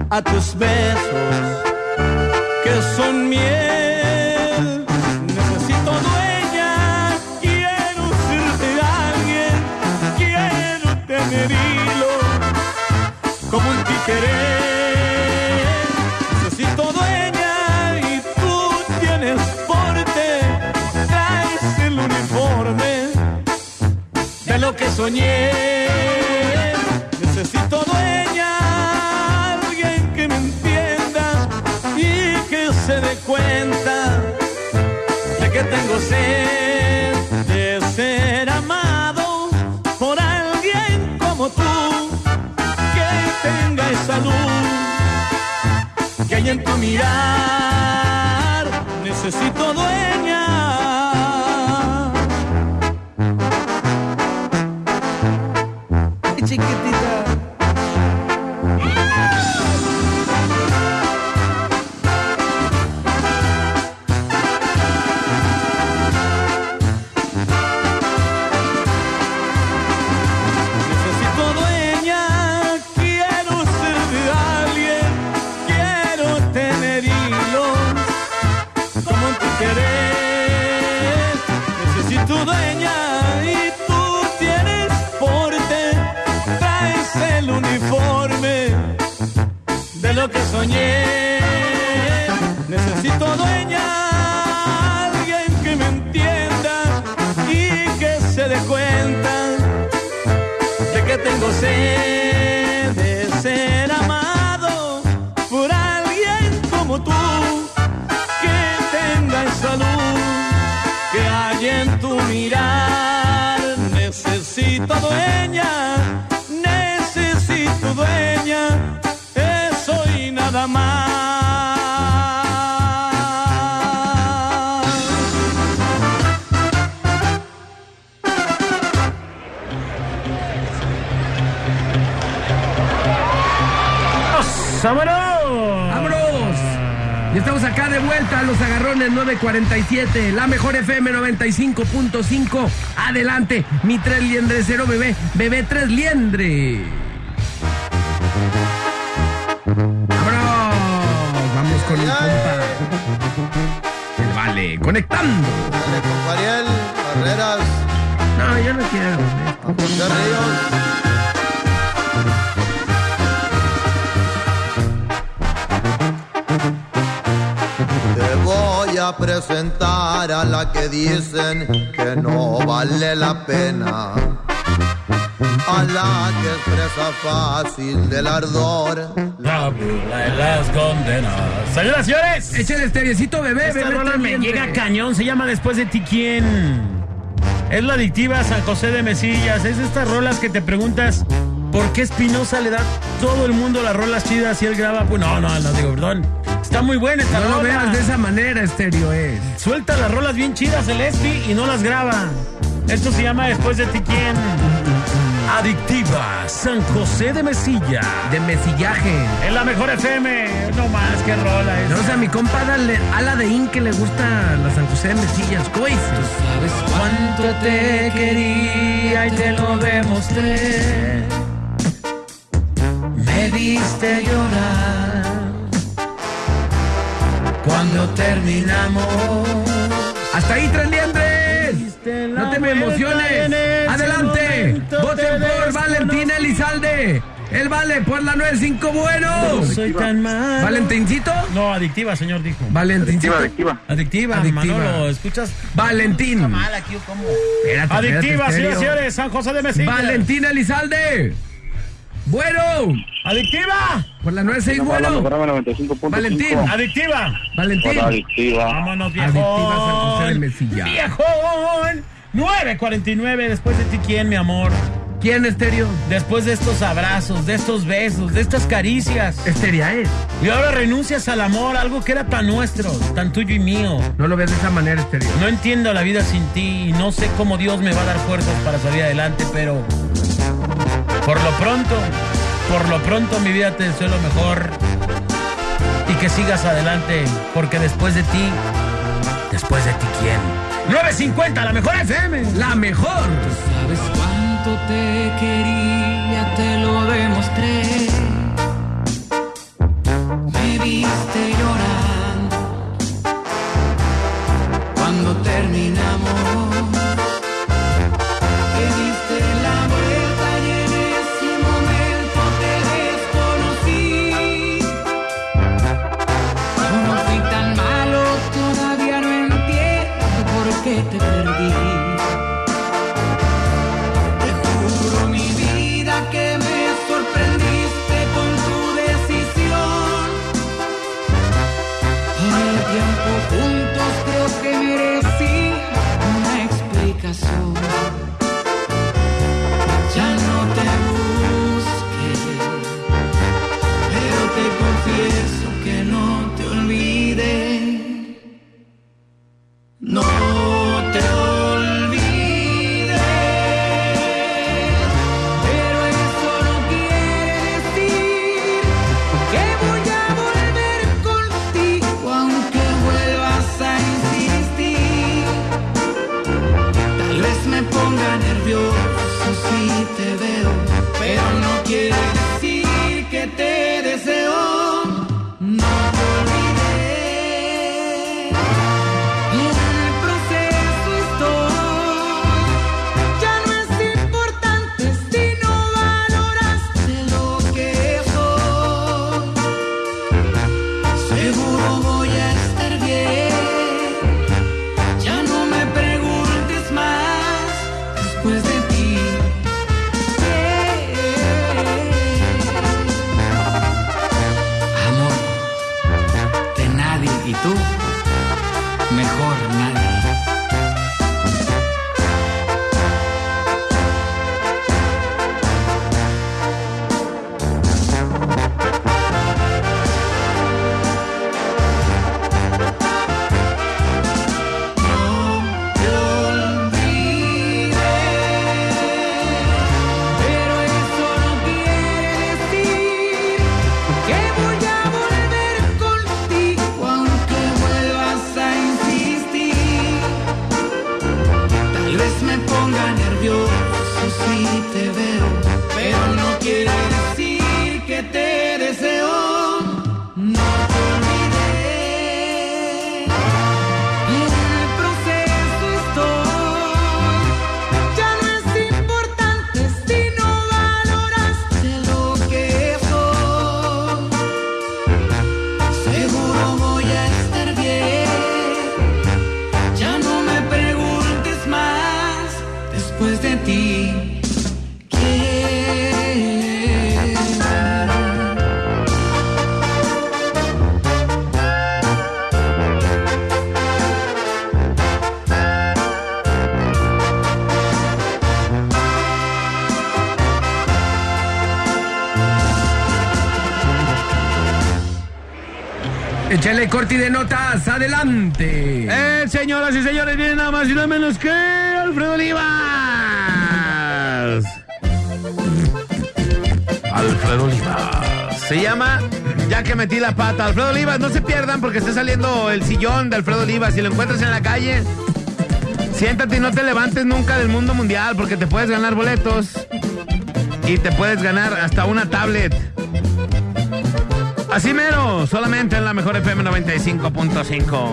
a tus besos que son miel. Necesito dueña, alguien que me entienda y que se dé cuenta de que tengo sed de ser amado por alguien como tú, que tenga esa luz que hay en tu mirar. Necesito dueña. Tengo sed ¡Vámonos! ¡Vámonos! Y estamos acá de vuelta, los agarrones 947, la mejor FM 95.5. Adelante, mi tres liendre cero bebé, bebé tres liendre. ¡Vámonos! Vamos con mi compa. El vale, conectando. Dale, compa Ariel, Barreras, No, yo no quiero. Ríos. A presentar a la que dicen que no vale la pena. A la que expresa fácil del ardor. La burla de las condenas. Señoras y señores. Échale esteriecito, bebé, Esta bebé. rola me llega cañón. Se llama Después de ti quién. Es la adictiva San José de Mesillas. Es estas rolas que te preguntas por qué Espinosa le da todo el mundo las rolas chidas y él graba. Pues no, no, no digo, perdón. Está muy buena esta No lo veas de esa manera, estéreo es. Suelta las rolas bien chidas el Espi y no las graba. Esto se llama Después de ti quién. Adictiva San José de Mesilla. De mesillaje. Es la mejor FM. No más que rola es. No, o sea, a mi compa dale, ala de In que le gusta la San José de Mesillas. ¿Cómo dices? ¿Sabes cuánto te quería y te lo demostré? Me viste llorar cuando terminamos. Hasta ahí, Tres Liendres. No te me emociones. Adelante. Voten por Valentín Elizalde. El vale por la 95 bueno. No soy tan malo. ¿Valentincito? No, adictiva, señor, dijo. Valentincito. Adictiva, Adictiva. Manolo, ¿escuchas? Valentín. Está mal aquí, ¿o ¿cómo? Espérate, Adictiva, espérate, señores señores, San José de Mesilla. Valentín Elizalde. Bueno. Adictiva. Por la 96 bueno. Valentín. Adictiva. Valentín. Vámonos, viejón. Adictiva San José de Mesilla. Viejón. 9.49. Después de ti, ¿quién, mi amor? ¿Quién, Estéreo? Después de estos abrazos, de estos besos, de estas caricias. Esteria es. Y ahora renuncias al amor, algo que era tan nuestro, tan tuyo y mío. No lo ves de esa manera, Estéreo. No entiendo la vida sin ti y no sé cómo Dios me va a dar fuerzas para salir adelante, pero por lo pronto, por lo pronto mi vida te deseo lo mejor y que sigas adelante, porque después de ti, después de ti, ¿quién? 950, la mejor FM, la mejor. ¿Sabes cuánto te quería? Te lo demostré. Me viste llorando cuando terminamos. Corti de notas, adelante. Eh, señoras y señores, viene nada más y nada menos que Alfredo Olivas. Alfredo Olivas. Se llama Ya que metí la pata. Alfredo Olivas, no se pierdan porque está saliendo el sillón de Alfredo Olivas. Si lo encuentras en la calle, siéntate y no te levantes nunca del mundo mundial porque te puedes ganar boletos y te puedes ganar hasta una tablet. Así mero, solamente en la mejor FM 95.5.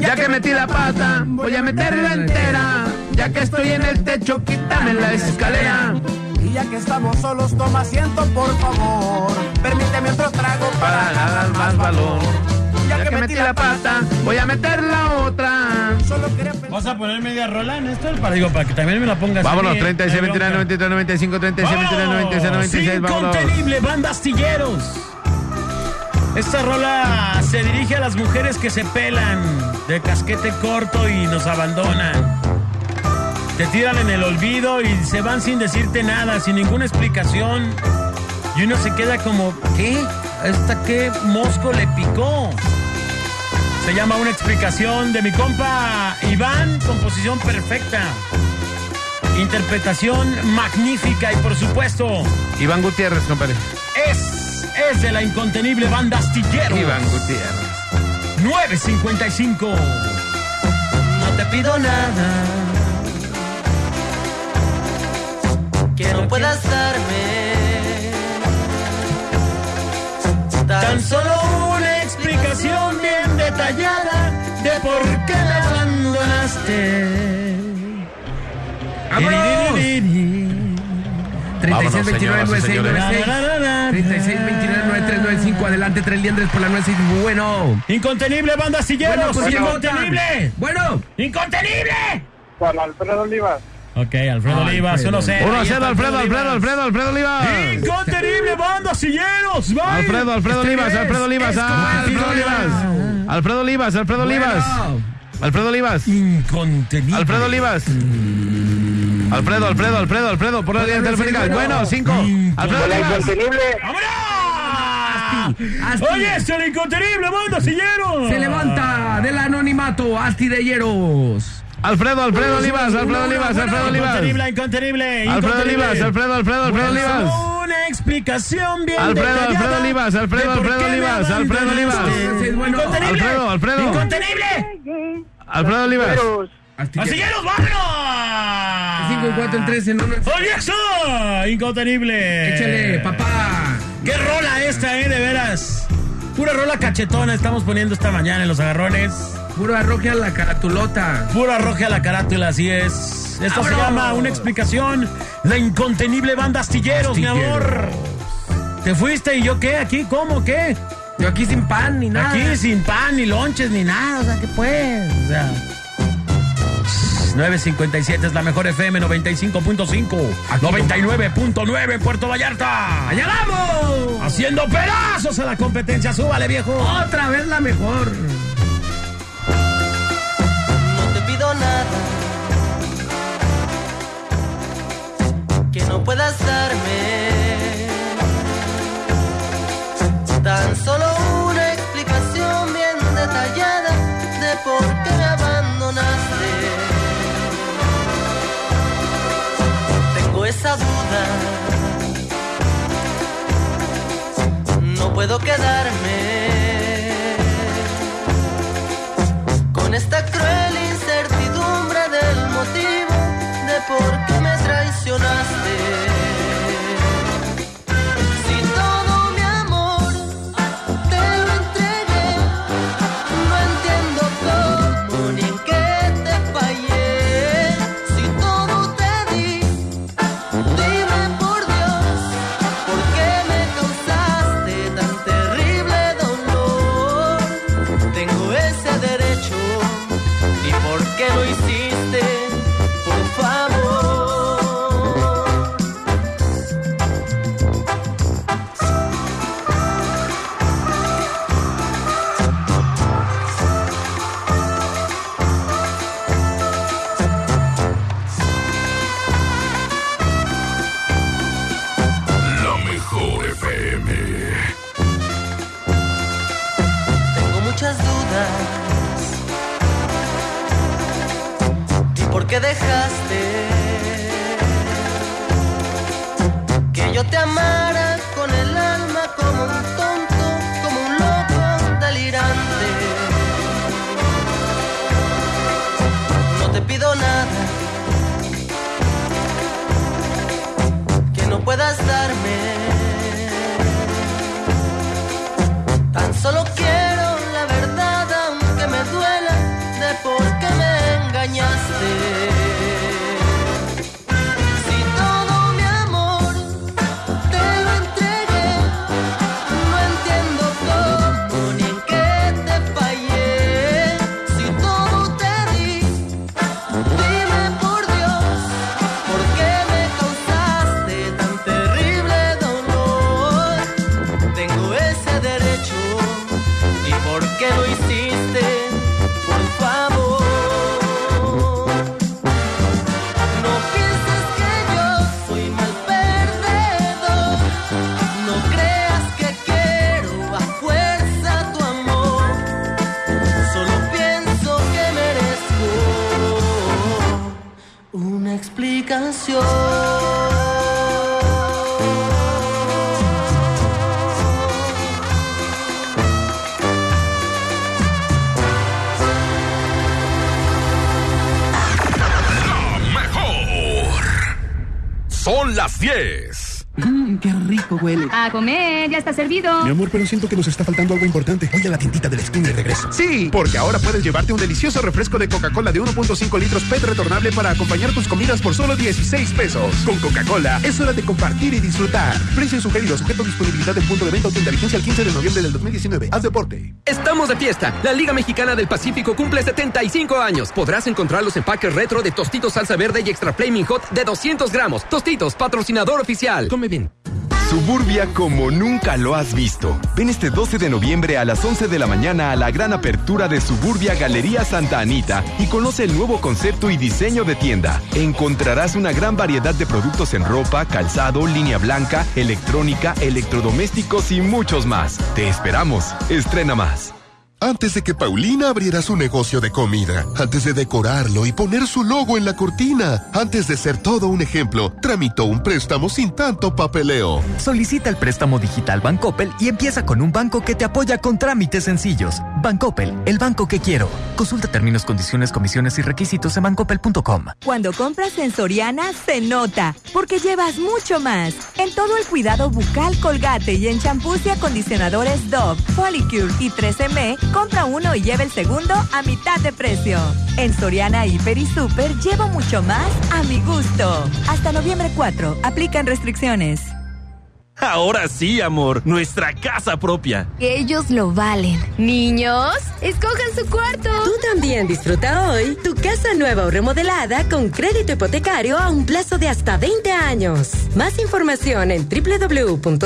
Ya que metí la pata, voy a meterla entera. Ya que estoy en el techo, quítame la escalera. Y ya que estamos solos, toma asiento, por favor. Permíteme otro trago para ganar más valor. Ya que metí la pata, voy a meter la otra. Solo ¿Vas a poner media rola, Néstor? Para, digo, para que también me la pongas. Vámonos, mí, ¿eh? 36, No hay 29, bronca. 93, 95, 36, 29, 96, 96, vámonos. Incontenible, banda astilleros. Esta rola se dirige a las mujeres que se pelan de casquete corto y nos abandonan. Te tiran en el olvido y se van sin decirte nada, sin ninguna explicación. Y uno se queda como, ¿qué? ¿Esta qué mosco le picó? Se llama Una explicación de mi compa Iván, composición perfecta. Interpretación magnífica y por supuesto Iván Gutiérrez, compadre. es, es de la incontenible banda astillero. Iván Gutiérrez. 955. No te pido nada que no puedas darme. Tan solo una explicación detallada de por qué me abandonaste. ¡Vámonos! 36 Vámonos, 29 señoras y 96 señores. 96 36 29 93 95 adelante tres liendres por la 96 bueno Incontenible banda. Bueno, ¿por qué incontenible. bueno Incontenible. Juan Alfredo Olivas. Ok, Alfredo Olivas, Alfredo. 1-0. 1 a Ahí 0, está Alfredo, Alfredo. Alfredo, Alfredo Olivas. Incontenible banda astilleros. va. Alfredo, Alfredo Olivas, Alfredo Olivas, Alfredo Olivas. Alfredo Olivas, Alfredo Olivas. Alfredo Olivas. Incontenible. Alfredo Olivas. Alfredo, Alfredo, Alfredo, Alfredo, por la línea telefónica. Bueno, 5. Alfredo Olivas. Incontenible. Asti. Oye, es el incontenible banda astilleros. se levanta del anonimato Asti de Hieros Alfredo, Alfredo Olivas, Alfredo Olivas, Alfredo Olivas. Incontenible, incontenible. Alfredo. Olivas, Alfredo, Alfredo, Alfredo Olivas. Una explicación bien Alfredo, Alfredo Olivas, Alfredo, Alfredo Olivas, Alfredo Olivas. Alfredo, Alfredo. Incontenible. Alfredo Olivas. Asti ¡Astilleros, vámonos! 5 4 en 3 en 1 ¡Oye, eso! Incontenible. échale papá ¡Qué rola esta, eh, de veras! Pura rola cachetona estamos poniendo esta mañana en los agarrones. puro arroje a la caratulota Pura roja a la carátula, así es. Esto se llama una explicación. La incontenible banda Astilleros, mi amor. ¿Te fuiste y yo qué? ¿Aquí? ¿Cómo? ¿Qué? yo aquí sin pan ni nada Aquí sin pan, ni lonches, ni nada. O sea, ¿qué pues? O sea. 957 es la mejor FM 95.5. 99.9 Puerto Vallarta. allá vamos Haciendo pedazos a la competencia. Súbale, viejo. otra vez la mejor No te pido nada que no puedas darme. Tan solo No puedo quedarme con esta cruel incertidumbre del motivo de por qué me traicionaste. dejaste. Que yo te amara con el alma como un tonto, como un loco delirante. No te pido nada que no puedas darme. 10. Qué rico huele. A comer, ya está servido. Mi amor, pero siento que nos está faltando algo importante. Voy a la tiendita de la esquina y regreso. Sí, porque ahora puedes llevarte un delicioso refresco de Coca-Cola de 1.5 litros PET retornable para acompañar tus comidas por solo 16 pesos. Con Coca-Cola es hora de compartir y disfrutar. Precio sugerido, sujeto a disponibilidad del punto de venta o tienda vigencia el 15 de noviembre del 2019. Haz deporte. Estamos de fiesta. La Liga Mexicana del Pacífico cumple 75 años. Podrás encontrar los empaques retro de Tostitos Salsa Verde y Extra Flaming Hot de 200 gramos. Tostitos, patrocinador oficial. Come bien. Suburbia como nunca lo has visto. Ven este 12 de noviembre a las 11 de la mañana a la gran apertura de Suburbia Galería Santa Anita y conoce el nuevo concepto y diseño de tienda. Encontrarás una gran variedad de productos en ropa, calzado, línea blanca, electrónica, electrodomésticos y muchos más. Te esperamos. Estrena más. Antes de que Paulina abriera su negocio de comida, antes de decorarlo y poner su logo en la cortina, antes de ser todo un ejemplo, tramitó un préstamo sin tanto papeleo. Solicita el préstamo digital Bancoppel y empieza con un banco que te apoya con trámites sencillos. Bancoppel, el banco que quiero. Consulta términos, condiciones, comisiones y requisitos en bancoppel.com. Cuando compras en Soriana se nota, porque llevas mucho más. En todo el cuidado bucal Colgate y en champús y acondicionadores Dove, Polycure y 13M, compra uno y lleva el segundo a mitad de precio. En Soriana Hiper y Super llevo mucho más a mi gusto. Hasta noviembre 4, aplican restricciones. Ahora sí, amor, nuestra casa propia. Ellos lo valen. Niños, escojan su cuarto. Tú también disfruta hoy tu casa nueva o remodelada con crédito hipotecario a un plazo de hasta 20 años. Más información en www.cpm.coop.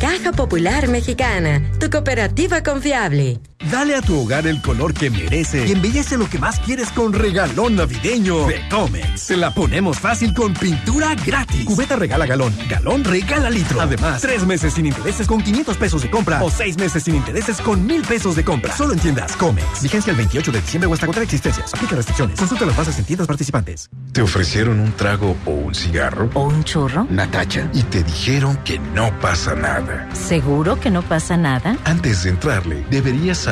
Caja Popular Mexicana, tu cooperativa confiable. Dale a tu hogar el color que merece y embellece lo que más quieres con regalón navideño de Comex. Se la ponemos fácil con pintura gratis. Cubeta regala galón, galón regala litro. Además, tres meses sin intereses con 500 pesos de compra o seis meses sin intereses con mil pesos de compra. Solo en tiendas Comex. Vigencia el 28 de diciembre o hasta contra existencias. Aplica restricciones. Consulta las bases en tiendas participantes. ¿Te ofrecieron un trago o un cigarro? ¿O un churro? Natacha. Y te dijeron que no pasa nada. ¿Seguro que no pasa nada? Antes de entrarle, deberías saber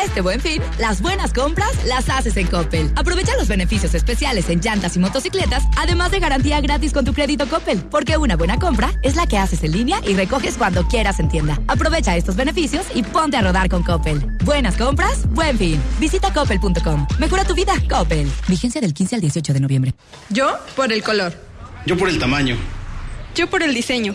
Este buen fin, las buenas compras las haces en Coppel. Aprovecha los beneficios especiales en llantas y motocicletas, además de garantía gratis con tu crédito Coppel. Porque una buena compra es la que haces en línea y recoges cuando quieras en tienda. Aprovecha estos beneficios y ponte a rodar con Coppel. Buenas compras, buen fin. Visita coppel.com. Mejora tu vida, Coppel. Vigencia del 15 al 18 de noviembre. Yo por el color. Yo por el tamaño. Yo por el diseño.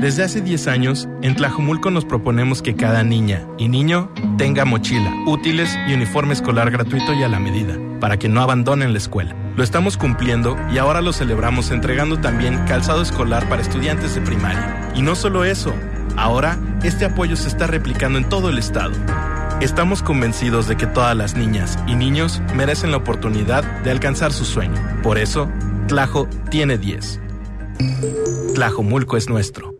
Desde hace 10 años, en Tlajumulco nos proponemos que cada niña y niño tenga mochila, útiles y uniforme escolar gratuito y a la medida, para que no abandonen la escuela. Lo estamos cumpliendo y ahora lo celebramos entregando también calzado escolar para estudiantes de primaria. Y no solo eso, ahora este apoyo se está replicando en todo el estado. Estamos convencidos de que todas las niñas y niños merecen la oportunidad de alcanzar su sueño. Por eso, Tlajo tiene 10. Tlajomulco es nuestro.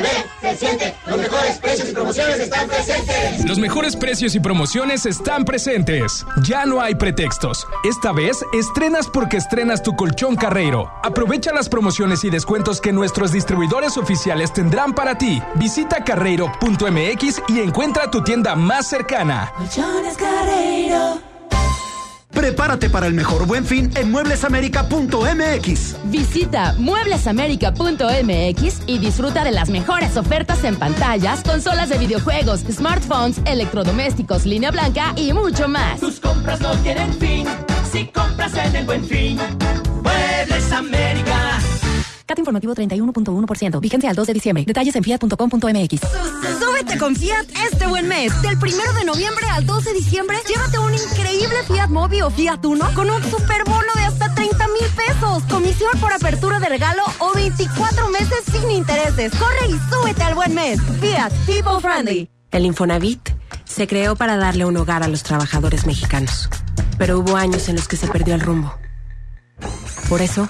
Los mejores precios y promociones están presentes. Los mejores precios y promociones están presentes. Ya no hay pretextos. Esta vez estrenas porque estrenas tu colchón Carreiro. Aprovecha las promociones y descuentos que nuestros distribuidores oficiales tendrán para ti. Visita carreiro.mx y encuentra tu tienda más cercana. Colchones Carreiro. Prepárate para el mejor buen fin en mueblesamerica.mx. Visita mueblesamerica.mx y disfruta de las mejores ofertas en pantallas, consolas de videojuegos, smartphones, electrodomésticos, línea blanca y mucho más. Tus compras no tienen fin si compras en el buen fin. Muebles América. CAT informativo 31.1%. Vigencia al 2 de diciembre. Detalles en fiat.com.mx. Súbete con Fiat este buen mes. Del primero de noviembre al 2 de diciembre, llévate un increíble Fiat Mobi o Fiat Uno con un super bono de hasta 30 mil pesos. Comisión por apertura de regalo o 24 meses sin intereses. Corre y súbete al buen mes. Fiat People Friendly. El Infonavit se creó para darle un hogar a los trabajadores mexicanos. Pero hubo años en los que se perdió el rumbo. Por eso,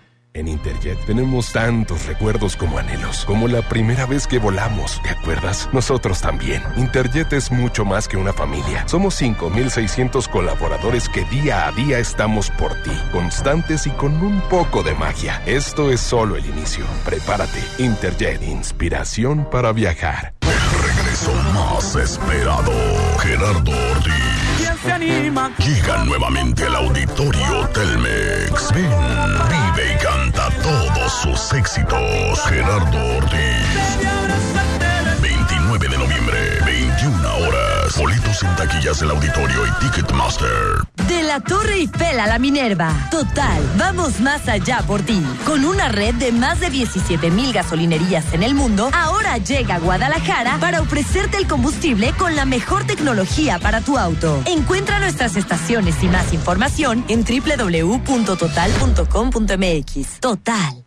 En Interjet tenemos tantos recuerdos como anhelos, como la primera vez que volamos, ¿te acuerdas? Nosotros también. Interjet es mucho más que una familia. Somos 5.600 colaboradores que día a día estamos por ti, constantes y con un poco de magia. Esto es solo el inicio. Prepárate. Interjet, inspiración para viajar. El regreso más esperado. Gerardo Ortiz. ¿Quién se anima? Llega nuevamente al auditorio Telmex. Ven, vive y todos sus éxitos. Gerardo Ortiz. Boletos en taquillas del auditorio y Ticketmaster. De la Torre Eiffel a la Minerva. Total, vamos más allá por ti. Con una red de más de 17 mil gasolinerías en el mundo, ahora llega a Guadalajara para ofrecerte el combustible con la mejor tecnología para tu auto. Encuentra nuestras estaciones y más información en www.total.com.mx. Total.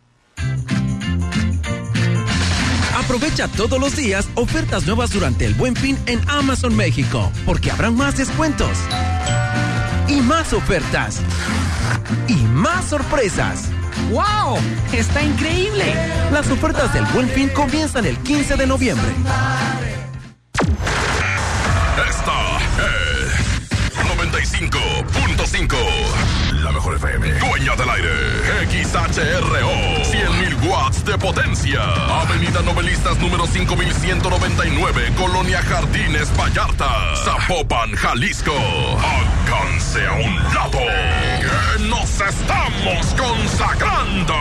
Aprovecha todos los días ofertas nuevas durante el Buen Fin en Amazon México, porque habrán más descuentos y más ofertas y más sorpresas. ¡Wow! ¡Está increíble! Las ofertas del Buen Fin comienzan el 15 de noviembre. Esta es 95.5. La mejor FM. Dueña del aire. XHRO. 100.000 watts de potencia. Avenida Novelistas número 5199. Colonia Jardines Vallarta. Zapopan, Jalisco. Alcance a un lado. Nos estamos consagrando.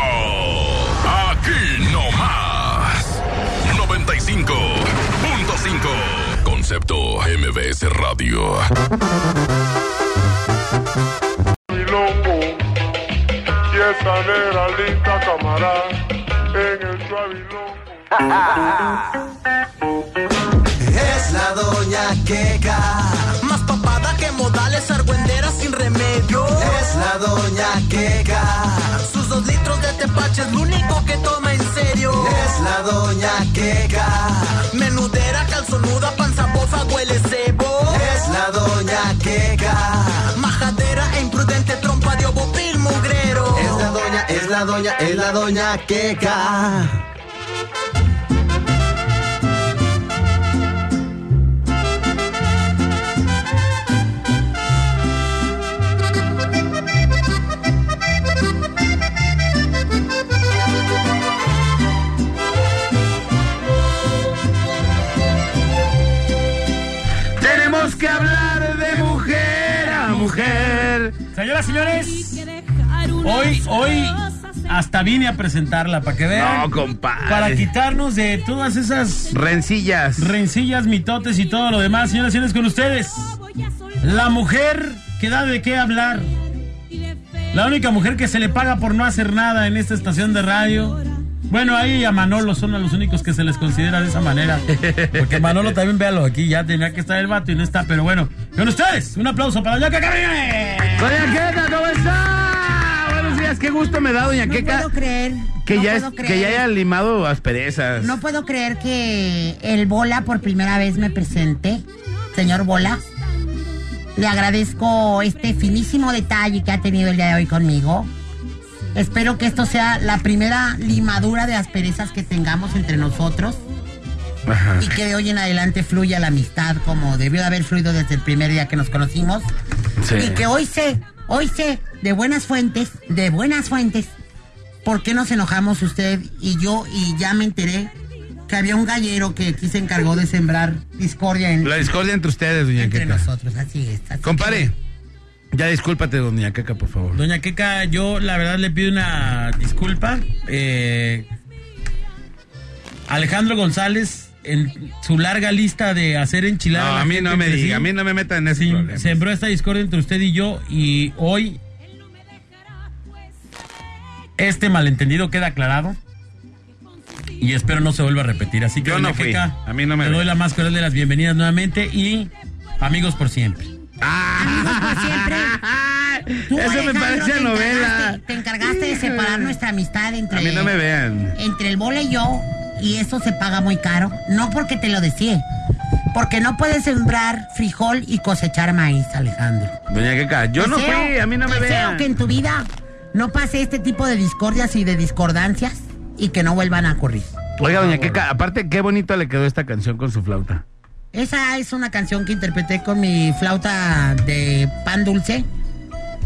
Aquí no más. 95.5. Concepto MBS Radio. Esa negra linda camarada en el Es la doña Queca. Más papada que modales, argüendera sin remedio. Es la doña Queca. Sus dos litros de tepache es lo único que toma en serio. Es la doña Queca. Menudera, calzonuda, panza bofa, huele cebo. Es la doña Queca. Es la doña, es la doña Queca. Tenemos que hablar de mujer a mujer. Señoras, señores, hoy, hoy hasta vine a presentarla para que vean. No, compadre. Para quitarnos de todas esas rencillas, rencillas, mitotes y todo lo demás. Señoras, señores, con ustedes. La mujer que da de qué hablar. La única mujer que se le paga por no hacer nada en esta estación de radio. Bueno, ahí a Manolo son a los únicos que se les considera de esa manera. Porque Manolo también, véalo, aquí ya tenía que estar el vato y no está, pero bueno. Con ustedes, un aplauso para Doña Queca. Doña Queca, ¿cómo está? Días, qué gusto me da, Doña No Queca. puedo creer. Que, no ya puedo es- creer. que ya haya limado asperezas. No puedo creer que el Bola por primera vez me presente. Señor Bola, le agradezco este finísimo detalle que ha tenido el día de hoy conmigo. Espero que esto sea la primera limadura de asperezas que tengamos entre nosotros Ajá. y que de hoy en adelante fluya la amistad como debió de haber fluido desde el primer día que nos conocimos. Sí. Y que hoy sé, hoy sé de buenas fuentes, de buenas fuentes, por qué nos enojamos usted y yo y ya me enteré que había un gallero que aquí se encargó de sembrar discordia en, La discordia entre ustedes, Doña entre Queca. nosotros. Así es. así Compare, ya discúlpate, Doña Queca, por favor. Doña Queca, yo la verdad le pido una disculpa. Eh, Alejandro González, su larga lista de hacer enchiladas. No, a mí no me diga, sí, a mí no me meta en ese sí, problema. Sembró esta discordia entre usted y yo y hoy este malentendido queda aclarado. Y espero no se vuelva a repetir. Así que, Yo no fui. A mí no me le doy la más cordial de las bienvenidas nuevamente y amigos por siempre. Amigos por siempre. Tú, Eso me parece a te novela. Te encargaste de separar nuestra amistad entre, A mí no me vean. entre el bola y yo, y eso se paga muy caro. No porque te lo decía, porque no puedes sembrar frijol y cosechar maíz, Alejandro. Doña Queca, yo no fui, a mí no me deseo vean. que en tu vida no pase este tipo de discordias y de discordancias y que no vuelvan a ocurrir. Oiga, Doña Queca, aparte, qué bonito le quedó esta canción con su flauta. Esa es una canción que interpreté con mi flauta de pan dulce.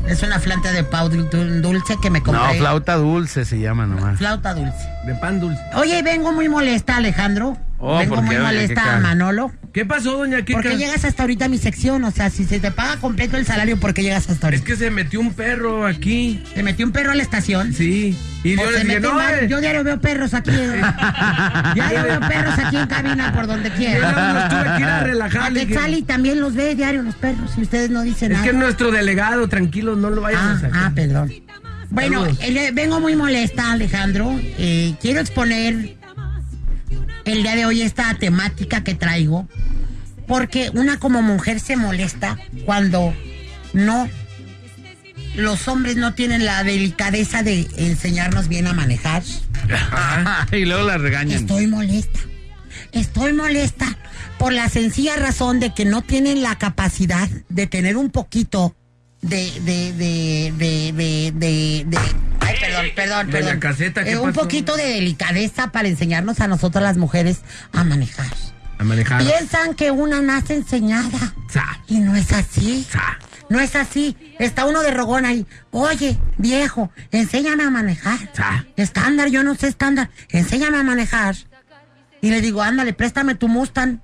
Es una flauta de pan dul- dulce que me compré. No, flauta dulce se llama nomás. Flauta dulce. De pan dulce. Oye, vengo muy molesta, Alejandro. Oh, vengo ¿por muy qué, molesta a Manolo. ¿Qué pasó, doña Queca? ¿Por qué llegas hasta ahorita a mi sección? O sea, si se te paga completo el salario, ¿por qué llegas hasta ahorita? Es que se metió un perro aquí. ¿Se metió un perro a la estación? Sí. Y yo se le dije, no, eh. Yo diario veo perros aquí. eh. diario veo perros aquí en cabina por donde Yo quiera. tuve que ir a relajarle, A que- Quetzali también los ve diario los perros y ustedes no dicen Es nada. que es nuestro delegado, tranquilo, no lo vayan a Ah, sacar. ah, perdón. Bueno, eh, vengo muy molesta, Alejandro. Eh, quiero exponer el día de hoy esta temática que traigo. Porque una como mujer se molesta cuando no los hombres no tienen la delicadeza de enseñarnos bien a manejar. y luego la regañan. Estoy molesta. Estoy molesta por la sencilla razón de que no tienen la capacidad de tener un poquito de, de, de, de, de, de, de- Ay, perdón, perdón, Doña perdón. Caseta, ¿qué Eh, un pasó? poquito de delicadeza para enseñarnos a nosotras las mujeres a manejar. A manejar. Piensan que una nace enseñada. Y no es así. No es así. Está uno de rogón ahí. Oye, viejo, enséñame a manejar. Estándar, yo no sé estándar. Enséñame a manejar. Y le digo, ándale, préstame tu Mustang.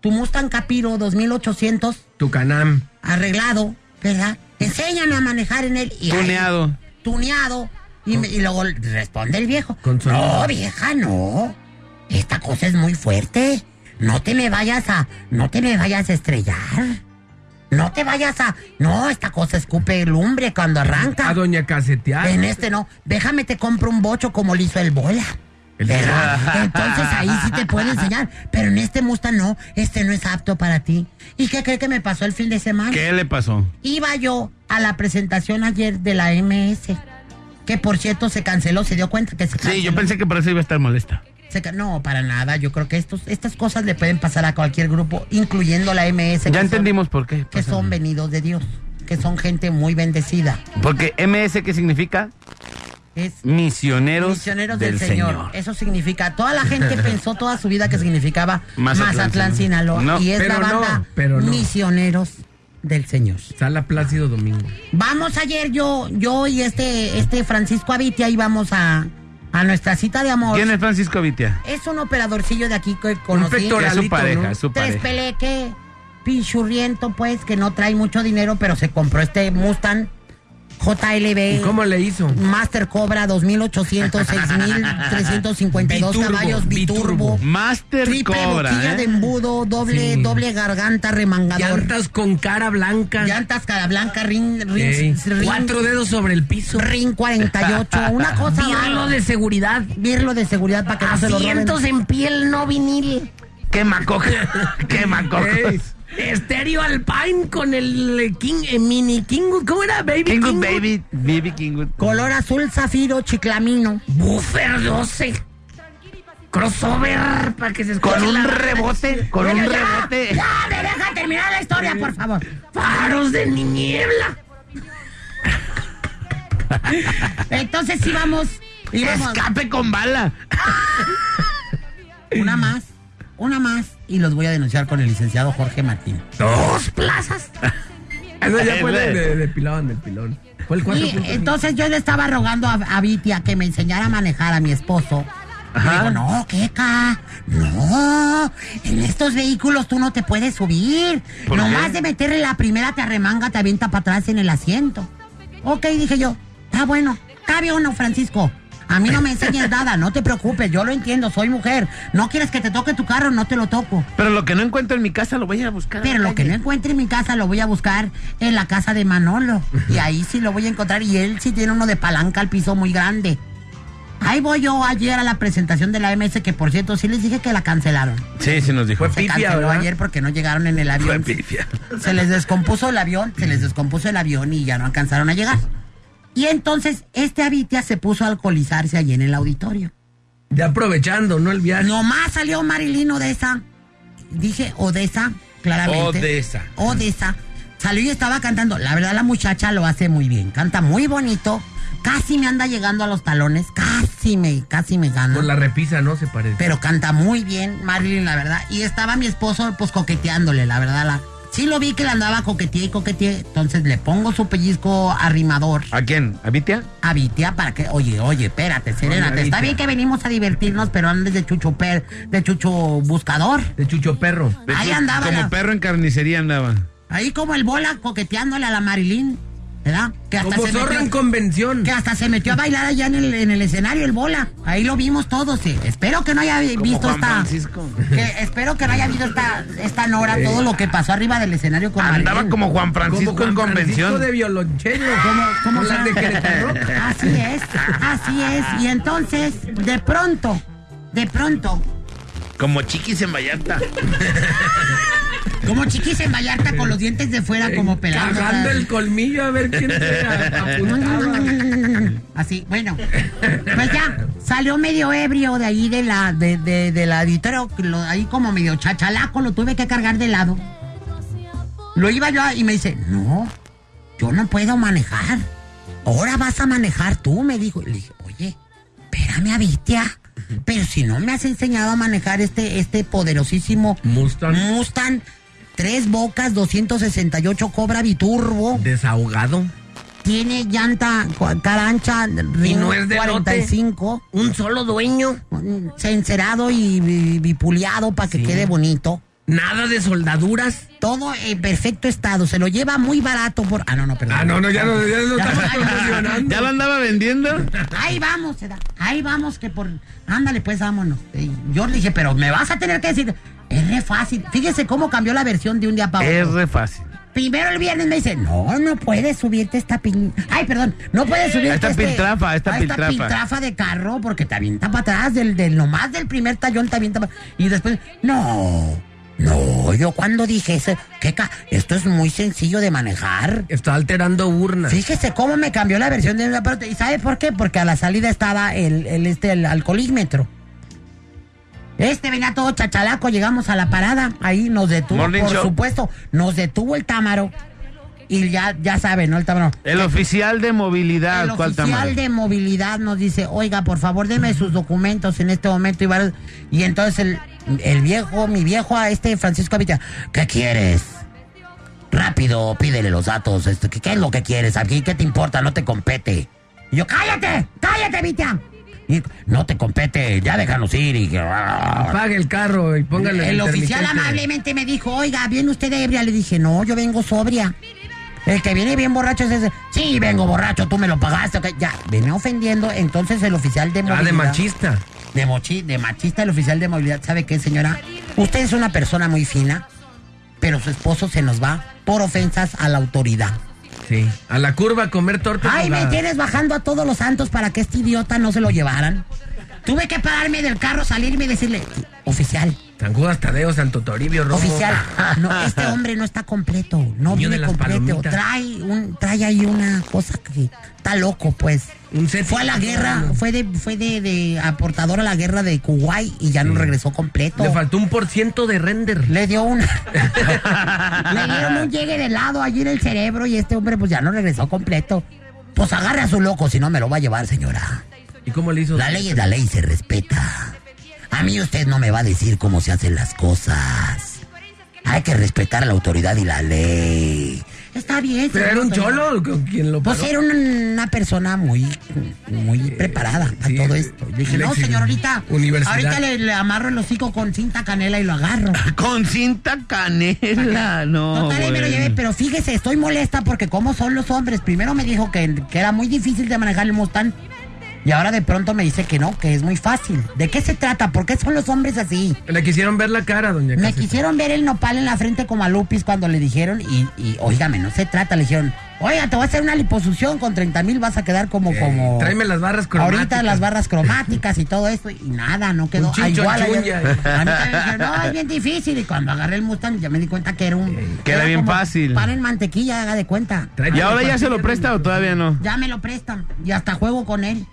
Tu Mustang Capiro 2800 Tu canam. arreglado, ¿verdad? Enséñame a manejar en él. Y ahí, Tuneado. tuneado. Y, me- y luego responde el viejo. No, vieja, no. Esta cosa es muy fuerte. No te me vayas a. No te me vayas a estrellar. No te vayas a. No, esta cosa escupe lumbre cuando arranca. A doña Casetear. En este no. Déjame te compro un bocho como le hizo el bola. ¿Verdad? Entonces ahí sí te puedo enseñar. Pero en este Mustang no. Este no es apto para ti. ¿Y qué cree que me pasó el fin de semana? ¿Qué le pasó? Iba yo a la presentación ayer de la MS. Que por cierto se canceló, se dio cuenta que se canceló. Sí, yo pensé que por eso iba a estar molesta. No, para nada. Yo creo que estos, estas cosas le pueden pasar a cualquier grupo, incluyendo la MS. Ya son- entendimos por qué. que son venidos de Dios, que son gente muy bendecida. Porque MS, ¿qué significa? Es Misioneros, misioneros del, Señor. Eso significa, toda la gente pensó toda su vida que significaba Mazatlán, Mazatlán, Sinaloa. No, y es la no, banda pero no. Misioneros del Señor. Sala Plácido Domingo. Vamos ayer yo, yo y este, este Francisco Avitia íbamos a, a nuestra cita de amor. ¿Quién es Francisco Vitia? Es un operadorcillo de aquí que conocí. Es su pareja, es su Tres pareja. peleque, pinchurriento, pues, que no trae mucho dinero, pero se compró este Mustang JLB. ¿Y cómo le hizo? Master Cobra 2800, 6352 Biturbo, caballos, biturbo. Master triple Cobra, boquilla ¿eh? de embudo, doble, Sí. doble garganta, remangador. Llantas con cara blanca. Llantas cara blanca, ring, ring, Cuatro dedos sobre el piso. Ring 48, una cosa Birlo de seguridad. Birlo de seguridad para que no se lo roben. En piel no vinil. Quema coca. Quema coca. Estéreo Alpine con el King, eh, mini Kingwood. ¿Cómo era? Baby Kingwood, Kingwood. baby. Baby Kingwood. Color azul, zafiro, chiclamino. Buffer 12. Crossover para que se escuche Con un la- rebote. Con un ya, rebote. Ya, me deja terminar la historia, por favor. Faros de niebla. Entonces íbamos, íbamos Escape con bala. una más, una más y los voy a denunciar con el licenciado Jorge Martín. Dos plazas. Eso ya fue de, de, de pilón, del pilón. Fue el Y 4.5. entonces yo le estaba rogando a, a Vitia que me enseñara a manejar a mi esposo. Y Ajá. digo, no, Keka, no, en estos vehículos tú no te puedes subir. ¿Por Nomás qué? de meterle la primera te arremanga, te avienta para atrás en el asiento. Ok, dije yo, está bueno, cabe uno, Francisco. A mí no me enseñes nada, no te preocupes, yo lo entiendo, soy mujer. No quieres que te toque tu carro, no te lo toco. Pero lo que no encuentro en mi casa lo voy a buscar. Pero lo que no encuentre en mi casa lo voy a buscar en la casa de Manolo. Y ahí sí lo voy a encontrar. Y él sí tiene uno de palanca al piso muy grande. Ahí voy yo ayer a la presentación de la MS, que por cierto sí les dije que la cancelaron. Sí, sí nos dijo. Fue Se canceló ¿verdad? ayer porque no llegaron en el Fue avión. pifia. Se les descompuso el avión, se les descompuso el avión y ya no alcanzaron a llegar. Y entonces este Avitia se puso a alcoholizarse allí en el auditorio. Ya aprovechando, ¿no? El viaje. Nomás salió Marilyn Odessa. Dije Odessa, claramente. Odessa. Odessa. Salió y estaba cantando. La verdad, la muchacha lo hace muy bien. Canta muy bonito. Casi me anda llegando a los talones. Casi me, casi me gana. Por la repisa, ¿no? Se parece. Pero canta muy bien, Marilyn, la verdad. Y estaba mi esposo, pues, coqueteándole, la verdad. La... Sí lo vi que le andaba coqueteé y coqueteé. Entonces le pongo su pellizco arrimador ¿A quién? ¿A Vitia? a Vitia para que, oye, oye, espérate, serénate. Está bien que venimos a divertirnos, pero andes de chucho per, de chucho buscador. De Chucho Perro. Ahí andaba Como la- perro en carnicería andaba. Ahí como el bola coqueteándole a la Marilyn, ¿verdad? Que hasta Como se metió- en convención. que hasta se metió a bailar allá en el, en el escenario el bola. Ahí lo vimos todos, sí. Espero que no haya Como visto Juan esta. Francisco. Que espero que no haya visto esta, esta Nora todo lo que pasó arriba del escenario con Andaba como Juan Francisco Como en Juan convención. Francisco de violonchelo. ¿Cómo, cómo Como de Querétaro. Así es, así es. Y entonces, de pronto, de pronto, Como chiquis en Vallarta. como chiquis en Vallarta con los dientes de fuera como pelando. Cagando el colmillo a ver quién se. Así, bueno. Pues ya, salió medio ebrio de ahí de la, de, de, del auditorio, lo- ahí como medio chachalaco, lo tuve que cargar de lado. Lo iba yo a- y me dice, no, yo no puedo manejar. Ahora vas a manejar tú, me dijo. Y le dije, oye, espérame, Avitia. Pero si no me has enseñado a manejar este, este poderosísimo Mustang. Mustang, tres bocas, 268 Cobra Biturbo. Desahogado. Tiene llanta cua- cara ancha, Y no es de 45. Un solo dueño. Encerado y bi- bipuleado para que Sí. quede bonito. Nada de soldaduras. Todo en perfecto estado. Se lo lleva muy barato por. Ah, no, no, perdón. Ah, no, no, ya no, ya no estamos ay, promocionando. ¿Ya lo andaba vendiendo? Ahí vamos, se da. Ahí vamos, que por. Ándale, pues vámonos. Y Yo le dije, pero me vas a tener que decir. Es re fácil. Fíjese cómo cambió la versión de un día para otro. Es re fácil. Primero el viernes me dice, no, no puedes subirte esta pin... Ay, perdón, no puedes subirte Esta este- piltrafa, esta a piltrafa. piltrafa de carro porque te avienta para atrás, del, del nomás del primer tallón te avienta pa- Y después, no, no, yo cuando dije eso, ¿qué ca- Esto es muy sencillo de manejar. Está alterando urnas. Fíjese cómo me cambió la versión de una parte. ¿Y sabe por qué? Porque a la salida estaba el, el, este, el alcoholímetro. Este venía todo chachalaco, llegamos a la parada, ahí nos detuvo, Morning por show. supuesto, nos detuvo el támaro. Y ya, ya saben, ¿no? El támaro. El oficial de movilidad, El ¿cuál oficial de movilidad nos dice, oiga, por favor, deme sus documentos en este momento. Y, varios- y entonces el, el viejo, mi viejo, a este Francisco Avitia, ¿qué quieres? Rápido, pídele los datos. Este, ¿qué, qué es lo que quieres? Aquí, ¿qué te importa? No te compete. Y yo, cállate, cállate, Vitia. Y, no te compete, ya déjanos ir. Y, Apague el carro y póngale el oficial intermitente. amablemente me dijo, oiga, ¿viene usted ebria? Le dije, no, yo vengo sobria. El que viene bien borracho es ese. Sí, vengo borracho, tú me lo pagaste. ok". Ya, viene ofendiendo. Entonces el oficial de movilidad. Ah, de machista. De, mochi, de machista, el oficial de movilidad. ¿Sabe qué, señora? Usted es una persona muy fina, pero su esposo se nos va por ofensas a la autoridad. Sí. A la curva a comer tortas. Ay, me tienes bajando a todos los santos para que este idiota no se lo llevaran. Tuve que pararme del carro, salirme y decirle, oficial, San Judas Tadeo, Santo Toribio, Romo. oficial, no, este hombre no está completo, no Niño viene completo, trae un, trae ahí una cosa que está loco, pues. fue a la guerra, fue de, fue de, de aportador a la guerra de Kuwait y ya no regresó completo. Le faltó un por ciento de render. Le dio una. Le dieron un llegue de helado allí en el cerebro y este hombre pues ya no regresó completo. Pues agarre a su loco, si no me lo va a llevar, señora. ¿Y cómo le hizo? La ley es la ley, se respeta. A mí usted no me va a decir cómo se hacen las cosas. Hay que respetar a la autoridad y la ley. Está bien. ¿Pero era un cholo con quien lo Pues paró? era una, una persona muy, muy preparada para todo esto. Yo dije, no, Lexi- señor, ahorita, ahorita le, le amarro el hocico con cinta canela y lo agarro. Con cinta canela, no. Total, ahí me lo llevé, pero fíjese, estoy molesta porque como son los hombres. Primero me dijo que, que era muy difícil de manejar el Mustang. Y ahora de pronto me dice que no, que es muy fácil. ¿De qué se trata? ¿Por qué son los hombres así? Le quisieron ver la cara, doña Me Caseta. quisieron ver el nopal en la frente como a Lupis cuando le dijeron, y, y óigame, no se trata, le dijeron, oiga, te voy a hacer una liposucción con 30 mil, vas a quedar como, como... Eh, tráeme las barras cromáticas. Ahorita las barras cromáticas y todo esto, y nada, no quedó Un chincho igual. en ayer- chuña. A mí también me dijeron, no, es bien difícil, y cuando agarré el Mustang ya me di cuenta que era un... Que era bien como fácil. Pan en mantequilla, haga de cuenta. ¿Y ahora ya se lo presta o todavía no? Ya me lo prestan, y hasta juego con él.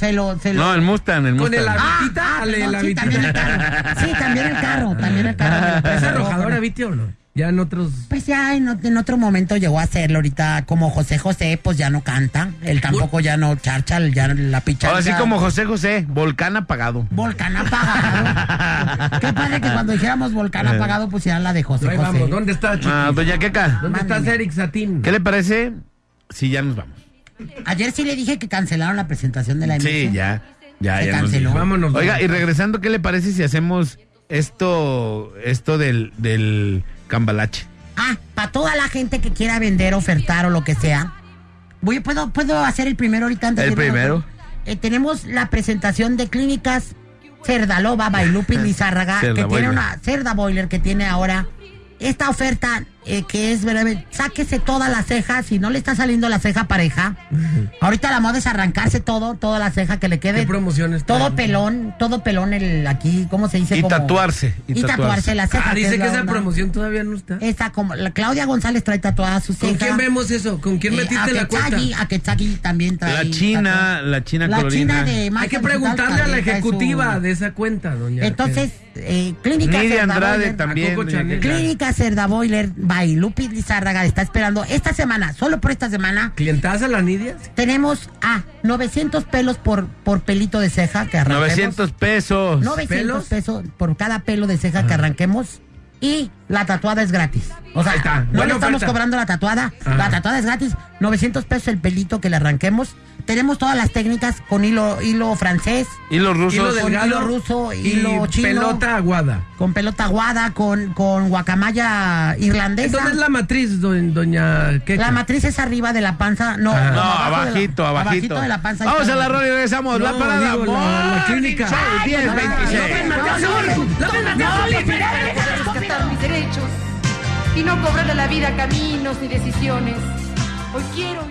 Se lo, se lo... No, el Mustang, el Con Mustang. el Ah, habitita, ah, ale, perdón, la sí, también el carro. Sí, también el carro, también el carro. lo ¿Es prestan. arrojador Aviti o no? Ya en otros... Pues ya en, en otro momento llegó a hacerlo ahorita como José José, pues ya no canta, él tampoco ya no charcha, ya la picha. Ahora sí como José José, volcán apagado. Volcán apagado. Qué padre que cuando dijéramos volcán Eh. apagado pusieran la de José Ahí José. vamos, ¿dónde está Chiqui? Ah, doña Queca, ¿Dónde estás, Eric Satín? ¿qué le parece si ya nos vamos? Ayer sí le dije que cancelaron la presentación de la emisión. Sí, ya. Ya, Se ya nos canceló. dijo. Vámonos, Oiga, y regresando, ¿qué le parece si hacemos esto esto del, del cambalache? Ah, para toda la gente que quiera vender, ofertar o lo que sea. Voy, ¿puedo, ¿Puedo hacer el primero ahorita antes El de irme a primero. otro? Eh, tenemos la presentación de clínicas Cerdaloba, Bailupi, Lizárraga, que Cerda tiene Boiler. una Cerda Boiler que tiene ahora esta oferta eh, que es breve. Sáquese todas las cejas, si no le está saliendo la ceja pareja. Ahorita la moda es arrancarse todo, toda la ceja que le quede. ¿Qué promociones Todo traen? pelón, todo pelón el aquí, ¿cómo se dice? Y Como- tatuarse, y Y, tatuarse tatuarse. la ceja. Ah, dice es que la esa onda. promoción todavía no está. Esta como la Claudia González trae tatuada su ceja. ¿Con quién vemos eso? ¿Con quién Eh, metiste la cuenta? Aketsagi, Aketsagi también trae. La China, la China La. China de Hay que preguntarle a la su- ejecutiva de esa cuenta, doña. Entonces, eh, Clínica Nidia Cerda Andrade Boiler- también. A. Clínica Cerda Boiler by Lupi Lizárraga está esperando esta semana, solo por esta semana, ¿Clientaza la Nidia? tenemos a 900 pelos por, por pelito de ceja que arranquemos. 900 pesos. 900 ¿Pelos? pesos por cada pelo de ceja que arranquemos. Y la tatuada es gratis. O sea, está. no le estamos cobrando la tatuada. Ajá. La tatuada es gratis. 900 pesos el pelito que le arranquemos. Tenemos todas las técnicas con hilo, hilo francés, Y Hilo rusos. del- delgado hilo ruso, y hilo chino. pelota aguada. con pelota aguada, con, con guacamaya irlandesa. ¿Dónde es la matriz, do- doña Queca? La matriz es arriba de la panza. No, como No, de la- abajito, abajito. de la panza. Vamos a la rola y regresamos. la No, parada. digo, la- la clínica. Show Ay, 10, no, no, 26. Y no cobrarle a la vida caminos ni decisiones. Hoy quiero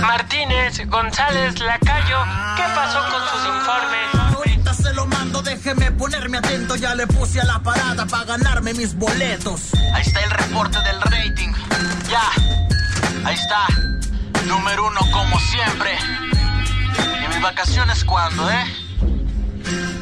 Martínez, González, Lacayo, ¿qué pasó con sus informes? Ahorita se lo mando, déjeme ponerme atento. Ya le puse a la parada para ganarme mis boletos. Ahí está el reporte del rating. Ya, ahí está. Número uno como siempre. ¿Y mis vacaciones cuándo, eh?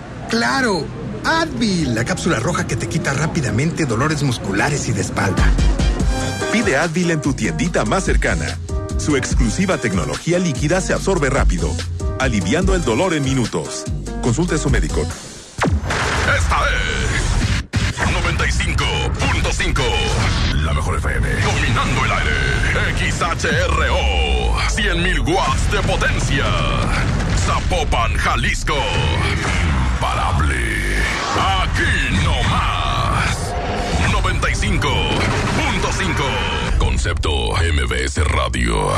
¡Claro! Advil, la cápsula roja que te quita rápidamente dolores musculares y de espalda. Pide Advil en tu tiendita más cercana. Su exclusiva tecnología líquida se absorbe rápido, aliviando el dolor en minutos. Consulte a su médico. Esta es 95.5. La mejor FM. Dominando el aire. XHRO. 100.000 watts de potencia. Zapopan, Jalisco imparable. Aquí no más. 95.5. Concepto MBS Radio.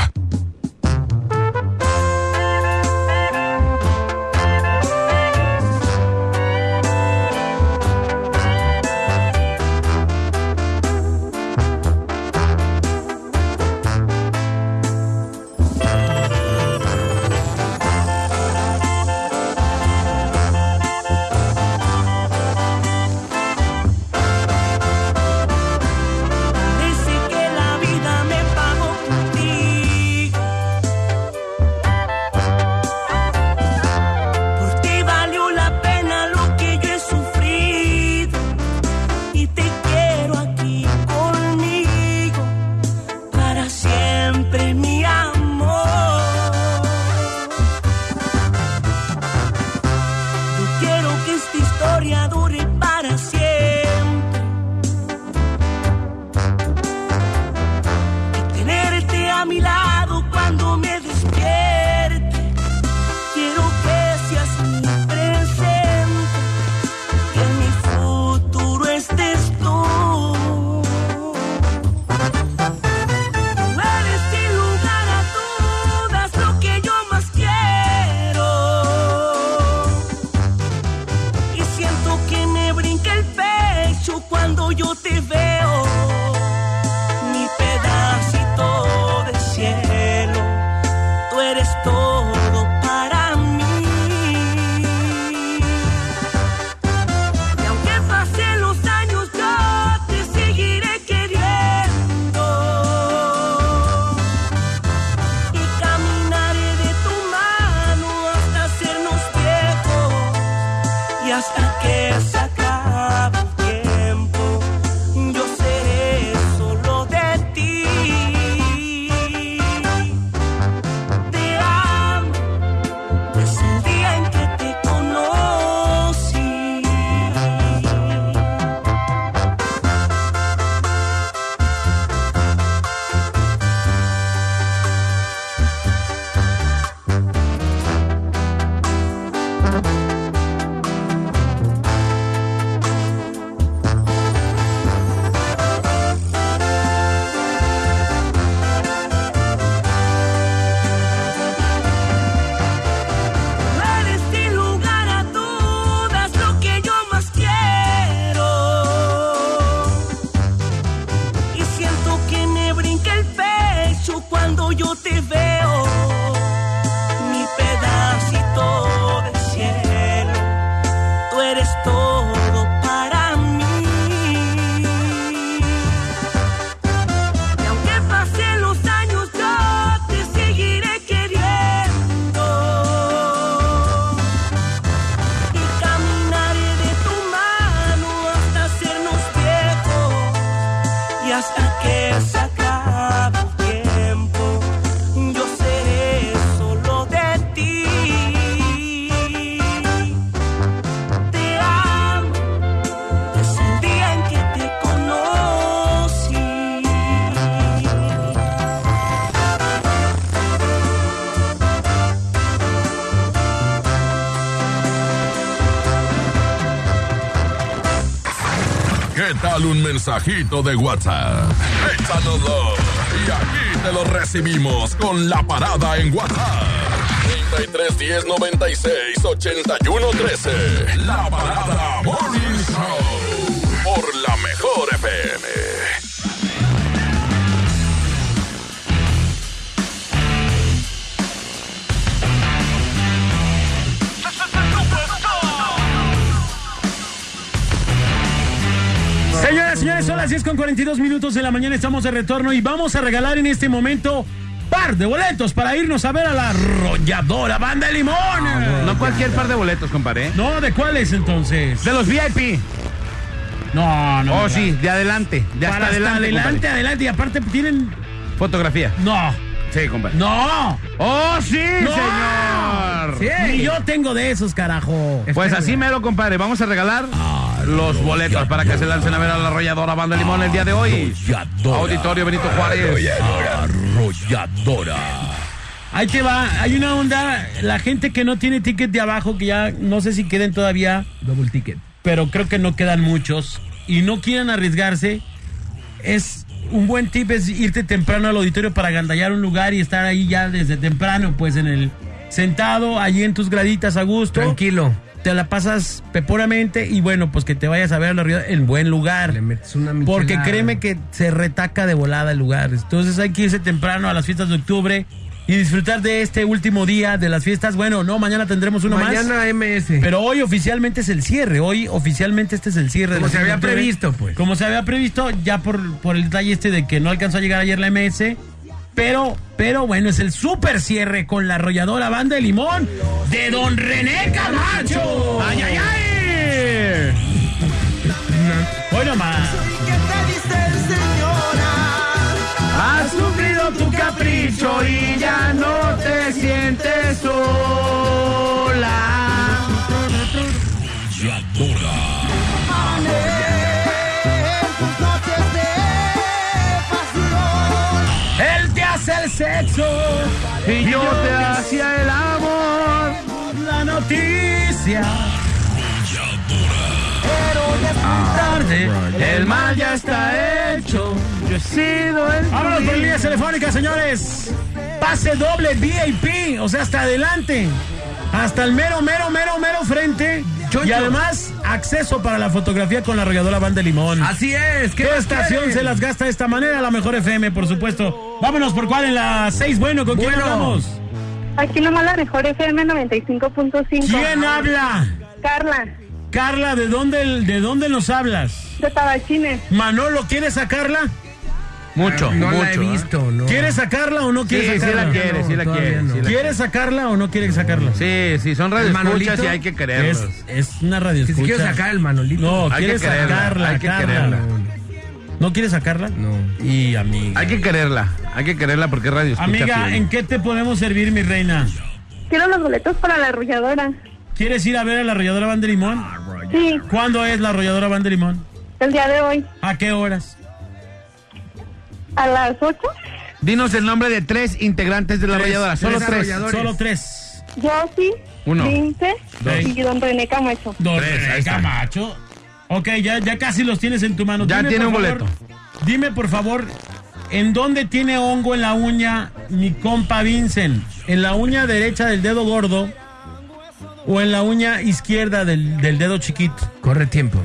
mensajito de WhatsApp. Échanoslo y aquí te lo recibimos con la parada en WhatsApp. 33 La parada con 42 minutos de la mañana estamos de retorno y vamos a regalar en este momento par de boletos para irnos a ver a la arrolladora Banda de Limón. Ah, no, cualquier par de boletos, compadre. ¿eh? No, ¿de cuáles entonces? De los VIP. No, no. Oh, sí, de adelante. De hasta, hasta adelante. Adelante, adelante. Y aparte tienen. Fotografía. No. Sí, compadre. ¡No! ¡Oh, sí, señor! Sí. Ni yo tengo de esos, carajo. Pues Espérame. así mero, compadre. Vamos a regalar. Oh los boletos para que se lancen a ver a la arrolladora Banda Limón el día de hoy. Auditorio Benito Juárez. Arrolladora. Ahí te va. Hay una onda. La gente que no tiene ticket de abajo, que ya no sé si queden todavía. Double ticket. Pero creo que no quedan muchos. Y no quieren arriesgarse. Es un buen tip es irte temprano al auditorio para agandallar un lugar y estar ahí ya desde temprano, pues en el sentado, allí en tus graditas a gusto. Tranquilo. Te la pasas peporamente y bueno, pues que te vayas a ver a la realidad en buen lugar. Le metes una Porque michelada. créeme que se retaca de volada el lugar. Entonces hay que irse temprano a las fiestas de octubre y disfrutar de este último día de las fiestas. Bueno, no, mañana tendremos uno más. Mañana MS. Pero hoy oficialmente es el cierre. Hoy oficialmente este es el cierre. Como se había previsto, pues. Como se había previsto, ya por, por el detalle este de que no alcanzó a llegar ayer la MS. Pero, pero bueno, es el super cierre con la arrolladora banda de limón de Don René Camacho. ¡Ay, ay, ay! Hoy nomás. Has sufrido tu capricho y ya no te sientes sola. Sexo Y yo te hacía el amor. la noticia. Tarde, El mal ya está hecho. Yo he sido el. Vámonos por líneas telefónicas, señores. Pase doble VIP, o sea, hasta adelante. Hasta el mero, mero, mero, mero frente. Y además, acceso para la fotografía con la arrolladora Banda de Limón. Así es. ¿Qué estación quieren? se las gasta de esta manera? La mejor FM, por supuesto. Vámonos por cuál en la 6. Bueno, ¿con quién hablamos? Aquí nomás la mejor FM 95.5. ¿Quién habla? Carla, Carla, ¿de dónde, ¿de dónde nos hablas? de Tabachines. Manolo, ¿quieres sacarla? Mucho, No mucho. la he ¿eh? visto, ¿no? ¿Quieres sacarla o no Sí, quieres sí sacarla? la quiere, sí la quiere. no. sí la ¿Quieres sacarla o no quieres sacarla? Sí, sí, son ¿El radioescuchas y hay que quererlos. Es, es una radio Que si quiero sacar el Manolito. No, Hay que quererla, sacarla, hay que quererla. ¿No quieres sacarla? No. Y amiga. Hay que quererla, hay que quererla porque es radio. Amiga, fiel. ¿en qué te podemos servir, mi reina? Quiero los boletos para la arrolladora. ¿Quieres ir a ver a la arrolladora Banda de Limón? Sí, ¿Cuándo es la arrolladora Banda de Limón? el día de hoy. ¿A qué horas? A las 8. Dinos el nombre de tres integrantes de la Tres, arrolladora, solo tres tres. arrolladores. Solo tres. Yo sí. Uno. Lince Dos. y don René Camacho. Don Tres, René ahí está. Camacho. Ok, ya, ya casi los tienes en tu mano. Ya tiene por un favor, boleto. Dime, por favor, ¿en dónde tiene hongo en la uña mi compa Vincent? ¿En la uña derecha del dedo gordo o en la uña izquierda del, del dedo chiquito? Corre tiempo.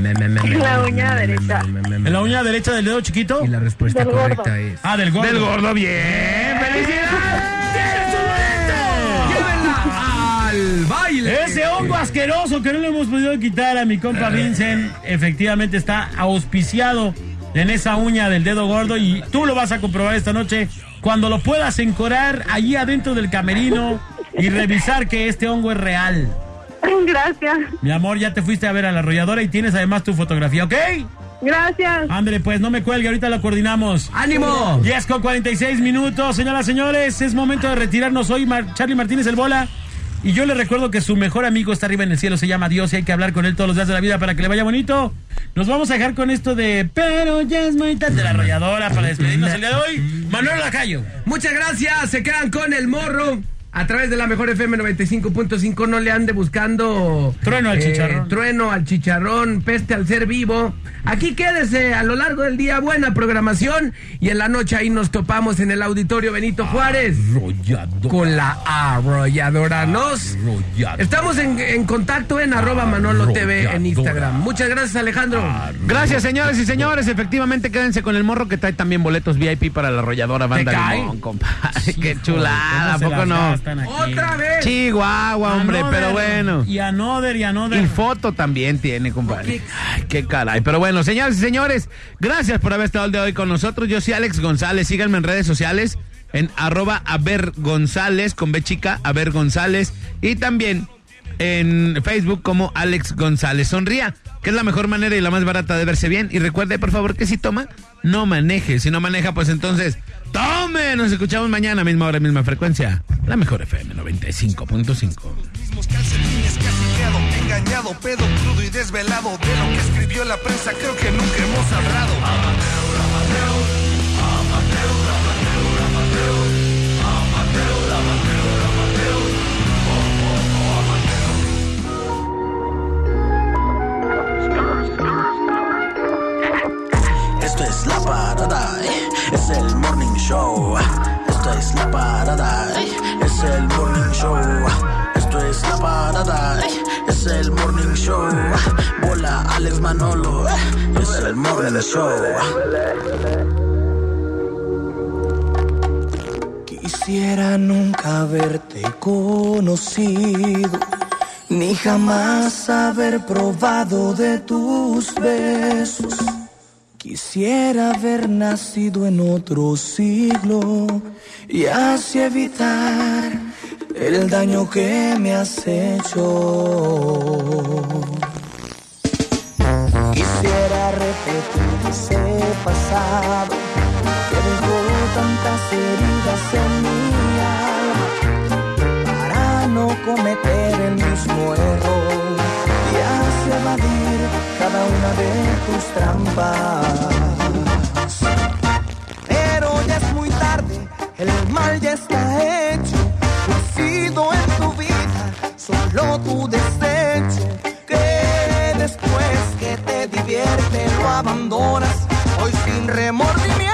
Me, me, me, me, En la uña derecha. me, me, me, ¿En la uña derecha del dedo chiquito? Y la respuesta Del gordo. correcta es. Ah, del gordo. Del gordo, bien. ¡Felicidades! ¡Tienes tu boleto! ¡Llévenla al baile! Ese hongo asqueroso que no le hemos podido quitar a mi compa Vincent, efectivamente está auspiciado en esa uña del dedo gordo y tú lo vas a comprobar esta noche cuando lo puedas encorar allí adentro del camerino y revisar que este hongo es real. Gracias. Mi amor, ya te fuiste a ver a la arrolladora y tienes además tu fotografía, ¿ok? Gracias. Ándale, pues no me cuelgue, ahorita la coordinamos. ¡Ánimo! 10 con 46 minutos, señoras y señores, es momento de retirarnos hoy. Mar- Charlie Martínez el Bola. Y yo le recuerdo que su mejor amigo está arriba en el cielo, se llama Dios y hay que hablar con él todos los días de la vida para que le vaya bonito. Nos vamos a dejar con esto de Pero ya es muy tarde de la arrolladora para despedirnos el día de hoy. Manuel Lacayo. Muchas gracias. Se quedan con el morro. A través de la mejor FM 95.5 no le ande buscando Trueno al chicharrón. Trueno al chicharrón, peste al ser vivo. Aquí quédese a lo largo del día, buena programación. Y en la noche ahí nos topamos en el auditorio Benito Juárez. Con la arrolladora. Nos estamos en, en contacto en arroba Manolo TV en Instagram. Muchas gracias, Alejandro. Gracias, señores y señores. Efectivamente, quédense con el morro que trae también boletos VIP para la arrolladora Banda? Limón, compadre. Qué chulada, ¿a ¿Cómo se poco no? Gastan aquí? Otra vez. Chihuahua, hombre, Another, pero bueno. Y another, y another. Y foto también tiene, compadre. Ay, qué caray. Pero bueno, señores y señores, gracias por haber estado el día de hoy con nosotros. Yo soy Alex González. Síganme en redes sociales. en arroba Aver González, con B chica, Aver González. Y también en Facebook como Alex González. Sonría, que es la mejor manera y la más barata de verse bien. Y recuerde, por favor, que si toma, no maneje. Si no maneja, pues entonces, tome. Nos escuchamos mañana, misma hora, misma frecuencia. La mejor FM 95.5. mismos calcetines que has ideado, engañado, pedo crudo y desvelado de lo que escribió la prensa, creo que nunca hemos hablado. Esto es la parada, eh, es el morning show. Esto es la parada, eh, es el morning show. Esto es la parada, eh, es el morning show. Bola Alex Manolo, es el morning show. Quisiera nunca haberte conocido, ni jamás haber probado de tus besos. Quisiera haber nacido en otro siglo y así evitar el daño que me has hecho. Quisiera repetir ese pasado que dejó tantas heridas en mi alma para no cometer el mismo error cada una de tus trampas. Pero ya es muy tarde, el mal ya está hecho, ha sido en tu vida solo tu desecho que después que te divierte lo abandonas. Hoy sin remordimiento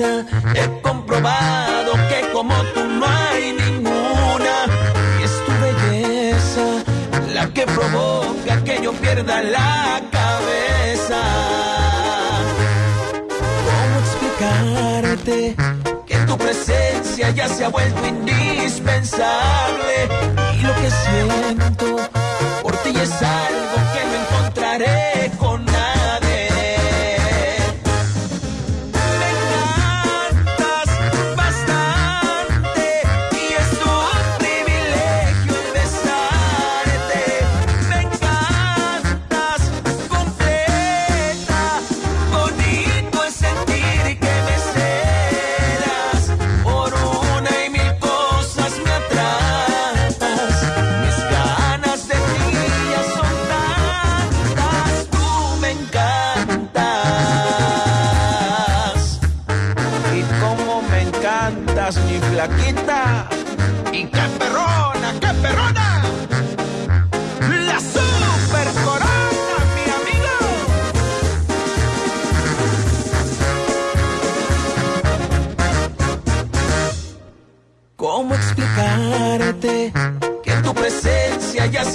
he comprobado que como tú no hay ninguna. Y es tu belleza la que provoca que yo pierda la cabeza. ¿Cómo explicarte que tu presencia ya se ha vuelto indispensable? Y lo que siento por ti es algo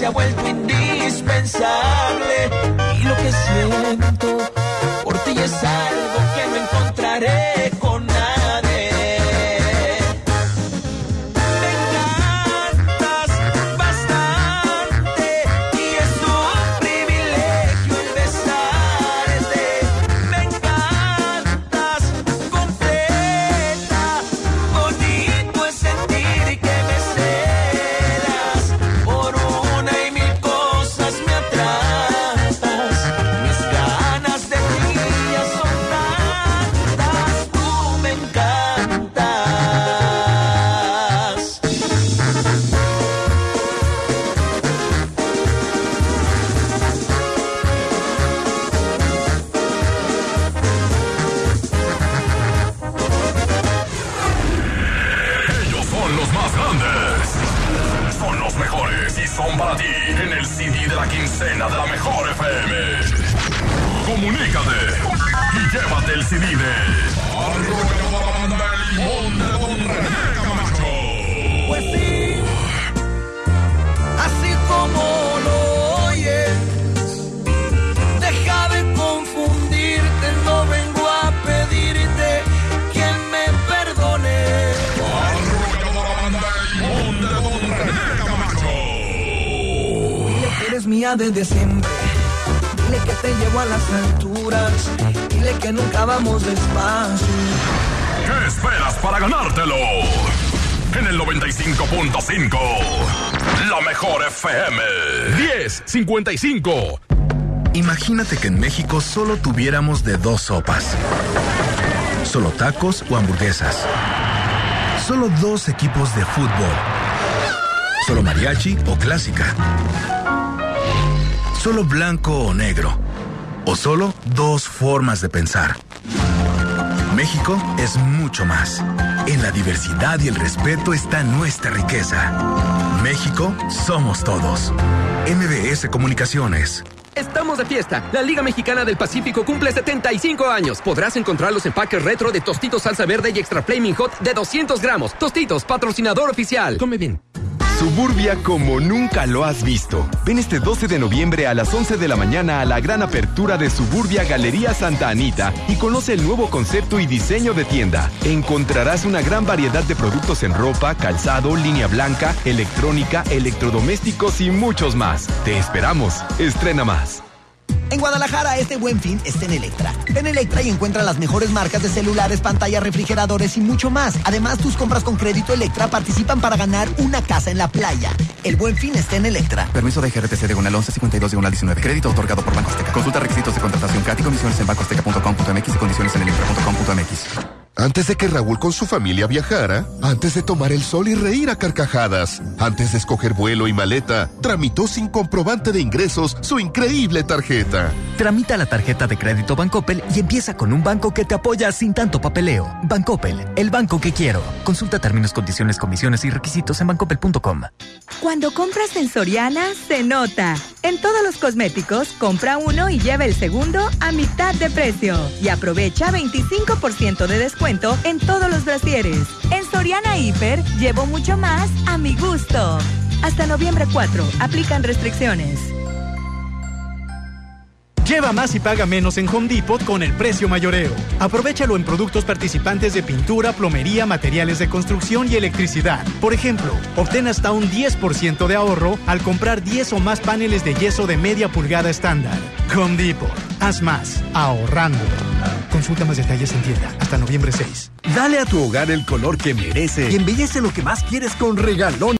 se ha vuelto indispensable? Mía desde siempre, dile que te llevo a las alturas, dile que nunca vamos despacio. ¿Qué esperas para ganártelo? En el 95.5, la mejor FM. 1055. Imagínate que en México solo tuviéramos de dos sopas. Solo tacos o hamburguesas. Solo dos equipos de fútbol. Solo mariachi o clásica. Solo blanco o negro. O solo dos formas de pensar. México es mucho más. En la diversidad y el respeto está nuestra riqueza. México somos todos. MBS Comunicaciones. Estamos de fiesta. La Liga Mexicana del Pacífico cumple 75 años. Podrás encontrar los empaques retro de Tostitos Salsa Verde y Extra Flaming Hot de 200 gramos. Tostitos, patrocinador oficial. Come bien. Suburbia como nunca lo has visto. Ven este 12 de noviembre a las 11 de la mañana a la gran apertura de Suburbia Galería Santa Anita y conoce el nuevo concepto y diseño de tienda. Encontrarás una gran variedad de productos en ropa, calzado, línea blanca, electrónica, electrodomésticos y muchos más. Te esperamos. Estrena más. En Guadalajara, este buen fin está en Electra. Ven a Electra y encuentra las mejores marcas de celulares, pantallas, refrigeradores y mucho más. Además, tus compras con crédito Electra participan para ganar una casa en la playa. El buen fin está en Electra. Permiso de GRTC de 11 52 de 19. Crédito otorgado por Banco Azteca. Consulta requisitos de contratación CAT y condiciones en bancoazteca.com.mx y condiciones en electra.com.mx. Antes de que Raúl con su familia viajara, antes de tomar el sol y reír a carcajadas, antes de escoger vuelo y maleta, tramitó sin comprobante de ingresos su increíble tarjeta. Tramita la tarjeta de crédito Bancoppel y empieza con un banco que te apoya sin tanto papeleo. Bancoppel, el banco que quiero. Consulta términos, condiciones, comisiones y requisitos en bancoppel.com. Cuando compras en Soriana, se nota. En todos los cosméticos, compra uno y lleva el segundo a mitad de precio. Y aprovecha 25% de descuento en todos los brasieres. En Soriana Hiper, llevo mucho más a mi gusto. Hasta noviembre 4, aplican restricciones. Lleva más y paga menos en Home Depot con el precio mayoreo. Aprovechalo en productos participantes de pintura, plomería, materiales de construcción y electricidad. Por ejemplo, obtén hasta un 10% de ahorro al comprar 10 o más paneles de yeso de media pulgada estándar. Home Depot. Haz más, ahorrando. Consulta más detalles en tienda hasta noviembre 6. Dale a tu hogar el color que merece y embellece lo que más quieres con regalón.